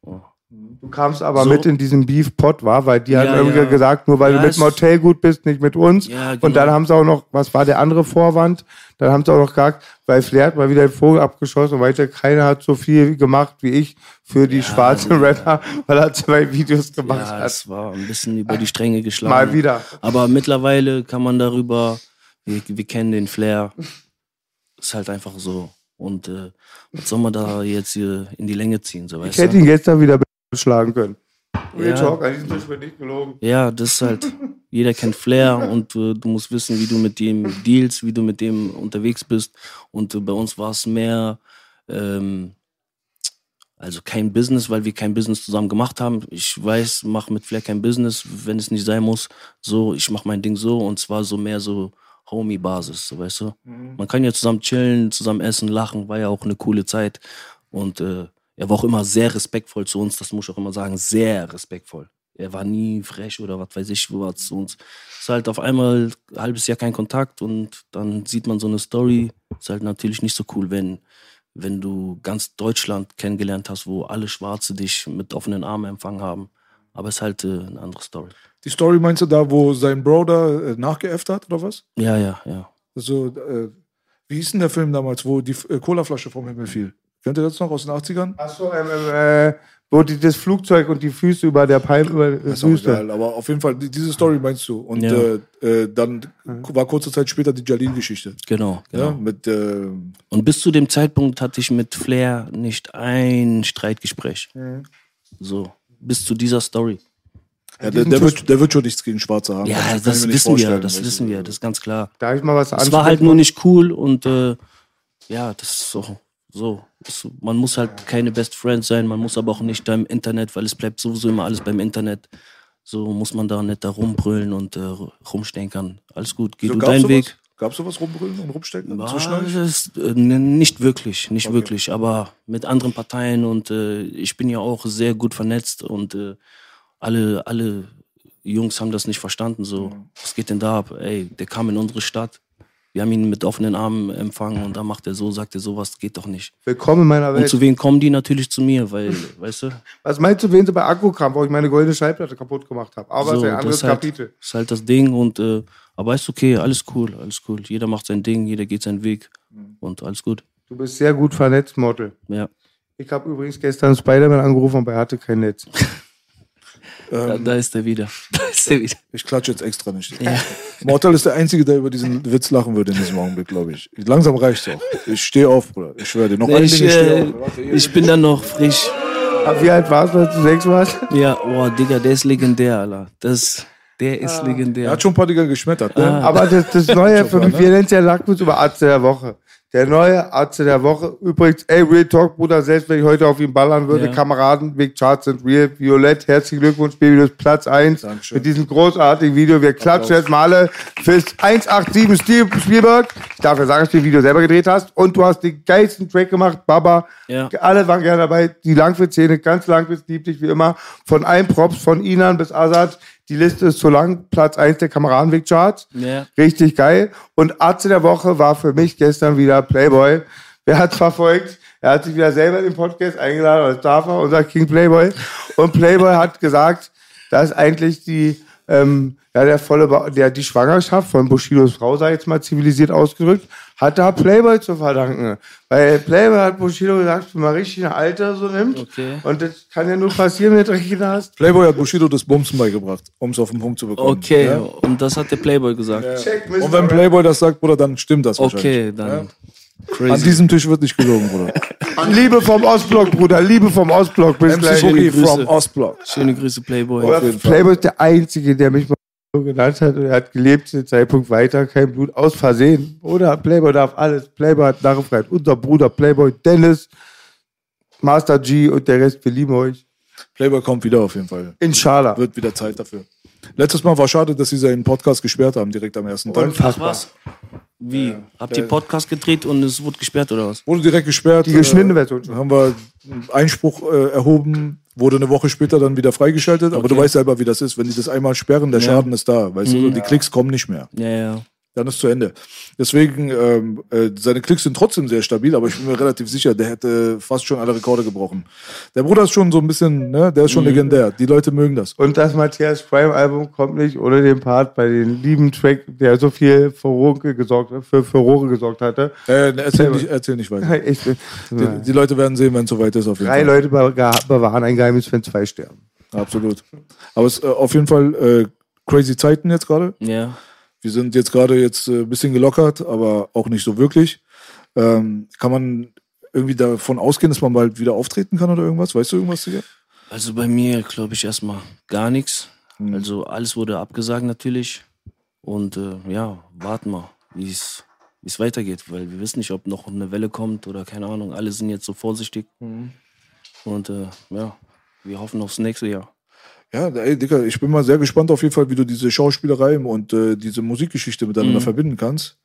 Oh. Du kamst aber So. mit in diesen Beef-Pot, war, weil die Ja, haben irgendwie ja. gesagt, nur weil Ja, du mit es- Motel gut bist, nicht mit uns. Ja, Und dann genau. haben sie auch noch, was war der andere Vorwand? Dann haben sie auch noch gesagt, weil Flair hat mal wieder den Vogel abgeschossen, weil der keiner hat so viel gemacht wie ich für die schwarzen Rapper, weil er zwei Videos gemacht Ja, hat. es war ein bisschen über die Stränge geschlagen. Mal wieder. Aber mittlerweile kann man darüber, wir, wir kennen den Flair. Ist halt einfach so. Und äh, was soll man da jetzt hier in die Länge ziehen, so Ich hätte ihn gestern wieder schlagen können. Real Ja. Talk, an diesem Tisch wird nicht gelogen. Ja, das ist halt, jeder kennt Flair und äh, du musst wissen, wie du mit dem dealst, wie du mit dem unterwegs bist. Und äh, bei uns war es mehr, ähm, also kein Business, weil wir kein Business zusammen gemacht haben. Ich weiß, mach mit Flair kein Business, wenn es nicht sein muss. So, ich mach mein Ding so und zwar so mehr so Homie-Basis, so weißt du. Man kann ja zusammen chillen, zusammen essen, lachen, war ja auch eine coole Zeit. Und äh, er war auch immer sehr respektvoll zu uns, das muss ich auch immer sagen, sehr respektvoll. Er war nie frech oder was weiß ich, was zu uns. Ist halt auf einmal ein halbes Jahr kein Kontakt und dann sieht man so eine Story. Ist halt natürlich nicht so cool, wenn, wenn du ganz Deutschland kennengelernt hast, wo alle Schwarze dich mit offenen Armen empfangen haben. Aber ist halt äh, eine andere Story. Die Story meinst du da, wo sein Bruder äh, nachgeäfft hat, oder was? Ja, ja, ja. Also, äh, wie hieß denn der Film damals, wo die äh, Colaflasche vom Himmel fiel? Kennt ihr das noch aus den 80ern? Achso, ähm, ähm, äh, wo die, das Flugzeug und die Füße über der Palme, über der Ist auch egal, aber auf jeden Fall, die- diese Story meinst du. Und Ja. äh, äh, dann war kurze Zeit später die Jalil-Geschichte. Genau, genau. Ja, mit, äh, Und bis zu dem Zeitpunkt hatte ich mit Flair nicht ein Streitgespräch. So, bis zu dieser Story. ja, der, der, wird, der wird schon nichts gegen Schwarze haben. Ja, das nicht wissen wir, das weißt wissen wir, das ist ganz klar. Darf ich mal was Es war halt nur nicht cool und äh, ja, das ist so. So. Es- Man muss halt keine Best Friend sein, man muss aber auch nicht da im Internet, weil es bleibt sowieso immer alles beim Internet. So muss man da nicht da rumbrüllen und äh, rumstenkern. Alles gut, geh So, du deinen sowas? Weg. Gab es sowas rumbrüllen und rumstecken Ah, zwischen euch? ist, äh, nicht wirklich, nicht wirklich, aber mit anderen Parteien und äh, ich bin ja auch sehr gut vernetzt und äh, alle, alle Jungs haben das nicht verstanden. So, was geht denn da ab? Ey, der kam in unsere Stadt. Wir haben ihn mit offenen Armen empfangen und dann macht er so, sagt er sowas geht doch nicht. Willkommen in meiner Und Welt. zu wem kommen die natürlich zu mir, weil, weißt du, Was meinst du, wen sie bei Akkukram, wo ich meine goldene Schallplatte kaputt gemacht habe? Aber es ist ein das anderes ist halt, Kapitel. ist halt das Ding und äh, aber ist okay, alles cool, alles cool. Jeder macht sein Ding, jeder geht seinen Weg und alles gut. Du bist sehr gut vernetzt, Model. Ja. Ich habe übrigens gestern Spider-Man angerufen, aber er hatte kein Netz. Da, da ist er wieder. Da ist er wieder. Ich klatsche jetzt extra nicht. Mortal ist der Einzige, der über diesen Witz lachen würde in diesem Augenblick, glaube ich. Langsam reicht's auch. Ich stehe auf, Bruder. Ich schwöre dir. Noch ein Ich, Ding, ich stehe äh, auf. Warte, ich bin dann noch frisch. Aber wie alt warst du, als du sechs warst? Ja, oh, Digga, der ist legendär, Alter. Das, der ist Er legendär. hat schon ein paar Dinger geschmettert. Ne? Ah. Aber das, das Neue für mich, ne? wir nennen es ja Lackmus über Arzt der Woche. Der neue Arzt der Woche. Übrigens, ey, Real Talk, Bruder, selbst wenn ich heute auf ihn ballern würde, Ja. Kameraden, Big Charts sind real. Violett, herzlichen Glückwunsch, Baby, du bist Platz 1 Dankeschön. mit diesem großartigen Video. Wir klatschen jetzt mal alle fürs 187 Stil- Spielberg. Ich darf ja sagen, dass du das Video selber gedreht hast. Und du hast den geilsten Track gemacht, Baba. Ja. Alle waren gerne dabei. Die Langwitz-Szene, ganz Langwitz, lieblich wie immer. Von allen Props, von Inan bis Azad. Die Liste ist so lang. Platz 1 der Kameradenweg-Charts. Ja. Richtig geil. Und Arzt der Woche war für mich gestern wieder Playboy. Wer hat verfolgt? Er hat sich wieder selber in den Podcast eingeladen, als darf er, unser King Playboy. Und Playboy hat gesagt, dass eigentlich die, ähm, ja, der volle, Ba- der, die Schwangerschaft von Bushidos Frau, sei jetzt mal zivilisiert ausgedrückt, hat da Playboy zu verdanken. Weil Playboy hat Bushido gesagt, wenn man richtig ein Alter so nimmt. Okay. Und das kann ja nur passieren, wenn du richtig hast. Playboy hat Bushido das Bumsen beigebracht, um es auf den Punkt zu bekommen. Okay, Ja? und das hat der Playboy gesagt. Check, Und wenn Playboy das sagt, Bruder, dann stimmt das Okay, wahrscheinlich. dann. Ja? An diesem Tisch wird nicht gelogen, Bruder. Liebe vom Ostblock, Bruder, Liebe vom Ostblock. Bis MC gleich. Grüße. from Ostblock. Schöne Grüße, Playboy. Playboy ist der Einzige, der mich mal so genannt hat und er hat gelebt zu dem Zeitpunkt weiter, kein Blut, aus Versehen. Oder Playboy darf alles. Playboy hat Narrenfreiheit. Unser Bruder Playboy, Dennis, Master G und der Rest, wir lieben euch. Playboy kommt wieder auf jeden Fall. Inshallah. Wird wieder Zeit dafür. Letztes Mal war schade, dass sie seinen Podcast gesperrt haben, direkt am ersten Tag. Unfassbar. Was? Wie? Habt ihr Podcast gedreht und es wurde gesperrt oder was? Wurde direkt gesperrt. Die geschnittene äh, Version. Haben wir Einspruch äh, erhoben, wurde eine Woche später dann wieder freigeschaltet. Aber Okay. du weißt selber, wie das ist. Wenn die das einmal sperren, der Ja. Schaden ist da. Weißt du, die Klicks kommen nicht mehr. Ja, ja. Dann ist zu Ende. Deswegen, ähm, äh, seine Klicks sind trotzdem sehr stabil, aber ich bin mir relativ sicher, der hätte fast schon alle Rekorde gebrochen. Der Bruder ist schon so ein bisschen, ne, der ist schon legendär. Die Leute mögen das. Und das Matthias Prime Album kommt nicht ohne den Part bei den lieben Track, der so viel Furore gesorgt, für Furore gesorgt hatte. Äh, erzähl, nicht, erzähl nicht weiter. Ich, Die, die Leute werden sehen, wenn es soweit ist. Auf jeden drei Fall. Leute be- bewahren ein Geheimnis, wenn zwei sterben. Absolut. Aber es ist äh, auf jeden Fall äh, crazy Zeiten jetzt gerade. Ja. Wir sind jetzt gerade jetzt äh, ein bisschen gelockert, aber auch nicht so wirklich. Ähm, kann man irgendwie davon ausgehen, dass man bald wieder auftreten kann oder irgendwas? Weißt du irgendwas, Digga? Also bei mir glaube ich erstmal gar nichts. Also alles wurde abgesagt natürlich. Und äh, ja, warten wir, wie es weitergeht, weil wir wissen nicht, ob noch eine Welle kommt oder keine Ahnung. Alle sind jetzt so vorsichtig. Und äh, ja, wir hoffen aufs nächste Jahr. Ja, ey, Digga, ich bin mal sehr gespannt auf jeden Fall, wie du diese Schauspielerei und äh, diese Musikgeschichte miteinander Mhm. verbinden kannst.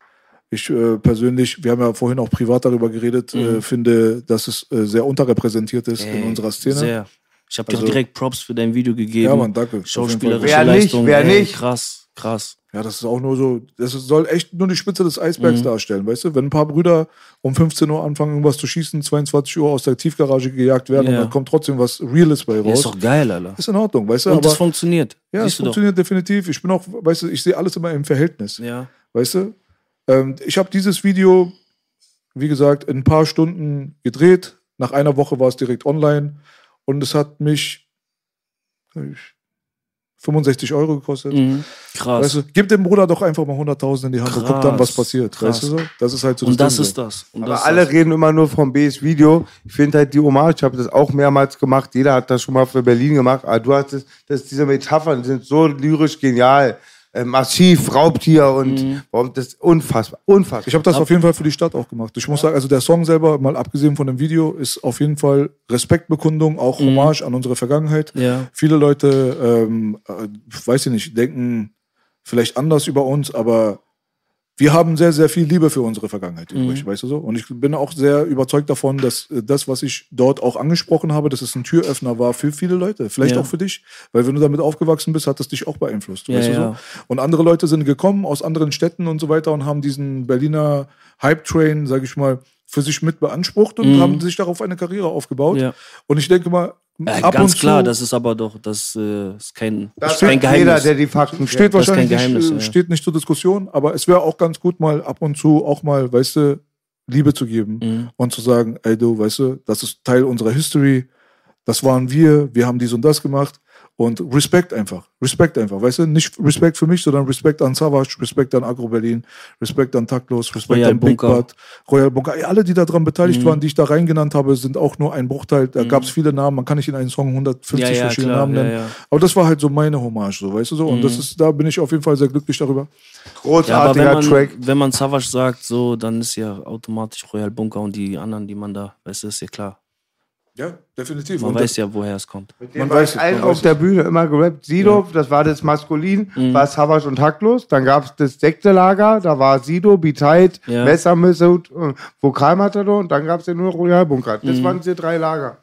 Ich äh, persönlich, wir haben ja vorhin auch privat darüber geredet, äh, finde, dass es äh, sehr unterrepräsentiert ist in Ey, unserer Szene. Sehr. Ich habe dir Also- auch direkt Props für dein Video gegeben. Ja, Mann, danke. Schauspielerische Wer nicht, Leistung. wer ey, nicht? Krass, krass. Ja, das ist auch nur so, das soll echt nur die Spitze des Eisbergs Mhm. darstellen, weißt du? Wenn ein paar Brüder um 15 Uhr anfangen, irgendwas zu schießen, 22 Uhr aus der Tiefgarage gejagt werden und Ja. dann kommt trotzdem was Reales bei Ja, raus. ist doch geil, Alter. ist in Ordnung, weißt du? Und Aber, das funktioniert. ja, es du doch. funktioniert definitiv. Ich bin auch, weißt du, ich sehe alles immer im Verhältnis, Ja. weißt du? Ähm, ich habe dieses Video, wie gesagt, in ein paar Stunden gedreht. Nach einer Woche war es direkt online und es hat mich ich, 65 Euro gekostet. Mhm. Krass. Weißt du, gib dem Bruder doch einfach mal 100.000 in die Hand und guck dann, was Krass, passiert. krass. Weißt du so? Das ist halt so und das Ding ist so. das. Und Aber das alle das. reden immer nur vom Bs Video. Ich finde halt die Hommage, ich habe das auch mehrmals gemacht. Jeder hat das schon mal für Berlin gemacht. Aber du hast das, das diese Metaphern sind so lyrisch genial. Äh, Massiv, Raubtier und Mhm. warum das ist unfassbar, unfassbar. Ich habe das auf jeden Fall für die Stadt auch gemacht. Ich muss sagen, also der Song selber, mal abgesehen von dem Video, ist auf jeden Fall Respektbekundung, auch Hommage an unsere Vergangenheit. Mhm. Ja. Viele Leute, ähm, äh, weiß ich nicht, denken vielleicht anders über uns, aber wir haben sehr, sehr viel Liebe für unsere Vergangenheit Mhm. übrig, weißt du so? Und ich bin auch sehr überzeugt davon, dass äh, das, was ich dort auch angesprochen habe, dass es ein Türöffner war für viele Leute. Vielleicht Ja. auch für dich. Weil wenn du damit aufgewachsen bist, hat es dich auch beeinflusst, Ja, weißt du ja. so? Und andere Leute sind gekommen aus anderen Städten und so weiter und haben diesen Berliner Hype-Train, sag ich mal, für sich mit beansprucht und haben sich darauf eine Karriere aufgebaut. Mhm. Und ich denke mal, Äh, ab ganz und klar, zu das ist aber doch, das äh, ist kein, Das kein sagt jeder, Geheimnis. der die Fakten steht kennt. Das ist wahrscheinlich kein Geheimnis, nicht, ja. steht nicht zur Diskussion, aber es wäre auch ganz gut, mal ab und zu auch mal, weißt du, Liebe zu geben Mhm. und zu sagen, ey du, weißt du, das ist Teil unserer History, das waren wir, wir haben dies und das gemacht und Respekt einfach, Respekt einfach, weißt du, nicht Respekt für mich, sondern Respekt an Savage, Respekt an Agro Berlin, Respekt an Taktlos, Respekt Royal an Big Bunker. Bad, Royal Bunker, alle, die daran beteiligt Mhm. waren, die ich da reingenannt habe, sind auch nur ein Bruchteil, da gab es viele Namen, man kann nicht in einem Song 150 Ja, ja, verschiedene klar, Namen nennen, ja. aber das war halt so meine Hommage, so, weißt du so, und Mhm. das ist, da bin ich auf jeden Fall sehr glücklich darüber. Ja, aber wenn Großartiger man, Track. wenn man Savage sagt, so, dann ist ja automatisch Royal Bunker und die anderen, die man da, weißt du, ist ja klar. Ja, definitiv. Man Und weiß ja, woher es kommt. Man weiß weiß es, allen man auf weiß der Bühne immer gerappt. Sido, das war das Maskulin, Mhm. war Savage und Hacklos. Dann gab es das Sektelager, da war Sido, Biteit, Ja. Messermissut, äh, Vokalmatador und dann gab es ja nur Royalbunker. Das Mhm. waren diese drei Lager.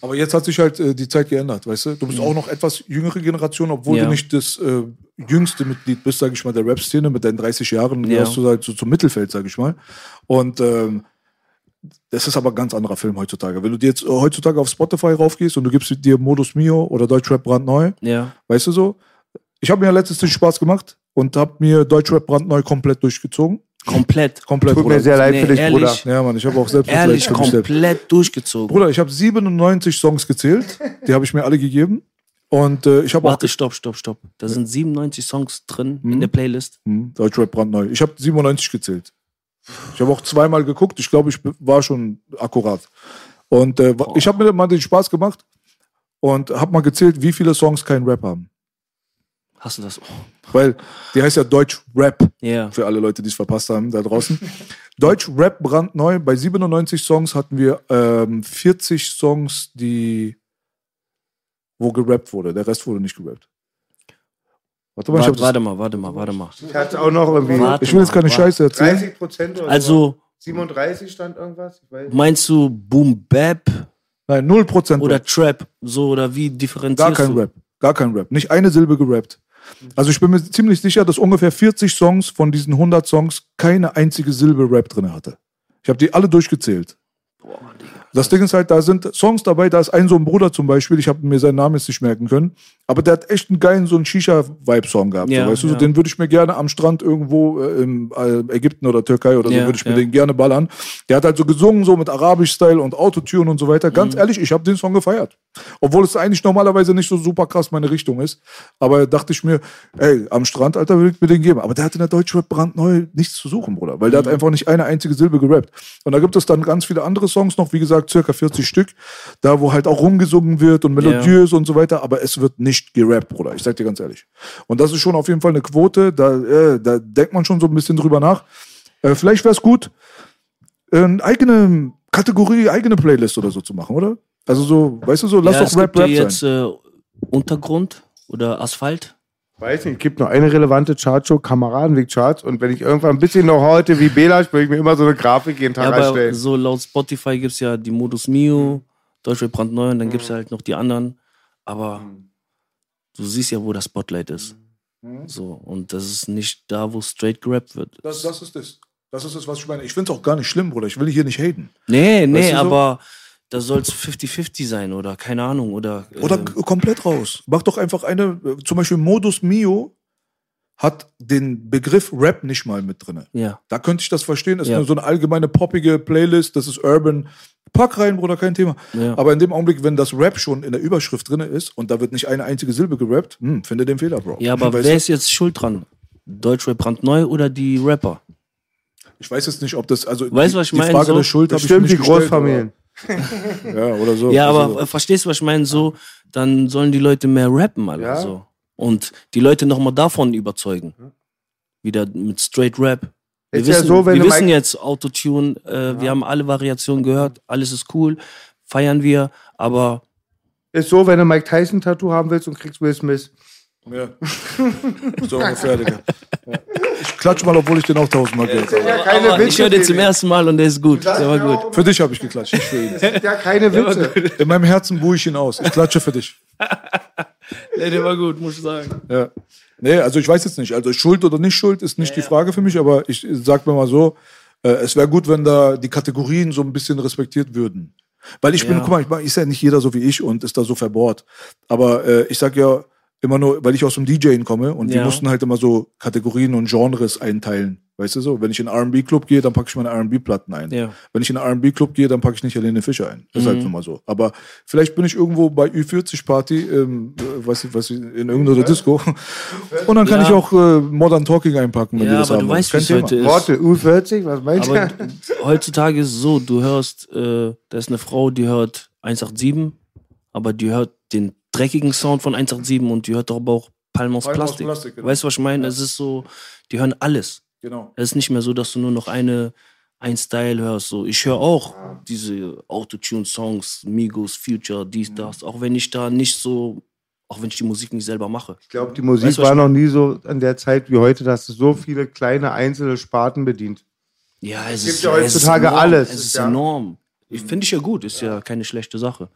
Aber jetzt hat sich halt äh, die Zeit geändert, weißt du? Du bist auch noch etwas jüngere Generation, obwohl Ja. du nicht das äh, jüngste Mitglied bist, sag ich mal, der Rap-Szene. Mit deinen 30 Jahren Ja. gehörst du halt so zum Mittelfeld, sag ich mal. Und ähm, das ist aber ein ganz anderer Film heutzutage. Wenn du dir jetzt äh, heutzutage auf Spotify raufgehst und du gibst dir Modus Mio oder Deutschrap brandneu, Ja. weißt du so? Ich habe mir letztens den Spaß gemacht und habe mir Deutschrap brandneu komplett durchgezogen. Komplett. Komplett, Tut Bruder. mir sehr leid Nee, für dich, ehrlich. Bruder. Ja, Mann, ich habe auch selbst Ehrlich, für mich selbst. komplett durchgezogen. Bruder, ich habe 97 Songs gezählt. Die habe ich mir alle gegeben. Und äh, ich habe auch Warte, stopp, stopp, stopp. Da sind 97 Songs drin Mhm. in der Playlist. Hm, Deutschrap brandneu. Ich habe 97 gezählt. Ich habe auch zweimal geguckt. Ich glaube, ich war schon akkurat. Und äh, ich habe mir mal den Spaß gemacht und habe mal gezählt, wie viele Songs kein Rap haben. Hast du das? Oh. Weil die heißt ja Deutsch Rap Ja. für alle Leute, die es verpasst haben da draußen. Deutsch Rap brandneu. Bei 97 Songs hatten wir ähm, 40 Songs, die wo gerappt wurde. Der Rest wurde nicht gerappt. Warte mal, Warte, warte mal, warte mal, warte mal. Ich hatte auch noch irgendwie Warte ich will jetzt keine mal, Scheiße erzählen. 30 Prozent oder Also, 37 stand irgendwas. Ich weiß. nicht. meinst du Boom Bap Nein, 0% oder Rap. Trap? So, oder wie differenzierst Gar kein du? Rap. Gar kein Rap. Nicht eine Silbe gerappt. Also ich bin mir ziemlich sicher, dass ungefähr 40 Songs von diesen 100 Songs keine einzige Silbe Rap drin hatte. Ich habe die alle durchgezählt. Das Ding ist halt, da sind Songs dabei, da ist ein so ein Bruder zum Beispiel, ich habe mir seinen Namen jetzt nicht merken können, aber der hat echt einen geilen so einen Shisha-Vibe-Song gehabt. Ja, so, weißt du, ja. den würde ich mir gerne am Strand irgendwo äh, im äh, Ägypten oder Türkei oder so, Ja, würde ich mir den gerne ballern. Der hat halt so gesungen, so mit Arabisch-Style und Autotune und so weiter. Mhm. Ganz ehrlich, ich habe den Song gefeiert. Obwohl es eigentlich normalerweise nicht so super krass meine Richtung ist. Aber dachte ich mir, ey, am Strand, Alter, will ich mir den geben. Aber der hat in der Deutschrap brandneu nichts zu suchen, Bruder. Weil der Mhm. hat einfach nicht eine einzige Silbe gerappt. Und da gibt es dann ganz viele andere Songs noch, wie gesagt, circa 40 Stück, da wo halt auch rumgesungen wird und melodiös und so weiter. Aber es wird nicht gerappt, Bruder. Ich sag dir ganz ehrlich. Und das ist schon auf jeden Fall eine Quote. Da, äh, da denkt man schon so ein bisschen drüber nach. Äh, vielleicht wäre es gut, eine eigene Kategorie, eigene Playlist oder so zu machen, oder? Also so, weißt du so, lass ja, doch Rap Rap jetzt sein. äh, Untergrund oder Asphalt. Weiß nicht, es gibt noch eine relevante Chartshow, Kameradenweg-Charts. Und wenn ich irgendwann ein bisschen noch heute wie Belasch, würde ich mir immer so eine Grafik jeden Tag Ja, aber erstellen. so laut Spotify gibt es ja die Modus Mio, Deutschrap brandneu und dann gibt es halt noch die anderen. Aber du siehst ja, wo das Spotlight ist. So, und das ist nicht da, wo straight gerappt wird. Das, das ist das. Das ist das, was ich meine. Ich finde es auch gar nicht schlimm, Bruder. Ich will hier nicht haten. Nee, nee, Weißt du so? Da soll es 50-50 sein oder keine Ahnung. Oder, Oder äh, k- komplett raus. Mach doch einfach eine, äh, zum Beispiel Modus Mio hat den Begriff Rap nicht mal mit drin. ja. Da könnte ich das verstehen. Das ist Ja. nur so eine allgemeine poppige Playlist, das ist Urban. Pack rein, Bruder, kein Thema. Ja. Aber in dem Augenblick, wenn das Rap schon in der Überschrift drin ist und da wird nicht eine einzige Silbe gerappt, hm, finde den Fehler, Bro. Ja, aber Weißt wer du? ist jetzt schuld dran? Deutschrap brandneu oder die Rapper? Ich weiß jetzt nicht, ob das, also Weißt die, du, was ich die meine? Frage So- der Schuld habe ich nicht die gestellt, Großfamilien. aber- Ja, oder so. Ja, aber also, äh, verstehst du, was ich meine? So, dann sollen die Leute mehr rappen, Alter. Ja. So. Und die Leute nochmal davon überzeugen. Wieder mit Straight Rap. Wir Ist ja wissen, so, wenn wir wissen jetzt Autotune, äh, wir haben alle Variationen gehört, alles ist cool, feiern wir, aber Ist so, wenn du Mike Tyson Tattoo haben willst und kriegst Will Smith. ja. so ungefähr, Digga. Ja. Ich klatsch mal, obwohl ich den auch tausendmal gehört habe. Ja, keine aber ich höre den zum ersten Mal und der ist gut. Der war gut. Für dich habe ich geklatscht, nicht für ihn. Ja, keine Witze. In meinem Herzen buhe ich ihn aus. Ich klatsche für dich. Nee, der war gut, muss ich sagen. Ja. Nee, also ich weiß jetzt nicht. Also Schuld oder nicht Schuld ist nicht die Frage für mich, aber ich sag mir mal so, äh, es wäre gut, wenn da die Kategorien so ein bisschen respektiert würden. Weil ich bin, Ja. guck mal, ich ist ja nicht jeder so wie ich und ist da so verbohrt. Aber äh, ich sag ja immer nur, weil ich aus dem DJing komme und wir Ja. mussten halt immer so Kategorien und Genres einteilen. Weißt du so? Wenn ich in einen R&B-Club gehe, dann packe ich meine R&B-Platten ein. Ja. Wenn ich in einen R&B-Club gehe, dann packe ich nicht Helene Fischer ein. Das ist Mhm. halt nun mal so. Aber vielleicht bin ich irgendwo bei Ü40-Party, ähm, äh, was, was, in irgendeiner Disco. Und dann kann Ja. ich auch äh, Modern Talking einpacken, wenn die Ja, das aber haben. du weißt, wie Kein es Thema. heute ist. Worte, U40, was meinst Aber du? heutzutage ist es so, du hörst, äh, da ist eine Frau, die hört 187, aber die hört den dreckigen Sound von 187 und die hört doch aber auch Palm aus Palm aus Plastik. Plastik, genau. Weißt du, was ich meine? Es ist so, die hören alles. Genau. Es ist nicht mehr so, dass du nur noch eine, ein Style hörst. So, ich höre auch diese Autotune-Songs, Migos, Future, dies, Mhm. das, auch wenn ich da nicht so, auch wenn ich die Musik nicht selber mache. Ich glaube, die Musik Weißt war noch nie so an der Zeit wie heute, dass es so viele kleine einzelne Sparten bedient. Ja, es gibt ist ja es ist heutzutage enorm. alles, Es ist ja. enorm. Ich finde ich ja gut, ist ja keine schlechte Sache.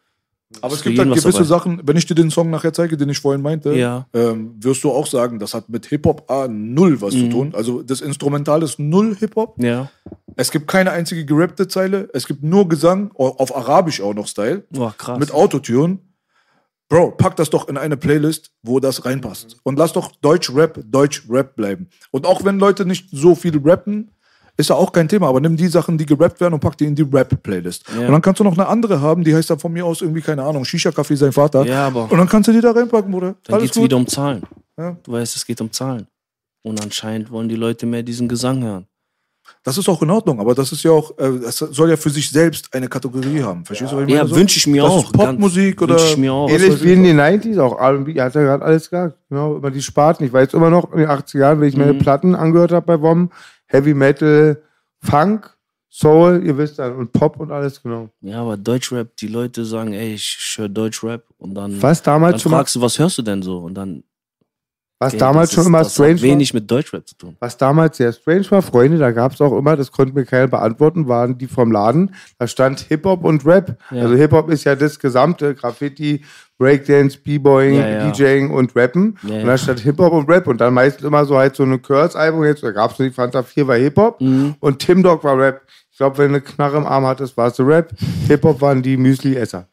Aber es gibt halt was gewisse. Sachen, wenn ich dir den Song nachher zeige, den ich vorhin meinte, Ja. ähm, wirst du auch sagen, das hat mit Hip-Hop A null was Mhm. zu tun. Also das Instrumental ist null Hip-Hop. Ja. Es gibt keine einzige gerappte Zeile. Es gibt nur Gesang, auf Arabisch auch noch Style. Oh, krass. mit Autotune. Bro, pack das doch in eine Playlist, wo das reinpasst. Und lass doch Deutsch-Rap, Deutsch-Rap bleiben. Und auch wenn Leute nicht so viel rappen, ist ja auch kein Thema. Aber nimm die Sachen, die gerappt werden und pack die in die Rap-Playlist. Ja. Und dann kannst du noch eine andere haben, die heißt dann von mir aus irgendwie, keine Ahnung, Shisha-Kaffee sein Vater. Ja, aber- Und dann kannst du die da reinpacken, Bruder. Dann Alles geht es gut. wieder um Zahlen. Ja. Du weißt, es geht um Zahlen. Und anscheinend wollen die Leute mehr diesen Gesang hören. Das ist auch in Ordnung, aber das ist ja auch, äh, das soll ja für sich selbst eine Kategorie haben. Verstehst du, was ich Ja, meine? So? wünsche ich mir das auch. Ist Popmusik oder. Wünsch ich mir auch. Ähnlich wie in den 90s, auch R&B, er hat ja gerade alles gesagt. Genau, immer die Sparten. Ich weiß immer noch, in den 80er Jahren, wenn ich meine Mhm. Platten angehört habe bei WOM, Heavy Metal, Funk, Soul, ihr wisst dann, und Pop und alles, genau. Ja, aber Deutschrap, die Leute sagen, ey, ich höre Deutschrap und dann, Was dann damals mal, fragst du, was hörst du denn so? Und dann Was Okay, damals schon ist- immer das strange hat wenig mit Deutschrap zu tun. Was damals sehr strange war, Freunde, da gab es auch immer, das konnte mir keiner beantworten, waren die vom Laden. Da stand Hip-Hop und Rap. Ja. Also Hip-Hop ist ja das gesamte Graffiti, Breakdance, B-Boying, Ja, ja. DJing und Rappen. Ja, und da stand Hip-Hop und Rap. Und dann meistens immer so halt so eine Curse-Album. Jetzt, da gab es nur die Fanta 4 war Hip-Hop Mhm. und Tim Dog war Rap. Ich glaube, wenn du eine Knarre im Arm hattest, war es Rap. Hip-Hop waren die Müsli-Esser.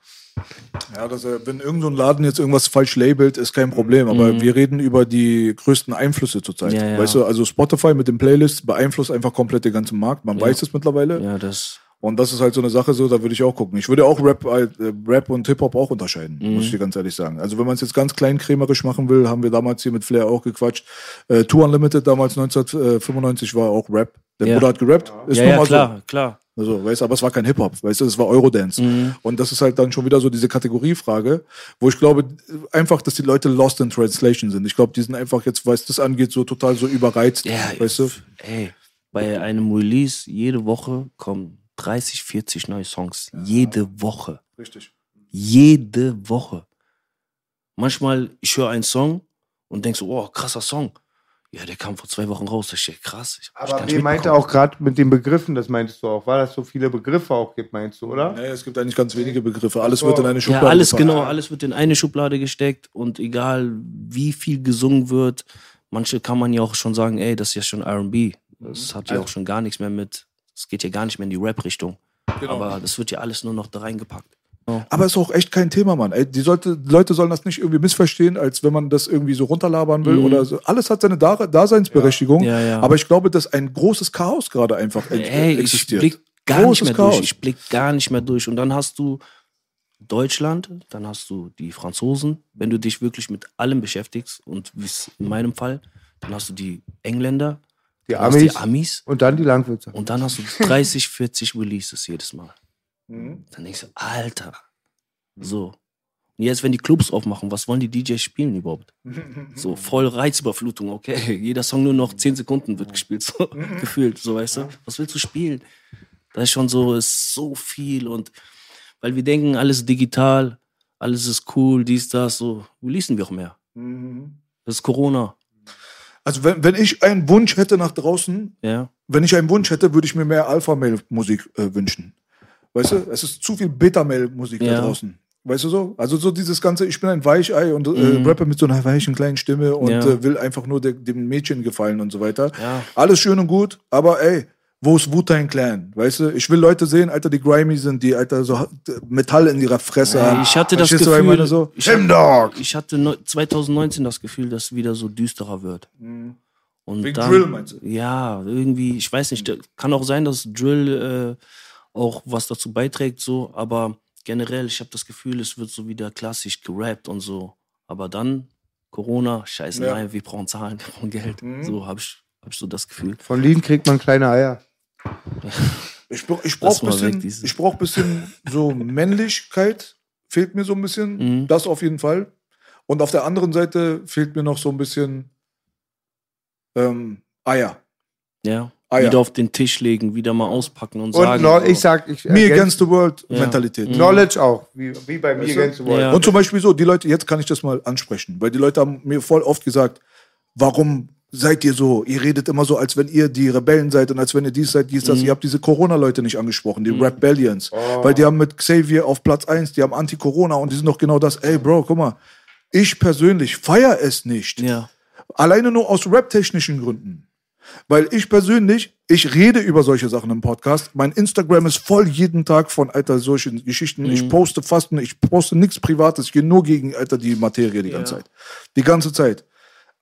Ja, dass er, wenn irgendein so Laden jetzt irgendwas falsch labelt, ist kein Problem. Aber wir reden über die größten Einflüsse zurzeit. Mhm. Ja, ja. Weißt du, also Spotify mit den Playlists beeinflusst einfach komplett den ganzen Markt. Man weiß es mittlerweile. Ja, das. Und das ist halt so eine Sache, so, da würde ich auch gucken. Ich würde auch Rap, äh, Rap und Hip-Hop auch unterscheiden, Mhm. muss ich dir ganz ehrlich sagen. Also wenn man es jetzt ganz kleinkrämerisch machen will, haben wir damals hier mit Flair auch gequatscht. Äh, Tour Unlimited damals 1995 war auch Rap. Der Ja. Bruder hat gerappt. Ist ja, ja, klar, klar. So. Also, weißt aber es war kein Hip-Hop, weißt du, es war Eurodance. Mhm. Und das ist halt dann schon wieder so diese Kategoriefrage, wo ich glaube, einfach, dass die Leute lost in translation sind. Ich glaube, die sind einfach jetzt, was das angeht, so total so überreizt, Ja, weißt du? ey, bei einem Release jede Woche kommen 30, 40 neue Songs. Jede Woche. Richtig. Jede Woche. Manchmal, ich höre einen Song und denk so, oh, krasser Song. Ja, der kam vor zwei Wochen raus. Das ist ja krass. Ich, ich Aber wie meinte auch gerade mit den Begriffen, das meintest du auch, war das so viele Begriffe auch gibt, meinst du, oder? Nee, es gibt eigentlich ganz wenige Begriffe. Alles so. wird in eine Ja, Schublade alles gepackt. genau, alles wird in eine Schublade gesteckt und egal wie viel gesungen wird, manche kann man ja auch schon sagen, ey, das ist ja schon R&B. Das hat ja auch schon gar nichts mehr mit, es geht ja gar nicht mehr in die Rap-Richtung. Genau. Aber das wird ja alles nur noch da reingepackt. Aber ist auch echt kein Thema, Mann. Ey, die, sollte, Leute sollen das nicht irgendwie missverstehen, als wenn man das irgendwie so runterlabern will oder so. Alles hat seine Da- Daseinsberechtigung. Mhm. Ja, ja. Aber ich glaube, dass ein großes Chaos gerade einfach Ey, ich existiert. blick gar Großes nicht mehr Chaos. durch. Ich blick gar nicht mehr durch. Und dann hast du Deutschland, dann hast du die Franzosen. Wenn du dich wirklich mit allem beschäftigst und wie es in meinem Fall, dann hast du die Engländer, Die Amis die Amis und dann die Landwirte. und dann hast du 30, 40 Releases jedes Mal. Mhm. Dann denkst du, Alter, so. Und jetzt, wenn die Clubs aufmachen, was wollen die DJs spielen überhaupt? So voll Reizüberflutung, okay. Jeder Song nur noch 10 Sekunden wird gespielt, so gefühlt, so weißt du. Was willst du spielen? Das ist schon so, ist so viel und weil wir denken, alles digital, alles ist cool, dies, das, so, releasen wir auch mehr. Das ist Corona, Also wenn, wenn ich einen Wunsch hätte nach draußen, ja. wenn ich einen Wunsch hätte, würde ich mir mehr Alpha-Mail-Musik äh, wünschen. Weißt du, es ist zu viel Beta-Mail-Musik Ja. da draußen. Weißt du so? Also so dieses ganze, ich bin ein Weichei und äh, Mhm. rappe mit so einer weichen kleinen Stimme und Ja. äh, will einfach nur de, dem Mädchen gefallen und so weiter. Ja. Alles schön und gut, aber ey, wo ist Wu-Tang Clan? Weißt du, ich will Leute sehen, Alter, die grimy sind, die, Alter, so Metall in ihrer Fresse haben. Ich hatte das Verstehst Gefühl, meine, so? ich, Dog! ich hatte neu- 2019 das Gefühl, dass es wieder so düsterer wird. Und Wegen dann, Drill, meinst du? Ja, irgendwie, ich weiß nicht, kann auch sein, dass Drill äh, auch was dazu beiträgt, so, aber generell, ich habe das Gefühl, es wird so wieder klassisch gerappt und so. Aber dann, Corona, scheiße, Ja. nein, wir brauchen Zahlen, wir brauchen Geld. So habe ich, hab ich so das Gefühl. Von Lean kriegt man kleine Eier. Ich, brauch- ich Lass brauche mal bisschen, ich brauch bisschen so Männlichkeit, fehlt mir so ein bisschen. Mhm. Das auf jeden Fall. Und auf der anderen Seite fehlt mir noch so ein bisschen ähm, Eier. Ja. Ah, ja. wieder auf den Tisch legen, wieder mal auspacken und, Und sagen. no, so. ich sag, ich Me against the world Ja. Mentalität. Knowledge auch, wie, wie bei du? against the world. Ja. Und zum Beispiel so, die Leute, jetzt kann ich das mal ansprechen, weil die Leute haben mir voll oft gesagt, warum seid ihr so? Ihr redet immer so, als wenn ihr die Rebellen seid und als wenn ihr dies seid, dies, das. Ihr habt diese Corona-Leute nicht angesprochen, die Rebellions. Weil die haben mit Xavier auf Platz 1, die haben Anti-Corona und die sind doch genau das. Ey, Bro, guck mal, ich persönlich feier es nicht. Ja. Alleine nur aus rap-technischen Gründen. Weil ich persönlich, ich rede über solche Sachen im Podcast. Mein Instagram ist voll jeden Tag von, Alter, solchen Geschichten. Ich poste fast, ich poste nichts Privates. Ich gehe nur gegen, Alter, die Materie die ganze Zeit. Die ganze Zeit.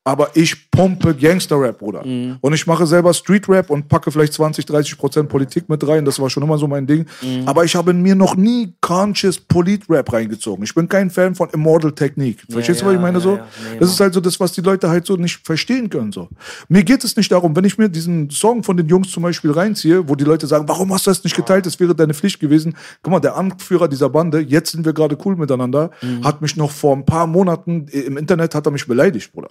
Aber ich pumpe Gangster-Rap, Bruder. Und ich mache selber Street-Rap und packe vielleicht 20, 30 Prozent Politik mit rein. Das war schon immer so mein Ding. Aber ich habe in mir noch nie conscious Polit-Rap reingezogen. Ich bin kein Fan von Immortal Technique. Verstehst du, was ja, ich meine? ja, so? ja. Nee, das ist halt so das, was die Leute halt so nicht verstehen können. So. Mir geht es nicht darum, wenn ich mir diesen Song von den Jungs zum Beispiel reinziehe, wo die Leute sagen, warum hast du das nicht geteilt? Das wäre deine Pflicht gewesen. Guck mal, der Anführer dieser Bande, jetzt sind wir gerade cool miteinander, Mhm. hat mich noch vor ein paar Monaten im Internet hat er mich beleidigt, Bruder.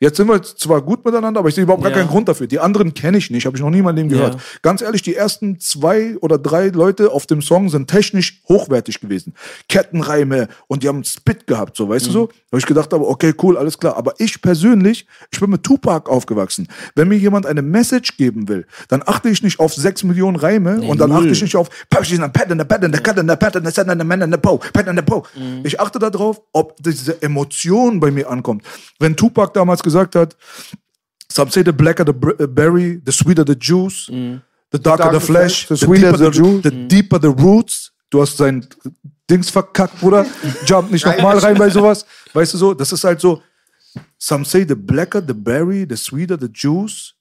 Jetzt sind wir zwar gut miteinander, aber ich sehe überhaupt gar Ja. keinen Grund dafür. Die anderen kenne ich nicht, habe ich noch nie in meinem Leben gehört. Ja. Ganz ehrlich, die ersten zwei oder drei Leute auf dem Song sind technisch hochwertig gewesen. Kettenreime und die haben einen Spit gehabt, so, weißt du Mhm. so? Da habe ich gedacht, aber okay, cool, alles klar. Aber ich persönlich, ich bin mit Tupac aufgewachsen. Wenn mir jemand eine Message geben will, dann achte ich nicht auf sechs Millionen Reime und dann null. achte ich nicht auf. Mhm. Ich achte darauf, ob diese Emotion bei mir ankommt. Wenn Tupac damals gesagt hat, Some say the blacker the uh, berry, the sweeter the juice, the darker Darker the flesh, the the, sweeter deeper the juice. the deeper the roots. Du hast sein Dings verkackt, Bruder. Jump nicht nochmal rein bei sowas. Weißt du so, das ist halt so. Some say the blacker the berry, the sweeter the juice,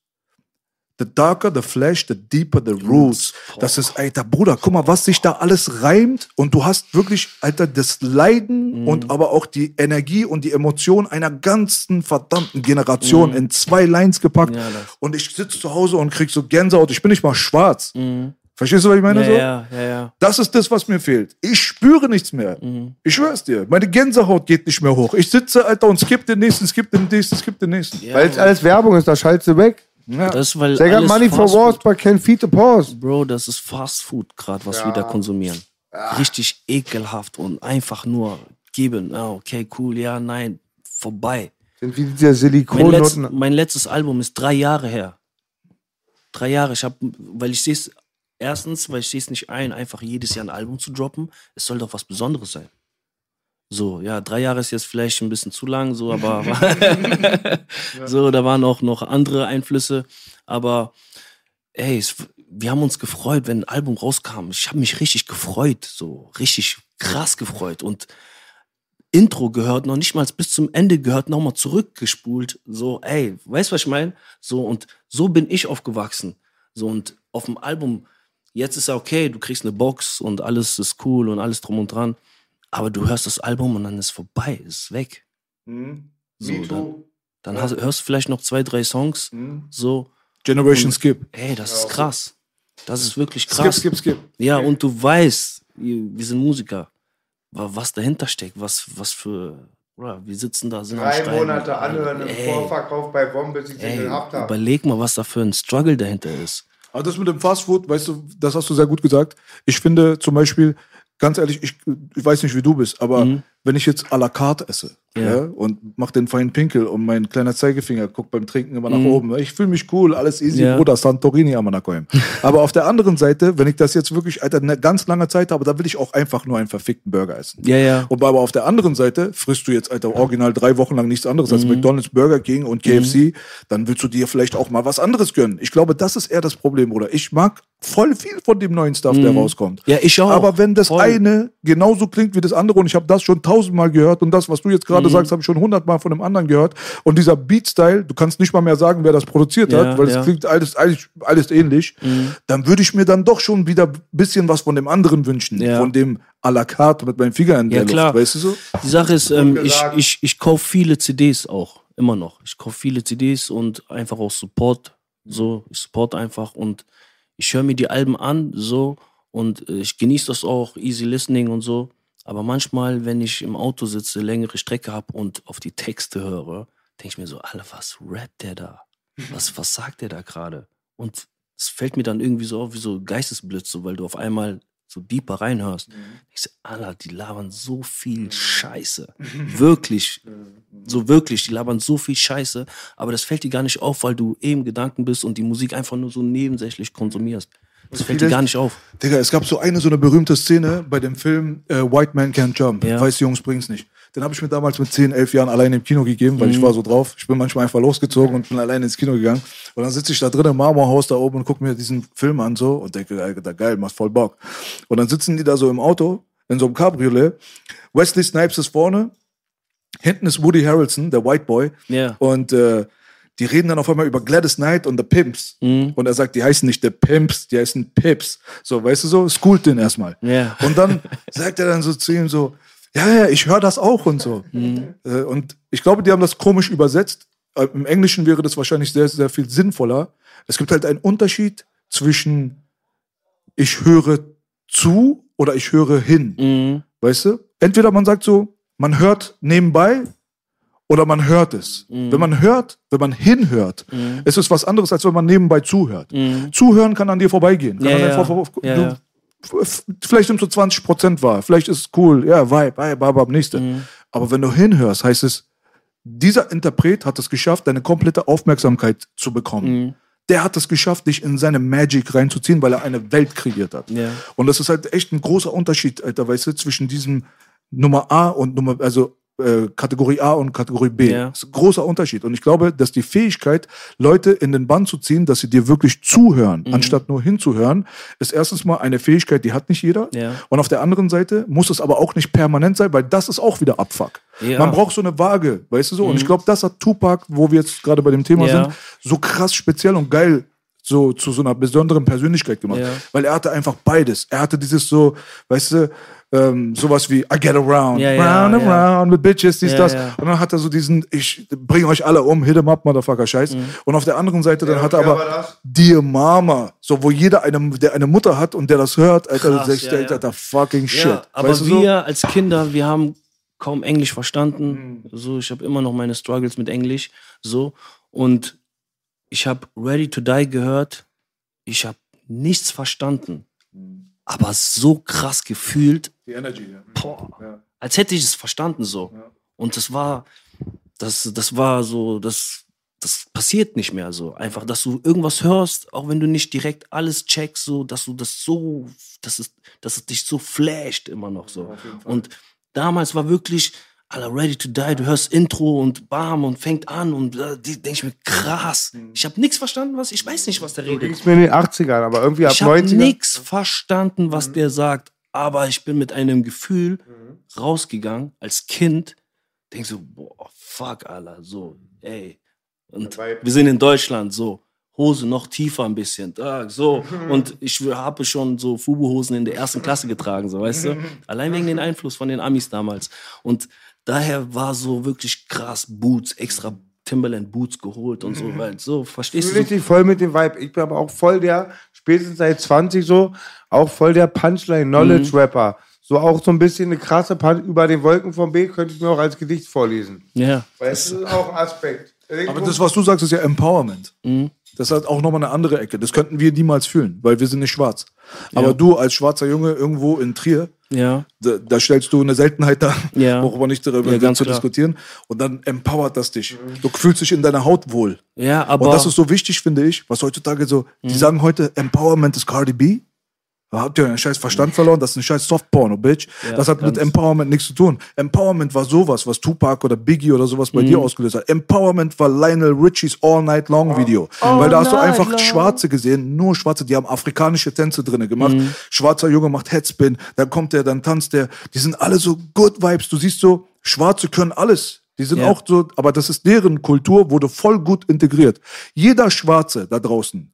the darker the flesh, the deeper the roots. Das ist, Alter, Bruder, guck mal, was sich da alles reimt. Und du hast wirklich, Alter, das Leiden und aber auch die Energie und die Emotion einer ganzen verdammten Generation in zwei Lines gepackt. Ja, und ich sitze zu Hause und krieg so Gänsehaut. Ich bin nicht mal schwarz. Verstehst du, was ich meine? Ja, so? ja, ja, ja. Das ist das, was mir fehlt. Ich spüre nichts mehr. Mhm. Ich schwör's dir. Meine Gänsehaut geht nicht mehr hoch. Ich sitze, Alter, und skip den nächsten, skip den nächsten, skip den nächsten. Ja, Weil es alles Werbung ist, da schaltest du weg. Ja. Das ist, weil They got alles money for Fast wars, but can't feed the pause. Bro, das ist Fast Food gerade, was wir da konsumieren. Richtig ekelhaft und einfach nur geben. Ah, okay, cool, ja, nein, vorbei. Sind wie dieser Mein, letzt, mein letztes Album ist drei Jahre her. Drei Jahre. Ich habe, weil ich sehe es, erstens, weil ich sehe es nicht ein, einfach jedes Jahr ein Album zu droppen. Es soll doch was Besonderes sein. So, ja, drei Jahre ist jetzt vielleicht ein bisschen zu lang, so, aber so, da waren auch noch andere Einflüsse. Aber ey, es, wir haben uns gefreut, wenn ein Album rauskam. Ich habe mich richtig gefreut, so richtig krass gefreut. Und Intro gehört noch nicht mal bis zum Ende gehört noch mal zurückgespult. So, ey, weißt du, was ich meine? So, und so bin ich aufgewachsen. So, und auf dem Album, jetzt ist ja okay, du kriegst eine Box und alles ist cool und alles drum und dran. Aber du hörst das Album und dann ist vorbei, ist weg. So, dann, dann hast, hörst du vielleicht noch zwei, drei Songs. So, Generation Skip. ey, das ist krass. Das ist wirklich Skip, krass. skip, skip. Ja, und du weißt, wir sind Musiker, wa- was dahinter steckt, was, was für, oder wir sitzen da, sind am Drei. Monate anhören im Vorverkauf bei Bomb, bis ich sie ey, gehabt habe. überleg mal, was da für ein Struggle dahinter ist. Aber das mit dem Fast Food, weißt du, das hast du sehr gut gesagt. Ich finde zum Beispiel, ganz ehrlich, ich, ich weiß nicht, wie du bist, aber wenn ich jetzt à la carte esse Mhm. Ja. ja. und mach den feinen Pinkel und mein kleiner Zeigefinger guckt beim Trinken immer nach Mhm. oben. Ich fühle mich cool, alles easy, Ja. Bruder, Santorini am Anakoim. aber auf der anderen Seite, wenn ich das jetzt wirklich, Alter, eine ganz lange Zeit habe, dann will ich auch einfach nur einen verfickten Burger essen. Ja, ja. Und aber auf der anderen Seite frisst du jetzt, Alter, original drei Wochen lang nichts anderes als McDonalds, Burger King und KFC, dann willst du dir vielleicht auch mal was anderes gönnen. Ich glaube, das ist eher das Problem, Bruder. Ich mag voll viel von dem neuen Stuff, der rauskommt. Ja, ich auch. Aber wenn das Voll. eine genauso klingt wie das andere und ich habe das schon tausendmal gehört und das, was du jetzt gerade Mhm. sagst, habe ich schon hundertmal von dem anderen gehört und dieser Beat-Style, du kannst nicht mal mehr sagen, wer das produziert Ja, hat, weil es ja. Mhm. klingt alles, alles, alles ähnlich, dann würde ich mir dann doch schon wieder ein bisschen was von dem anderen wünschen, Ja. von dem à la carte mit meinem Finger in Ja, der klar. Luft, weißt du so? Die Sache ist, ähm, ich, ich, ich kaufe viele CDs auch, immer noch. Ich kaufe viele CDs und einfach auch Support. So, ich support einfach und ich höre mir die Alben an, so, und äh, ich genieße das auch, easy listening und so. Aber manchmal, wenn ich im Auto sitze, längere Strecke habe und auf die Texte höre, denke ich mir so, Alter, was rappt der da? Was, was sagt der da gerade? Und es fällt mir dann irgendwie so auf wie so Geistesblitz, so, weil du auf einmal so deeper reinhörst. Ich so, Alter, die labern so viel Scheiße. Wirklich. So wirklich, die labern so viel Scheiße, aber das fällt dir gar nicht auf, weil du eben Gedanken bist und die Musik einfach nur so nebensächlich konsumierst. Das fällt dir gar nicht auf. Digga, es gab so eine so eine berühmte Szene bei dem Film äh, White Man Can't Jump. Ja. Weiße Jungs bringen's nicht. Den habe ich mir damals mit 10, 11 Jahren alleine im Kino gegeben, weil Mhm. ich war so drauf. Ich bin manchmal einfach losgezogen und bin alleine ins Kino gegangen. Und dann sitze ich da drin im Marmorhaus da oben und gucke mir diesen Film an so und denke, Alter, geil, macht voll Bock. Und dann sitzen die da so im Auto, in so einem Cabriolet. Wesley Snipes ist vorne, hinten ist Woody Harrelson, der White Boy. Ja. Und äh, die reden dann auf einmal über Gladys Knight und The Pimps. Mhm. Und er sagt, die heißen nicht The Pimps, die heißen Pips. So, weißt du so, schoolt den erstmal. Ja. Und dann sagt er dann so zu ihm so, ja, ja, ich höre das auch und so. Mhm. Äh, Und ich glaube, die haben das komisch übersetzt. Äh, Im Englischen wäre das wahrscheinlich sehr, sehr viel sinnvoller. Es gibt halt einen Unterschied zwischen ich höre zu oder ich höre hin. Mhm. Weißt du? Entweder man sagt so, man hört nebenbei oder man hört es. Mhm. Wenn man hört, wenn man hinhört, ist es was anderes, als wenn man nebenbei zuhört. Zuhören kann an dir vorbeigehen. Kann Mhm. Ja, ja. vor- vor- Ja, du, Vielleicht nimmst du 20 Prozent wahr, vielleicht ist es cool, ja, Vibe, Vibe, Babab, nächste. Mhm. Aber wenn du hinhörst, heißt es, dieser Interpret hat es geschafft, deine komplette Aufmerksamkeit zu bekommen. Mhm. Der hat es geschafft, dich in seine Magic reinzuziehen, weil er eine Welt kreiert hat. Ja. Und das ist halt echt ein großer Unterschied, Alter, weißt du, zwischen diesem Nummer A und Nummer, also Kategorie A und Kategorie B. Ja. Das ist ein großer Unterschied. Und ich glaube, dass die Fähigkeit, Leute in den Bann zu ziehen, dass sie dir wirklich zuhören, Mhm. anstatt nur hinzuhören, ist erstens mal eine Fähigkeit, die hat nicht jeder. Ja. Und auf der anderen Seite muss es aber auch nicht permanent sein, weil das ist auch wieder Abfuck. Ja. Mhm. Man braucht so eine Waage, weißt du so? Und ich glaube, das hat Tupac, wo wir jetzt gerade bei dem Thema sind, so krass speziell und geil so zu so einer besonderen Persönlichkeit gemacht. Weil er hatte einfach beides. Er hatte dieses so, weißt du, ähm, sowas wie I get around, Ja, ja, round and round with bitches, dies, das. Und dann hat er so diesen, ich bring euch alle um, hit 'em up, Motherfucker, Scheiß. Mhm. Und auf der anderen Seite, dann hat er aber Dear Mama, so wo jeder eine, der eine Mutter hat und der das hört, Alter, Krass, der sich ja. Alter, fucking shit. Ja, aber weißt du so? wir als Kinder, wir haben kaum Englisch verstanden. Mhm. So, ich habe immer noch meine Struggles mit Englisch. So und ich habe Ready to Die gehört. Ich habe nichts verstanden. Aber so krass gefühlt, Die Energy, ja. boah, Ja. als hätte ich es verstanden so. Und das war, das, das war so, das, das passiert nicht mehr so. Einfach, dass du irgendwas hörst, auch wenn du nicht direkt alles checkst, so, dass du das so, dass es, dass es dich so flasht immer noch so. Und damals war wirklich, Alter, ready to die, du hörst Intro und bam und fängt an und äh, die denke ich mir, krass. Ich habe nichts verstanden, was, ich weiß nicht, was der redet. Ging's mir in den 80ern, aber irgendwie ab Ich habe 90ern. nichts verstanden, was der sagt, aber ich bin mit einem Gefühl rausgegangen als Kind. Denk so, boah, fuck, Alter, so, ey. Und wir sind in Deutschland, so. Hose noch tiefer ein bisschen, da, so. Und ich habe schon so Fubu-Hosen in der ersten Klasse getragen, so, weißt du? Allein wegen den Einfluss von den Amis damals. Und daher war so wirklich krass Boots, extra Timberland Boots geholt und so, weil so, verstehst du? ich dich voll mit dem Vibe. Ich bin aber auch voll der, spätestens seit 20 so, auch voll der Punchline-Knowledge-Rapper. So auch so ein bisschen eine krasse Punch über den Wolken vom B könnte ich mir auch als Gedicht vorlesen. Ja. Weil das ist auch ein Aspekt. Aber das, was du sagst, ist ja Empowerment. Mhm. Das hat auch nochmal eine andere Ecke. Das könnten wir niemals fühlen, weil wir sind nicht schwarz. Aber du als schwarzer Junge irgendwo in Trier, Ja. da, da stellst du eine Seltenheit dar, Ja. worüber nicht darüber Ja, zu klar. diskutieren. Und dann empowert das dich. Du fühlst dich in deiner Haut wohl. Ja, aber. Und das ist so wichtig, finde ich, was heutzutage so, die sagen heute, Empowerment ist Cardi B. Habt ihr einen scheiß Verstand verloren, das ist ein scheiß Softporno, Bitch. Ja, das hat mit. Empowerment nichts zu tun. Empowerment war sowas, was Tupac oder Biggie oder sowas bei dir ausgelöst hat. Empowerment war Lionel Richies All Night Long Video. Weil da hast du einfach Schwarze gesehen, nur Schwarze, die haben afrikanische Tänze drinne gemacht. Mhm. Schwarzer Junge macht Headspin, dann kommt der, dann tanzt der. Die sind alle so Good Vibes. Du siehst so, Schwarze können alles. Die sind Ja. auch so, aber das ist deren Kultur, wurde voll gut integriert. Jeder Schwarze da draußen,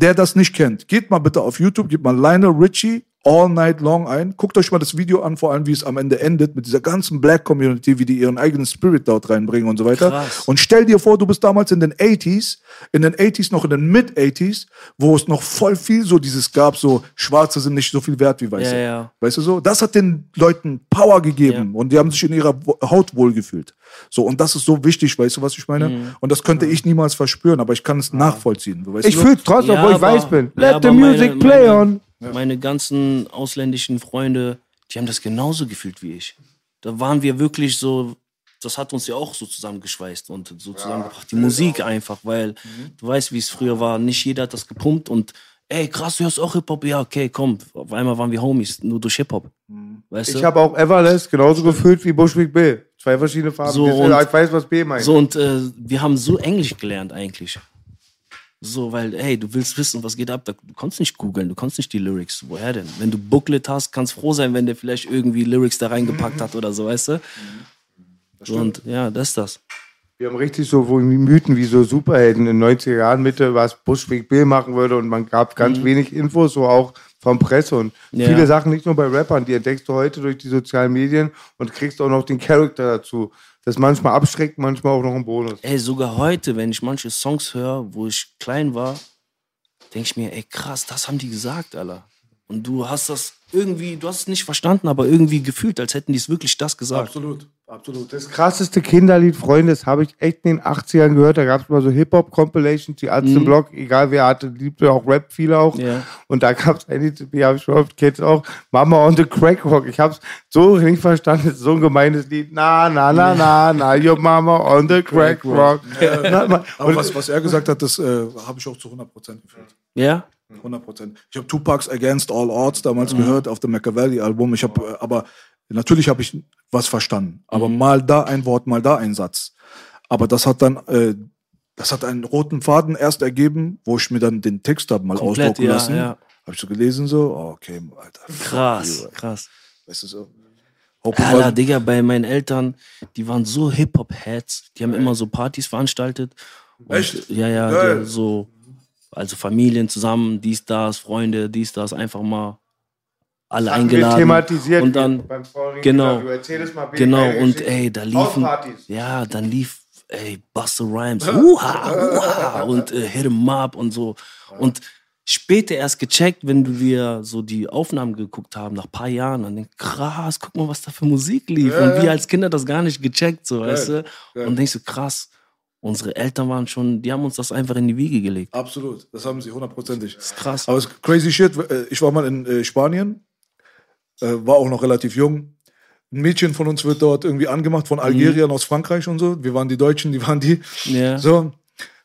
der das nicht kennt, geht mal bitte auf YouTube, gebt mal Lionel Richie All Night Long ein. Guckt euch mal das Video an, vor allem wie es am Ende endet, mit dieser ganzen Black Community, wie die ihren eigenen Spirit dort reinbringen und so weiter. Krass. Und stell dir vor, du bist damals in den 80s, in den 80s, noch in den Mid-80s, wo es noch voll viel so dieses gab, so Schwarze sind nicht so viel wert wie Weiße. Ja, ja. Weißt du so? Das hat den Leuten Power gegeben und die haben sich in ihrer Haut wohlgefühlt. So, und das ist so wichtig, weißt du, was ich meine? Mhm. Und das könnte ich niemals verspüren, aber ich kann es nachvollziehen. Weißt Ich du? fühl's trotzdem, Ja, obwohl ich weiß bin. ja, Let the music meine- play meine- on. Meine ganzen ausländischen Freunde, die haben das genauso gefühlt wie ich. Da waren wir wirklich so, das hat uns ja auch so zusammengeschweißt und so zusammengebracht. Die Musik einfach, weil du weißt, wie es früher war. Nicht jeder hat das gepumpt und ey, krass, du hörst auch Hip-Hop? Ja, okay, komm. Auf einmal waren wir Homies, nur durch Hip-Hop. Weißt Ich habe auch Everlast genauso gefühlt wie Bushwick B. Zwei verschiedene Farben. So, und- ich weiß, was B meint. So, und äh, wir haben so Englisch gelernt eigentlich. So, weil, hey, du willst wissen, was geht ab. Du kannst nicht googeln, du kannst nicht die Lyrics. Woher denn? Wenn du Booklet hast, kannst froh sein, wenn der vielleicht irgendwie Lyrics da reingepackt hat oder so, weißt du? Und ja, das ist das. Wir haben richtig so Mythen wie so Superhelden in den 90er Jahren Mitte, was Bushwick Bill machen würde und man gab ganz wenig Infos, so auch von Presse und Ja. viele Sachen, nicht nur bei Rappern, die entdeckst du heute durch die sozialen Medien und kriegst auch noch den Charakter dazu. Das ist manchmal abschreckt, manchmal auch noch ein Bonus. Ey, sogar heute, wenn ich manche Songs höre, wo ich klein war, denke ich mir, ey, krass, das haben die gesagt, Alter. Und du hast das irgendwie, du hast es nicht verstanden, aber irgendwie gefühlt, als hätten die es wirklich das gesagt. Absolut. Absolut. Das krasseste Kinderlied, Freunde, das habe ich echt in den 80ern gehört. Da gab es mal so Hip-Hop-Compilations, die Arzt Block, egal wer hatte, liebte auch Rap, viele auch. Ja. Und da gab es ein Lied, die habe ich schon oft, kennt auch, Mama on the Crack Rock. Ich habe es so nicht verstanden, das ist so ein gemeines Lied. Na, na, na, na, na, your Mama on the Crack Rock. Na, ma- Aber was, was er gesagt hat, das äh, habe ich auch zu 100% gefühlt. Ja? 100 Prozent. Ich habe Tupac's Against All Odds damals gehört auf dem Machiavelli-Album. Ich habe, äh, aber natürlich habe ich was verstanden. Aber mal da ein Wort, mal da ein Satz. Aber das hat dann, äh, das hat einen roten Faden erst ergeben, wo ich mir dann den Text habe mal Komplett, ausdrucken ja, lassen. ja. Habe ich so gelesen so, oh, okay, Alter. Krass, you, krass. Weißt du so. Alter, Digga, bei meinen Eltern, die waren so Hip-Hop-Heads. Die haben immer so Partys veranstaltet. Und, Echt? Ja, ja, so, also Familien zusammen, dies, das, Freunde, dies, das, einfach mal alle Hatten wir eingeladen. thematisiert und dann, beim vorigen genau, Interview. Erzähl es mal bitte, genau, ey, und ey, da liefen, ja, dann lief, ey, Buster Rhymes, uha, uha, und äh, Hit 'em Up und so. Und später erst gecheckt, wenn du dir so die Aufnahmen geguckt haben, nach ein paar Jahren, dann denkst krass, guck mal, was da für Musik lief. Und wir als Kinder das gar nicht gecheckt, so, weißt du? Und denkst du, krass, unsere Eltern waren schon, die haben uns das einfach in die Wiege gelegt. Absolut, das haben sie hundertprozentig. Das ist krass. Aber es ist crazy shit. Äh, Ich war mal in äh, Spanien, war auch noch relativ jung. Ein Mädchen von uns wird dort irgendwie angemacht von Algerien aus Frankreich und so. Wir waren die Deutschen, die waren die. Ja. So.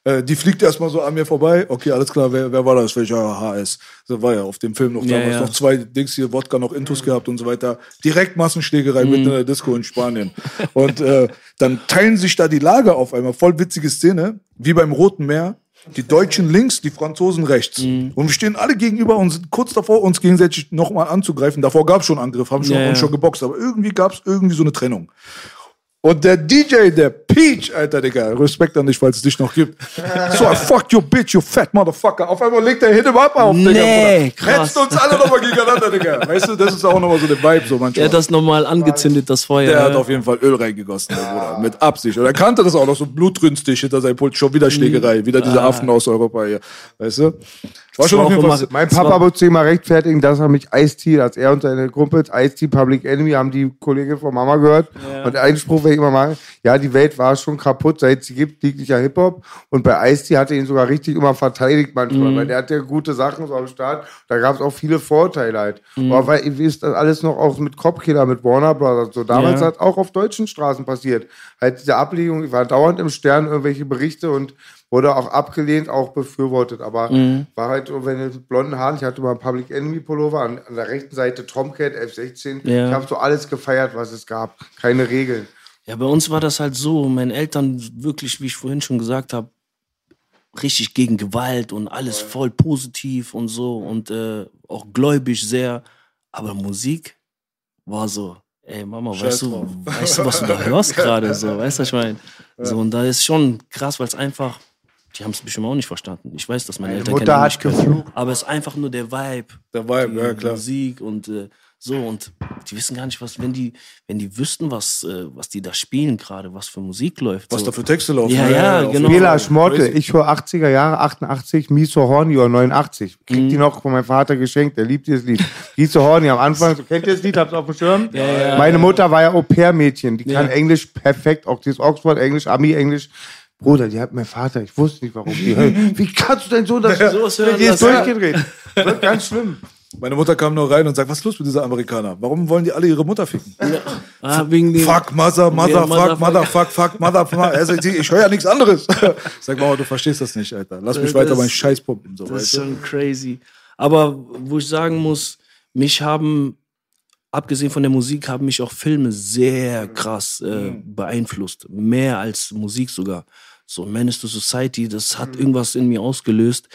Äh, die fliegt erstmal so an mir vorbei. Okay, alles klar, wer, wer war das? Welcher HS? So war ja auf dem Film noch Ja, damals ja. noch zwei Dings hier, Wodka noch Intus gehabt und so weiter. Direkt Massenschlägerei Mhm. mitten in der Disco in Spanien. und äh, dann teilen sich da die Lager auf einmal. Voll witzige Szene, wie beim Roten Meer. Die Deutschen links, die Franzosen rechts. Mhm. Und wir stehen alle gegenüber und sind kurz davor, uns gegenseitig nochmal anzugreifen. Davor gab es schon Angriff, haben schon, Ja, ja. uns schon geboxt, aber irgendwie gab es irgendwie so eine Trennung. Und der DJ, der Peach, Alter, Digga, Respekt an dich, falls es dich noch gibt. So, I fuck you bitch, you fat motherfucker. Auf einmal legt der Hit him up auf, Digga. Nee, krass. Hetzt uns alle nochmal gegeneinander, Digga. Weißt du, das ist auch nochmal so der Vibe, so manchmal. Der hat das nochmal angezündet, das Feuer. Der hat auf jeden Fall Öl reingegossen, der Bruder. Mit Absicht. Und er kannte das auch noch, so blutrünstig hinter seinem Pult. Schon wieder Schlägerei. Wieder diese Affen aus Europa hier. Weißt du? War schon auf jeden Fall. immer- Mein Papa musste sich mal rechtfertigen, dass er mich Ice-T, als er und seine Kumpels Ice-T Public Enemy haben die Kollegin von Mama gehört. Und der Einspruch, wenn ich immer mal, ja, die Welt war schon kaputt, seit sie gibt, jeglicher Hip-Hop. Und bei Ice-T hat er ihn sogar richtig immer verteidigt manchmal, Mhm. weil der hat ja gute Sachen so am Start. Da gab es auch viele Vorteile halt. Mhm. Aber weil, ihr wisst, das alles noch auch mit Copkiller, mit Warner Brothers. So damals Ja. hat auch auf deutschen Straßen passiert. Halt diese Ablegung, ich war dauernd im Stern irgendwelche Berichte und wurde auch abgelehnt, auch befürwortet. Aber Mhm. war halt so, wenn du mit blonden Haaren, ich hatte mal einen Public Enemy Pullover, an, an der rechten Seite Tomcat F16. Ja. Ich habe so alles gefeiert, was es gab. Keine Regeln. Ja, bei uns war das halt so. Meine Eltern wirklich, wie ich vorhin schon gesagt habe, richtig gegen Gewalt und alles voll positiv und so und äh, auch gläubig sehr. Aber Musik war so, ey Mama, Scheiß weißt du, weißt du, was du da hörst gerade so, weißt du, was ich meine? So, und da ist schon krass, weil es einfach, die haben es bestimmt auch nicht verstanden. Ich weiß, dass meine, Meine Eltern Mutter hat geflucht. aber es ist einfach nur der Vibe, Der Vibe, ja klar. Musik und äh, so und die wissen gar nicht, was, wenn die, wenn die wüssten, was, äh, was die da spielen gerade, was für Musik läuft. Was so. da für Texte laufen. Ja, ja, auf genau. Fall. Schmorte, ich höre 80er Jahre, 88, Miso Horny oder 89. Kriegt Mhm. die noch von meinem Vater geschenkt, der liebt dieses Lied. Miso Horny am Anfang, so, kennt ihr das Lied, habt ihr auf dem Schirm? Meine Mutter war ja Au-pair-Mädchen, die kann Ja. Englisch perfekt, auch dieses Oxford-Englisch, Ami-Englisch. Bruder, die hat mein Vater, ich wusste nicht, warum die hören. Wie kannst du denn so das? Sowas hören die ist durchgedreht. Wird ganz schlimm. Meine Mutter kam nur rein und sagt, was ist los mit dieser Amerikaner? Warum wollen die alle ihre Mutter ficken? Ah, wegen den, Fuck, Mother, Mother, Ja, fuck. Mother, fuck, fuck, Mother, fuck. Er sagt, ich höre ja nichts anderes. Sag mal, du verstehst das nicht, Alter. Lass mich Das- weiter meinen Scheiß pumpen. So, Das ist schon crazy. Aber wo ich sagen muss, mich haben, abgesehen von der Musik, haben mich auch Filme sehr krass äh, beeinflusst. Mehr als Musik sogar. So Menace to Society, das hat irgendwas in mir ausgelöst.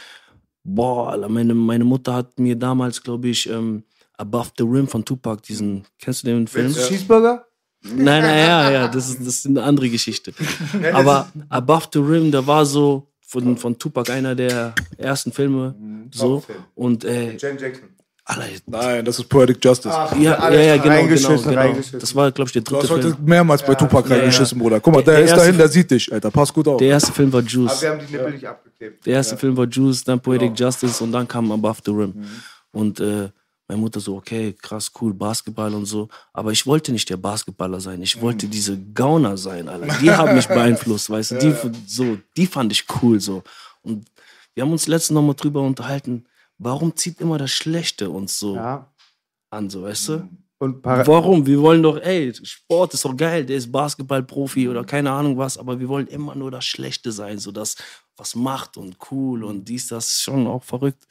Boah, meine, meine Mutter hat mir damals, glaube ich, ähm, Above the Rim von Tupac, diesen, kennst du den Film? Cheeseburger? Nein, nein, ja, ja, das ist, das ist eine andere Geschichte. Aber Above the Rim, da war so von, von Tupac einer der ersten Filme. So. Und äh, Jackson. Alter, Nein, das ist Poetic Justice. ja, ja, alles ja, genau, genau, reingeschissen, genau. reingeschissen. Das war, glaube ich, der Du dritte hast heute Film. mehrmals bei Tupac ja, reingeschissen, Bruder. Guck mal, Der- der, ist dahin, der sieht dich, Alter. Pass gut auf. Der erste Film war Aber Juice. wir haben die Nippel nicht abgeklebt. Der erste Film war Juice, dann Poetic Justice und dann kam Above the Rim. Und äh, Meine Mutter so, okay, krass, cool, Basketball und so. Aber ich wollte nicht der Basketballer sein. Ich wollte Mhm. diese Gauner sein, Alter. Die haben mich beeinflusst, weißt du. Die, so, die fand ich cool so. Und wir haben uns letztens noch mal drüber unterhalten, warum zieht immer das Schlechte uns so Ja. an, so, weißt du? Und para Warum? Wir wollen doch, ey, Sport ist doch geil, der ist Basketballprofi oder keine Ahnung was, aber wir wollen immer nur das Schlechte sein, so das, was macht und cool und dies, das ist schon auch verrückt.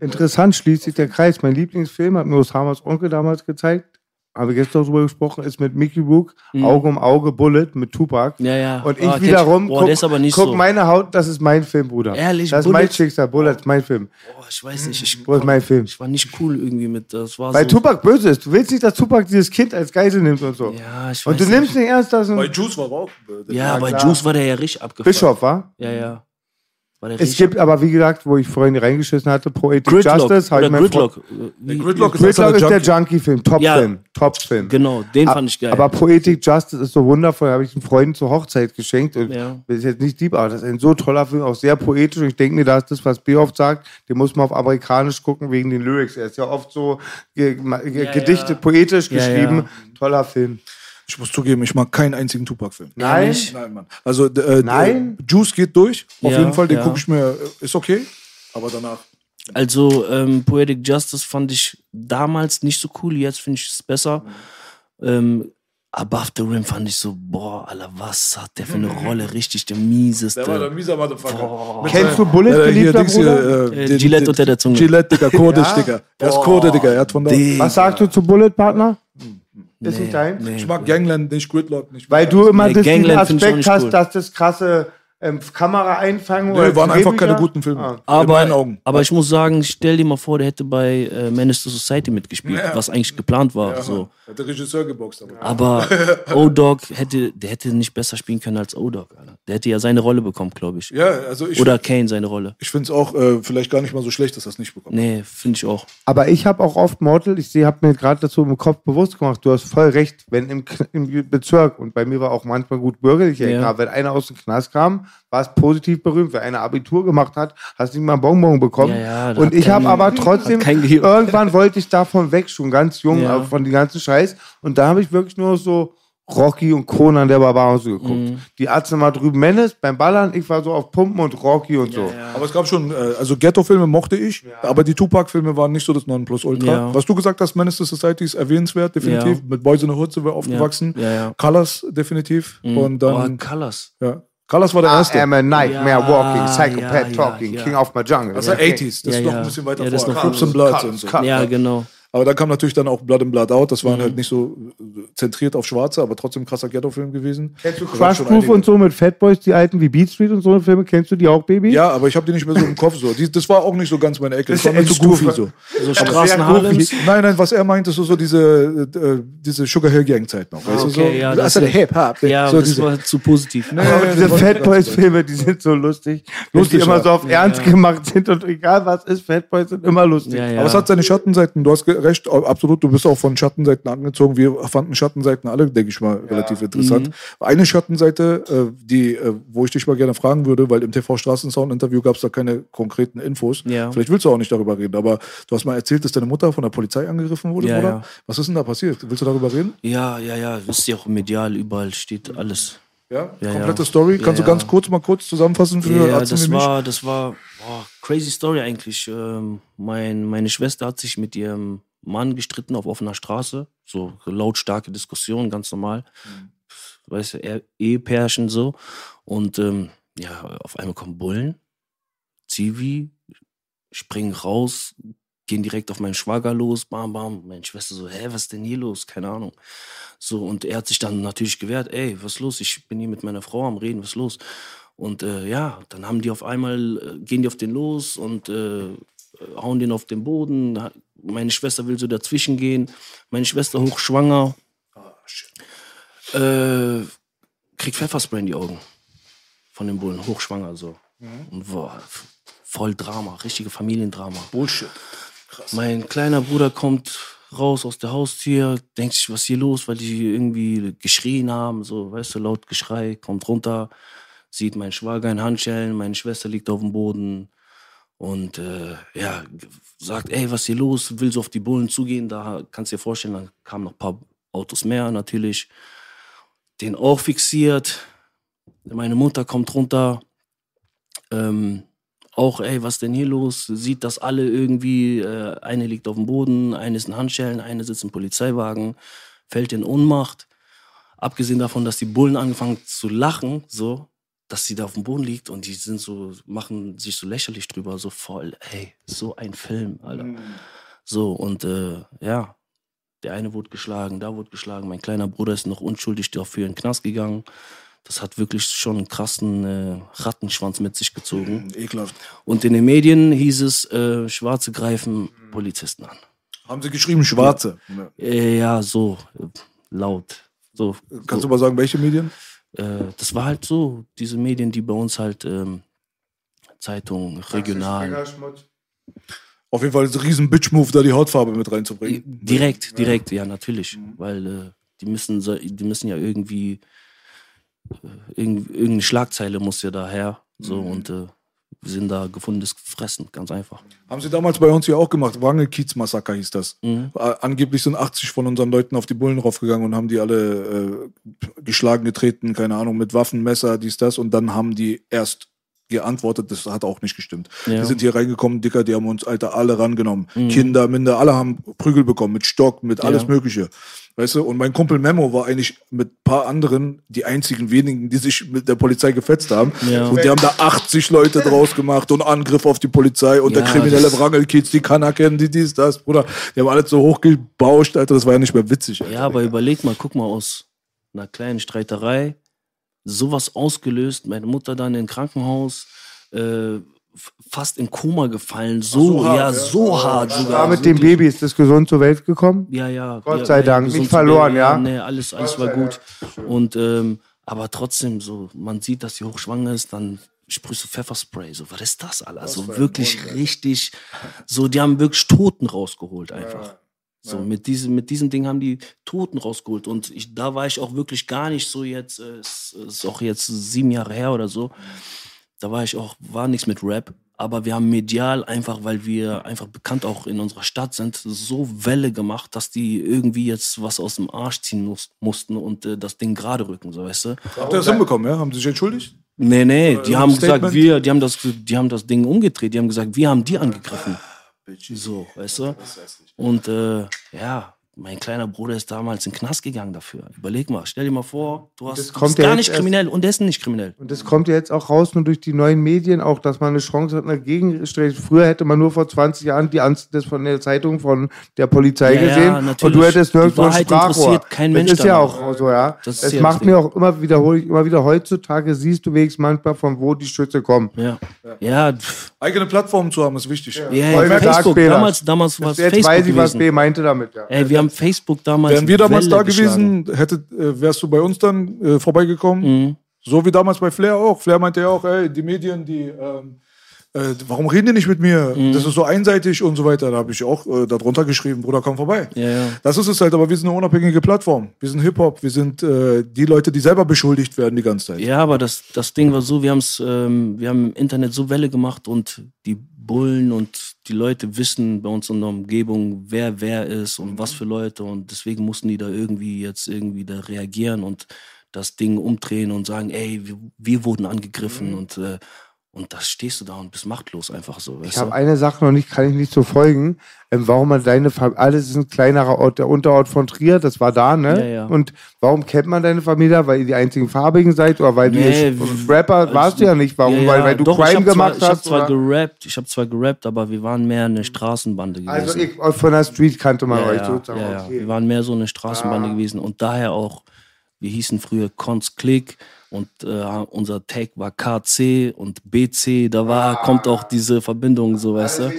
Interessant schließt sich der Kreis. Mein Lieblingsfilm hat mir Osamas Onkel damals gezeigt. Habe ich gestern darüber gesprochen, ist mit Mickey Rook, Auge um Auge, Bullet mit Tupac. Mhm. Ja, ja. Und ich Ah, wiederum. Boah, guck, nicht guck so. meine Haut, das ist mein Film, Bruder. Ehrlich, Das ist mein Bullet? Schicksal, Bullet ist mein Film. Boah, ich weiß nicht, ich, ist mein Film? ich war nicht cool irgendwie mit, das war Weil so. Tupac böse ist. Du willst nicht, dass Tupac dieses Kind als Geisel nimmt und so. Ja, ich und du weiß nimmst nicht ernst, dass Bei Juice war er auch. äh, Ja, bei klar. Juice war der ja richtig abgefahren. Bischof war. Ja, ja. Der Es gibt aber, wie gesagt, wo ich vorhin reingeschissen hatte, Poetic Gridlock Justice. oder ich mir vor- Gridlock. Wie, Gridlock ist, Gridlock ist der Junkie. Junkie-Film, Top-Film. Top-Film. Genau, den fand ich geil. Aber Poetic Justice ist so wundervoll, habe ich einen Freunden zur Hochzeit geschenkt. Und Ja. das ist jetzt nicht deep, aber das ist ein so toller Film, auch sehr poetisch. Und ich denke mir, da ist das, was B oft sagt, den muss man auf amerikanisch gucken wegen den Lyrics. Er ist ja oft so ge ge Ja, Gedichte, ja. poetisch Ja, geschrieben. Toller Film. Ich muss zugeben, ich mag keinen einzigen Tupac-Film. Nein. Nein, Mann. Also, äh, Nein? d- Juice geht durch, auf Ja, jeden Fall. Den ja. gucke ich mir, äh, ist okay. Aber danach. Also ähm, Poetic Justice fand ich damals nicht so cool, jetzt finde ich es besser. Ähm, Above the Rim fand ich so, boah, Alter, was hat der für eine Rolle? Richtig der mieseste. Der war der mieser Motherfucker. Kennst du Bullet, äh, geliebter Bruder? hier, Äh, den- Gillette unter der Zunge. Gillette, Digga, Kurdisch, Ja? Digga. Er ist Kurde, Digga. Er hat von da. Digga. Was sagst du zu Bullet, Partner? Ist nicht dein? nee. Ich mag Gangland, nicht Gridlock, nicht. Weil du immer Nee, das, diesen Aspekt hast, cool. dass das krasse ähm, Kamera einfangen Nee, waren einfach keine guten Filme. Ah. In meinen Aber, Augen. aber ich muss sagen, stell dir mal vor, der hätte bei äh, Menace to Society mitgespielt, Ja. was eigentlich geplant war. So. Hat der Regisseur geboxt. Aber. Aber O-Dog hätte, der hätte nicht besser spielen können als O-Dog. Alter. Der hätte ja seine Rolle bekommen, glaube ich. Ja, also ich, Oder Kane seine Rolle. ich finde es auch äh, vielleicht gar nicht mal so schlecht, dass er es nicht bekommt. Nee, finde ich auch. Aber ich habe auch oft Mortal, ich habe mir gerade dazu im Kopf bewusst gemacht, du hast voll recht, wenn im, im Bezirk, und bei mir war auch manchmal gut bürgerlich, Ja. ja. wenn einer aus dem Knast kam, war es positiv berühmt. Wenn einer Abitur gemacht hat, hast du nicht mal einen Bonbon bekommen. Ja, ja, und ich habe aber trotzdem, hat kein Gehirn. irgendwann wollte ich davon weg, schon ganz jung, Ja. von dem ganzen Scheiß. Und da habe ich wirklich nur so Rocky und Conan der Barbar und so geguckt. Mhm. Die Ärzte mal drüben Menace beim Ballern, ich war so auf Pumpen und Rocky und so. Aber es gab schon, äh, also Ghetto-Filme mochte ich, aber die Tupac-Filme waren nicht so das Nonplusultra. Ja. Was du gesagt hast, Menace to Society ist erwähnenswert, definitiv. Ja. Mit Boys in the Hood sind wir aufgewachsen. Ja, ja. Colors definitiv. Und dann, oh, Colors. ja. Colors war der I erste. am a nightmare Ja, walking, psychopath ja, talking, ja. king of my jungle. Das war 80s, das Ja, ist noch ja. ein bisschen weiter Ja, das vor. ist vor. and Bloods und so. Ja, genau. Aber dann kam natürlich dann auch Blood and Blood Out, das Mhm. waren halt nicht so zentriert auf Schwarze, aber trotzdem krasser Ghetto-Film gewesen. Kennst du Da Crush Proof und so mit Fat Boys, die alten wie Beat Street und so Filme? Kennst du die auch, Baby? Ja, aber ich habe die nicht mehr so im Kopf so. Die, das war auch nicht so ganz meine Ecke. Das Das war ist mir zu goofy so. So sehr Straßen goofy. Harlems. Nein, nein, was er meinte, so, so diese, äh, diese Sugar Hill Gang Zeit noch. Weißt du, so, Okay, ja, das das ist der Hip-Hop. Ja, so das diese, war zu positiv. Aber nee, diese war Fat ganz Boys toll. Filme, die sind so lustig. Lustig, die immer ja. so auf Ernst gemacht sind und egal was ist, Fat Boys sind immer lustig. Ja, ja. Aber es hat seine Schattenseiten. Du hast recht, absolut. Du bist auch von Schattenseiten angezogen. Wir fanden Schattenseiten alle, denke ich mal, relativ interessant. Eine Schattenseite, äh, die, äh, wo ich dich mal gerne fragen würde, weil im TV Straßensound Interview gab es da keine konkreten Infos. Ja. Vielleicht willst du auch nicht darüber reden, aber du hast mal erzählt, dass deine Mutter von der Polizei angegriffen wurde, Ja, oder? ja. Was ist denn da passiert? Willst du darüber reden? Ja, ja, ja. Wisst ihr auch medial, überall steht alles. Ja? Ja, Komplette ja. Story. Kannst Ja, du ganz ja. kurz mal kurz zusammenfassen für Ja, Arzten das war, das war boah, crazy Story eigentlich. Ähm, mein, meine Schwester hat sich mit ihrem Mann gestritten auf offener Straße. So lautstarke Diskussion, ganz normal. Weißt du, Ehepärchen so. Und ähm, ja, auf einmal kommen Bullen, Zivi, springen raus, gehen direkt auf meinen Schwager los, bam, bam. Meine Schwester so, hä, was ist denn hier los? Keine Ahnung. So, und er hat sich dann natürlich gewehrt, ey, was ist los? Ich bin hier mit meiner Frau am Reden, was ist los? Und äh, ja, dann haben die auf einmal, äh, gehen die auf den los und äh, hauen den auf den Boden. Meine Schwester will so dazwischen gehen. Meine Schwester hochschwanger. Äh, kriegt Pfefferspray in die Augen. Von den Bullen, hochschwanger so. Und boah, voll Drama, richtige Familiendrama. Bullshit. Mein kleiner Bruder kommt raus aus der Haustür, denkt sich, was ist hier los, weil die irgendwie geschrien haben, so, weißt du, laut Geschrei, kommt runter, sieht meinen Schwager in Handschellen, meine Schwester liegt auf dem Boden und äh, ja, sagt, ey, was ist hier los? Will so auf die Bullen zugehen. Da kannst du dir vorstellen, dann kamen noch ein paar Autos mehr natürlich. Den auch fixiert. Meine Mutter kommt runter. Ähm, auch, ey, was denn hier los? Sieht, dass alle irgendwie, äh, eine liegt auf dem Boden, eine ist in Handschellen, eine sitzt im Polizeiwagen, fällt in Ohnmacht. Abgesehen davon, dass die Bullen angefangen zu lachen, so, dass sie da auf dem Boden liegt und die sind so, machen sich so lächerlich drüber, so voll, ey, so ein Film, Alter. So, und äh, ja, der eine wurde geschlagen, da wurde geschlagen, mein kleiner Bruder ist noch unschuldig dafür in den Knast gegangen. Das hat wirklich schon einen krassen äh, Rattenschwanz mit sich gezogen. Ekelhaft. Und in den Medien hieß es, äh, Schwarze greifen Polizisten an. Haben sie geschrieben, Schwarze. Äh, ja, so laut. So, Kannst so. du mal sagen, welche Medien? Äh, das war halt so, diese Medien, die bei uns halt ähm, Zeitung, regional. Auf jeden Fall ist ein riesen Bitch-Move, da die Hautfarbe mit reinzubringen. Direkt, direkt, ja, natürlich. Weil äh, die, müssen, die müssen ja irgendwie, äh, irgend, irgendeine Schlagzeile muss ja daher. So, und äh, sind da gefundenes Fressen, ganz einfach. Haben sie damals bei uns hier auch gemacht. Wangel-Kiez-Massaker hieß das. Mhm. Angeblich sind 80 von unseren Leuten auf die Bullen raufgegangen und haben die alle äh, geschlagen, getreten, keine Ahnung, mit Waffen, Messer, dies, das. Und dann haben die erst geantwortet, das hat auch nicht gestimmt. Ja. Mhm. Die sind hier reingekommen, Dicker, die haben uns, Alter, alle rangenommen. Kinder, Minder, alle haben Prügel bekommen, mit Stock, mit alles Ja. Mögliche. Weißt du, und mein Kumpel Memo war eigentlich mit ein paar anderen die einzigen wenigen, die sich mit der Polizei gefetzt haben. Ja. Und die haben da 80 Leute draus gemacht und Angriff auf die Polizei und der kriminelle Wrangelkids, die Kanaken, die dies, das, Bruder. Die haben alles so hochgebauscht, Alter, das war ja nicht mehr witzig. Alter. Ja, aber überleg mal, guck mal, aus einer kleinen Streiterei sowas ausgelöst, meine Mutter dann im Krankenhaus, äh, fast in Koma gefallen, so, so hart, ja, ja. so hart Da sogar. mit dem. Baby ist das gesund zur Welt gekommen? Ja, ja. Gott ja, sei Dank, nicht verloren, werden, ja? Nee, alles, alles war gut. Und, ähm, aber trotzdem, so, man sieht, dass sie hochschwanger ist, dann sprühst du Pfefferspray. So, was ist das, Alter? So wirklich richtig, so, die haben wirklich Toten rausgeholt einfach. So, mit diesem, mit diesem Ding haben die Toten rausgeholt. Und ich, da war ich auch wirklich gar nicht so jetzt, äh, es ist auch jetzt sieben Jahre her oder so. Da war ich auch, war nichts mit Rap. Aber wir haben medial einfach, weil wir einfach bekannt auch in unserer Stadt sind, so Welle gemacht, dass die irgendwie jetzt was aus dem Arsch ziehen muss, mussten und äh, das Ding gerade rücken, so weißt du? Habt ihr das hinbekommen, ja? Haben sie sich entschuldigt? Nee, nee, die Äh, haben Statement? gesagt, wir, die haben das, die haben das Ding umgedreht, die haben gesagt, wir haben die angegriffen. So, weißt du? Und äh, ja, mein kleiner Bruder ist damals in den Knast gegangen dafür. Überleg mal, stell dir mal vor, du, hast, Das du bist ja gar jetzt nicht erst- kriminell und ist nicht kriminell. Und das kommt ja jetzt auch raus, nur durch die neuen Medien, auch, dass man eine Chance hat, eine Gegenstelle. Früher hätte man nur vor 20 Jahren die Anz das von der Zeitung von der Polizei Ja, ja, gesehen. und natürlich. du hättest nirgendwo ein Sprachrohr. kein Mensch Das ist ja auch so, ja. Das ist es ja macht mir auch immer wiederhole ich immer wieder heutzutage siehst du wenigstens manchmal von wo die Schütze kommen. Ja, ja, Eigene Plattformen zu haben, ist wichtig. ja, ja Facebook. Damals, damals war es Jetzt Facebook weiß ich, was. B meinte damit, ja. Ey, wir haben Facebook damals. Wären wir damals Welle da geschlagen. gewesen, hättet, äh, wärst du bei uns dann äh, vorbeigekommen? Mhm. So wie damals bei Flair auch. Flair meinte ja auch, ey, die Medien, die, ähm, äh, warum reden die nicht mit mir? Mhm. Das ist so einseitig und so weiter. Da habe ich auch äh, darunter geschrieben, Bruder, komm vorbei. Ja, ja. Das ist es halt, aber wir sind eine unabhängige Plattform. Wir sind Hip-Hop, wir sind äh, die Leute, die selber beschuldigt werden die ganze Zeit. Ja, aber das, das Ding war so, wir, haben's, ähm, wir haben im Internet so Welle gemacht und die Bullen und die Leute wissen bei uns in der Umgebung, wer wer ist und was für Leute und deswegen mussten die da irgendwie jetzt irgendwie da reagieren und das Ding umdrehen und sagen, ey, wir, wir wurden angegriffen und, äh, und da stehst du da und bist machtlos einfach so. Ich habe eine Sache noch nicht, kann ich nicht so folgen. Ähm, warum man deine Familie, alles ist ein kleinerer Ort, der Unterort von Trier, das war da, ne? Ja, ja. Und warum kennt man deine Familie? Weil ihr die einzigen Farbigen seid oder weil Nee, du Rapper als- warst du ja nicht? Warum? Ja, weil, weil du doch, ich Crime hab zwar, gemacht ich hab hast? zwar gerappt, ich habe zwar gerappt, aber wir waren mehr eine Straßenbande gewesen. Also ich, von der Street kannte man euch sozusagen. Okay. Wir waren mehr so eine Straßenbande gewesen und daher auch, wir hießen früher Cons Click und äh, unser Tag war KC und BC, da war, kommt auch diese Verbindung, so weißt du.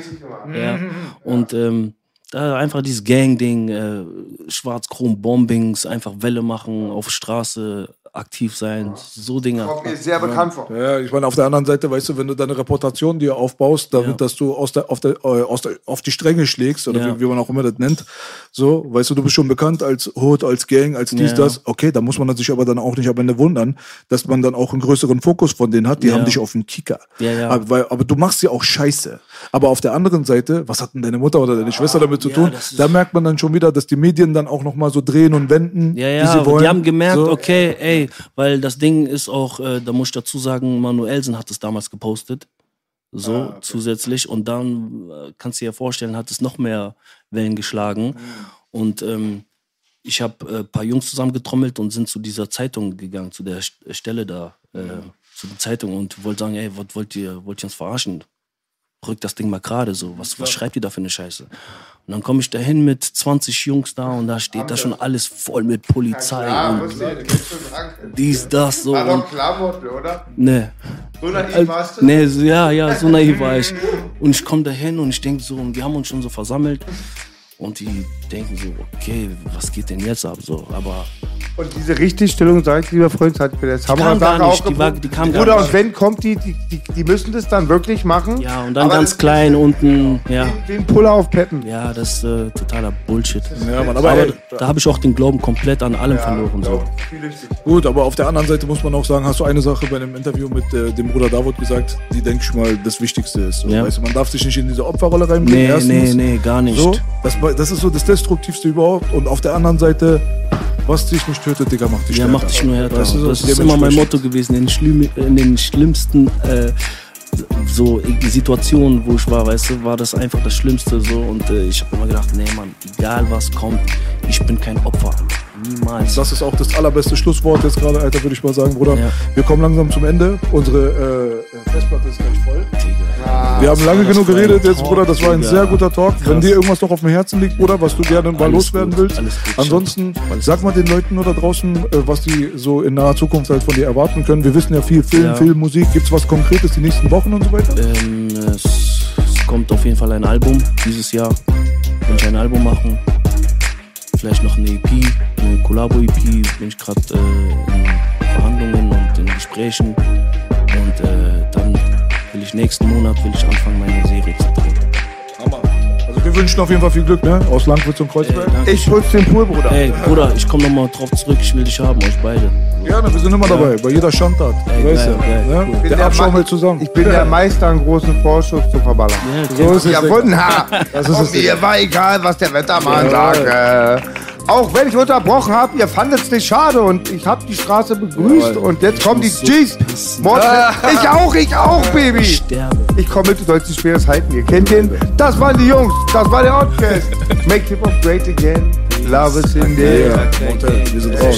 Ja. Und ähm, da einfach dieses Gang-Ding, äh, Schwarz-Chrom-Bombings, einfach Welle machen, auf Straße aktiv sein, so Dinge. Kommt mir sehr bekannt vor. Ja, ich meine, auf der anderen Seite, weißt du, wenn du deine Reputation dir aufbaust, damit, Ja. dass du aus der, auf, der, äh, aus der, auf die Stränge schlägst, oder Ja. wie, wie man auch immer das nennt, so, weißt du, du bist schon bekannt als Hood, als Gang, als dies, Ja. das, okay, da muss man sich aber dann auch nicht am Ende wundern, dass man dann auch einen größeren Fokus von denen hat, die Ja. haben dich auf den Kicker. Ja, ja. Aber, weil, aber du machst ja auch Scheiße. Aber auf der anderen Seite, was hat denn deine Mutter oder deine Schwester damit zu ja, tun? Da merkt man dann schon wieder, dass die Medien dann auch nochmal so drehen und wenden, Ja, wie ja, sie wollen. die haben gemerkt, So. okay, ey, weil das Ding ist auch, äh, da muss ich dazu sagen, Manuelsen hat es damals gepostet. So Ah, zusätzlich. Und dann äh, kannst du dir vorstellen, hat es noch mehr Wellen geschlagen. Mhm. Und ähm, ich habe äh, ein paar Jungs zusammengetrommelt und sind zu dieser Zeitung gegangen, zu der St- Stelle da, äh, zu der Zeitung und wollte sagen, ey, was wollt ihr, wollt ihr uns verarschen? Rückt das Ding mal gerade so, was, was schreibt ihr da für eine Scheiße? Und dann komme ich da hin mit 20 Jungs da und da steht da schon alles voll mit Polizei und dies, das, so. Und, Klamotten, oder? ne. So naiv Al- warst du? Nee, so, ja, ja, so naiv war ich. Und ich komme da hin und ich denke so, und wir haben uns schon so versammelt. Und die denken so, okay, was geht denn jetzt ab? So, aber Und diese Richtigstellung, sag ich, lieber Freund, hat der kam Samra-Sache gar auch nicht, die war- die kam nicht. und wenn kommt die, die, die, die müssen das dann wirklich machen. ja, und dann Aber ganz das- klein unten, ja. Den Puller auf Peppen. Ja, das ist äh, totaler Bullshit. Ja, Mann, aber, Aber ey, da habe ich auch den Glauben komplett an allem verloren. So. gut, aber auf der anderen Seite muss man auch sagen, hast du eine Sache bei einem Interview mit äh, dem Bruder Davut gesagt, die, denke ich mal, das Wichtigste ist. So, Ja. weißt du, man darf sich nicht in diese Opferrolle reinbringen. Nee, erstens. nee, nee, gar nicht. So, das, das ist so das Destruktivste überhaupt. Und auf der anderen Seite, was dich nicht tötet, Digga, macht dich Ja, stärker. macht dich nur härter. Weißt du, so das ist immer mein. Motto gewesen. In, schlimm, in den schlimmsten äh, so Situationen, wo ich war, weißt du, war das einfach das Schlimmste so. Und äh, ich habe immer gedacht, nee, Mann, egal was kommt, ich bin kein Opfer. Niemals. Das ist auch das allerbeste Schlusswort jetzt gerade, Alter, würde ich mal sagen, Bruder. Ja. Wir kommen langsam zum Ende. Unsere äh, Festplatte ist gleich voll. Wir haben lange genug geredet jetzt, Bruder. Das war ein sehr guter Talk. Wenn dir irgendwas noch auf dem Herzen liegt, Bruder, was du gerne mal loswerden willst. Ansonsten sag mal den Leuten nur da draußen, äh, was die so in naher Zukunft halt von dir erwarten können. Wir wissen ja viel Film, Ja. viel Musik. Gibt's was Konkretes die nächsten Wochen und so weiter? Ähm, es, es kommt auf jeden Fall ein Album dieses Jahr. Will ich ein Album machen. Vielleicht noch eine EP, eine Collabo-EP. Bin ich gerade äh, in Verhandlungen und in Gesprächen. Und äh, ich nächsten Monat will ich anfangen, meine Serie zu drehen. Also wir wünschen auf jeden Fall viel Glück, ne? Aus Langwitz und Kreuzberg. Ey. Ich putz den Pool, Bruder. Ey, Bruder, ich komme nochmal drauf zurück. Ich will dich haben, euch beide. Gerne, wir sind immer dabei, bei jeder Schandtat. Ey, weißt geil, ja, geil, ne? cool. Der der Abschaum Ma- hält zusammen. Ich bin der Meister, einen großen Vorschuss zu verballern. Ja, So ist es. Ja, wunderbar. Das ist Und es, mir war egal, was der Wettermann Ja. sagt. Äh, auch wenn ich unterbrochen habe, ihr fandet es nicht schade und ich habe die Straße begrüßt Ja, und jetzt kommen die so G's. Mord- Ich auch, ich auch, Baby. Ich sterbe. Ich komme mit, du sollst nicht schweres halten. Ihr kennt den. Das waren die Jungs. Das war der Outcast. Make hip hop great again. Love is in the air. Montel, wir sind raus.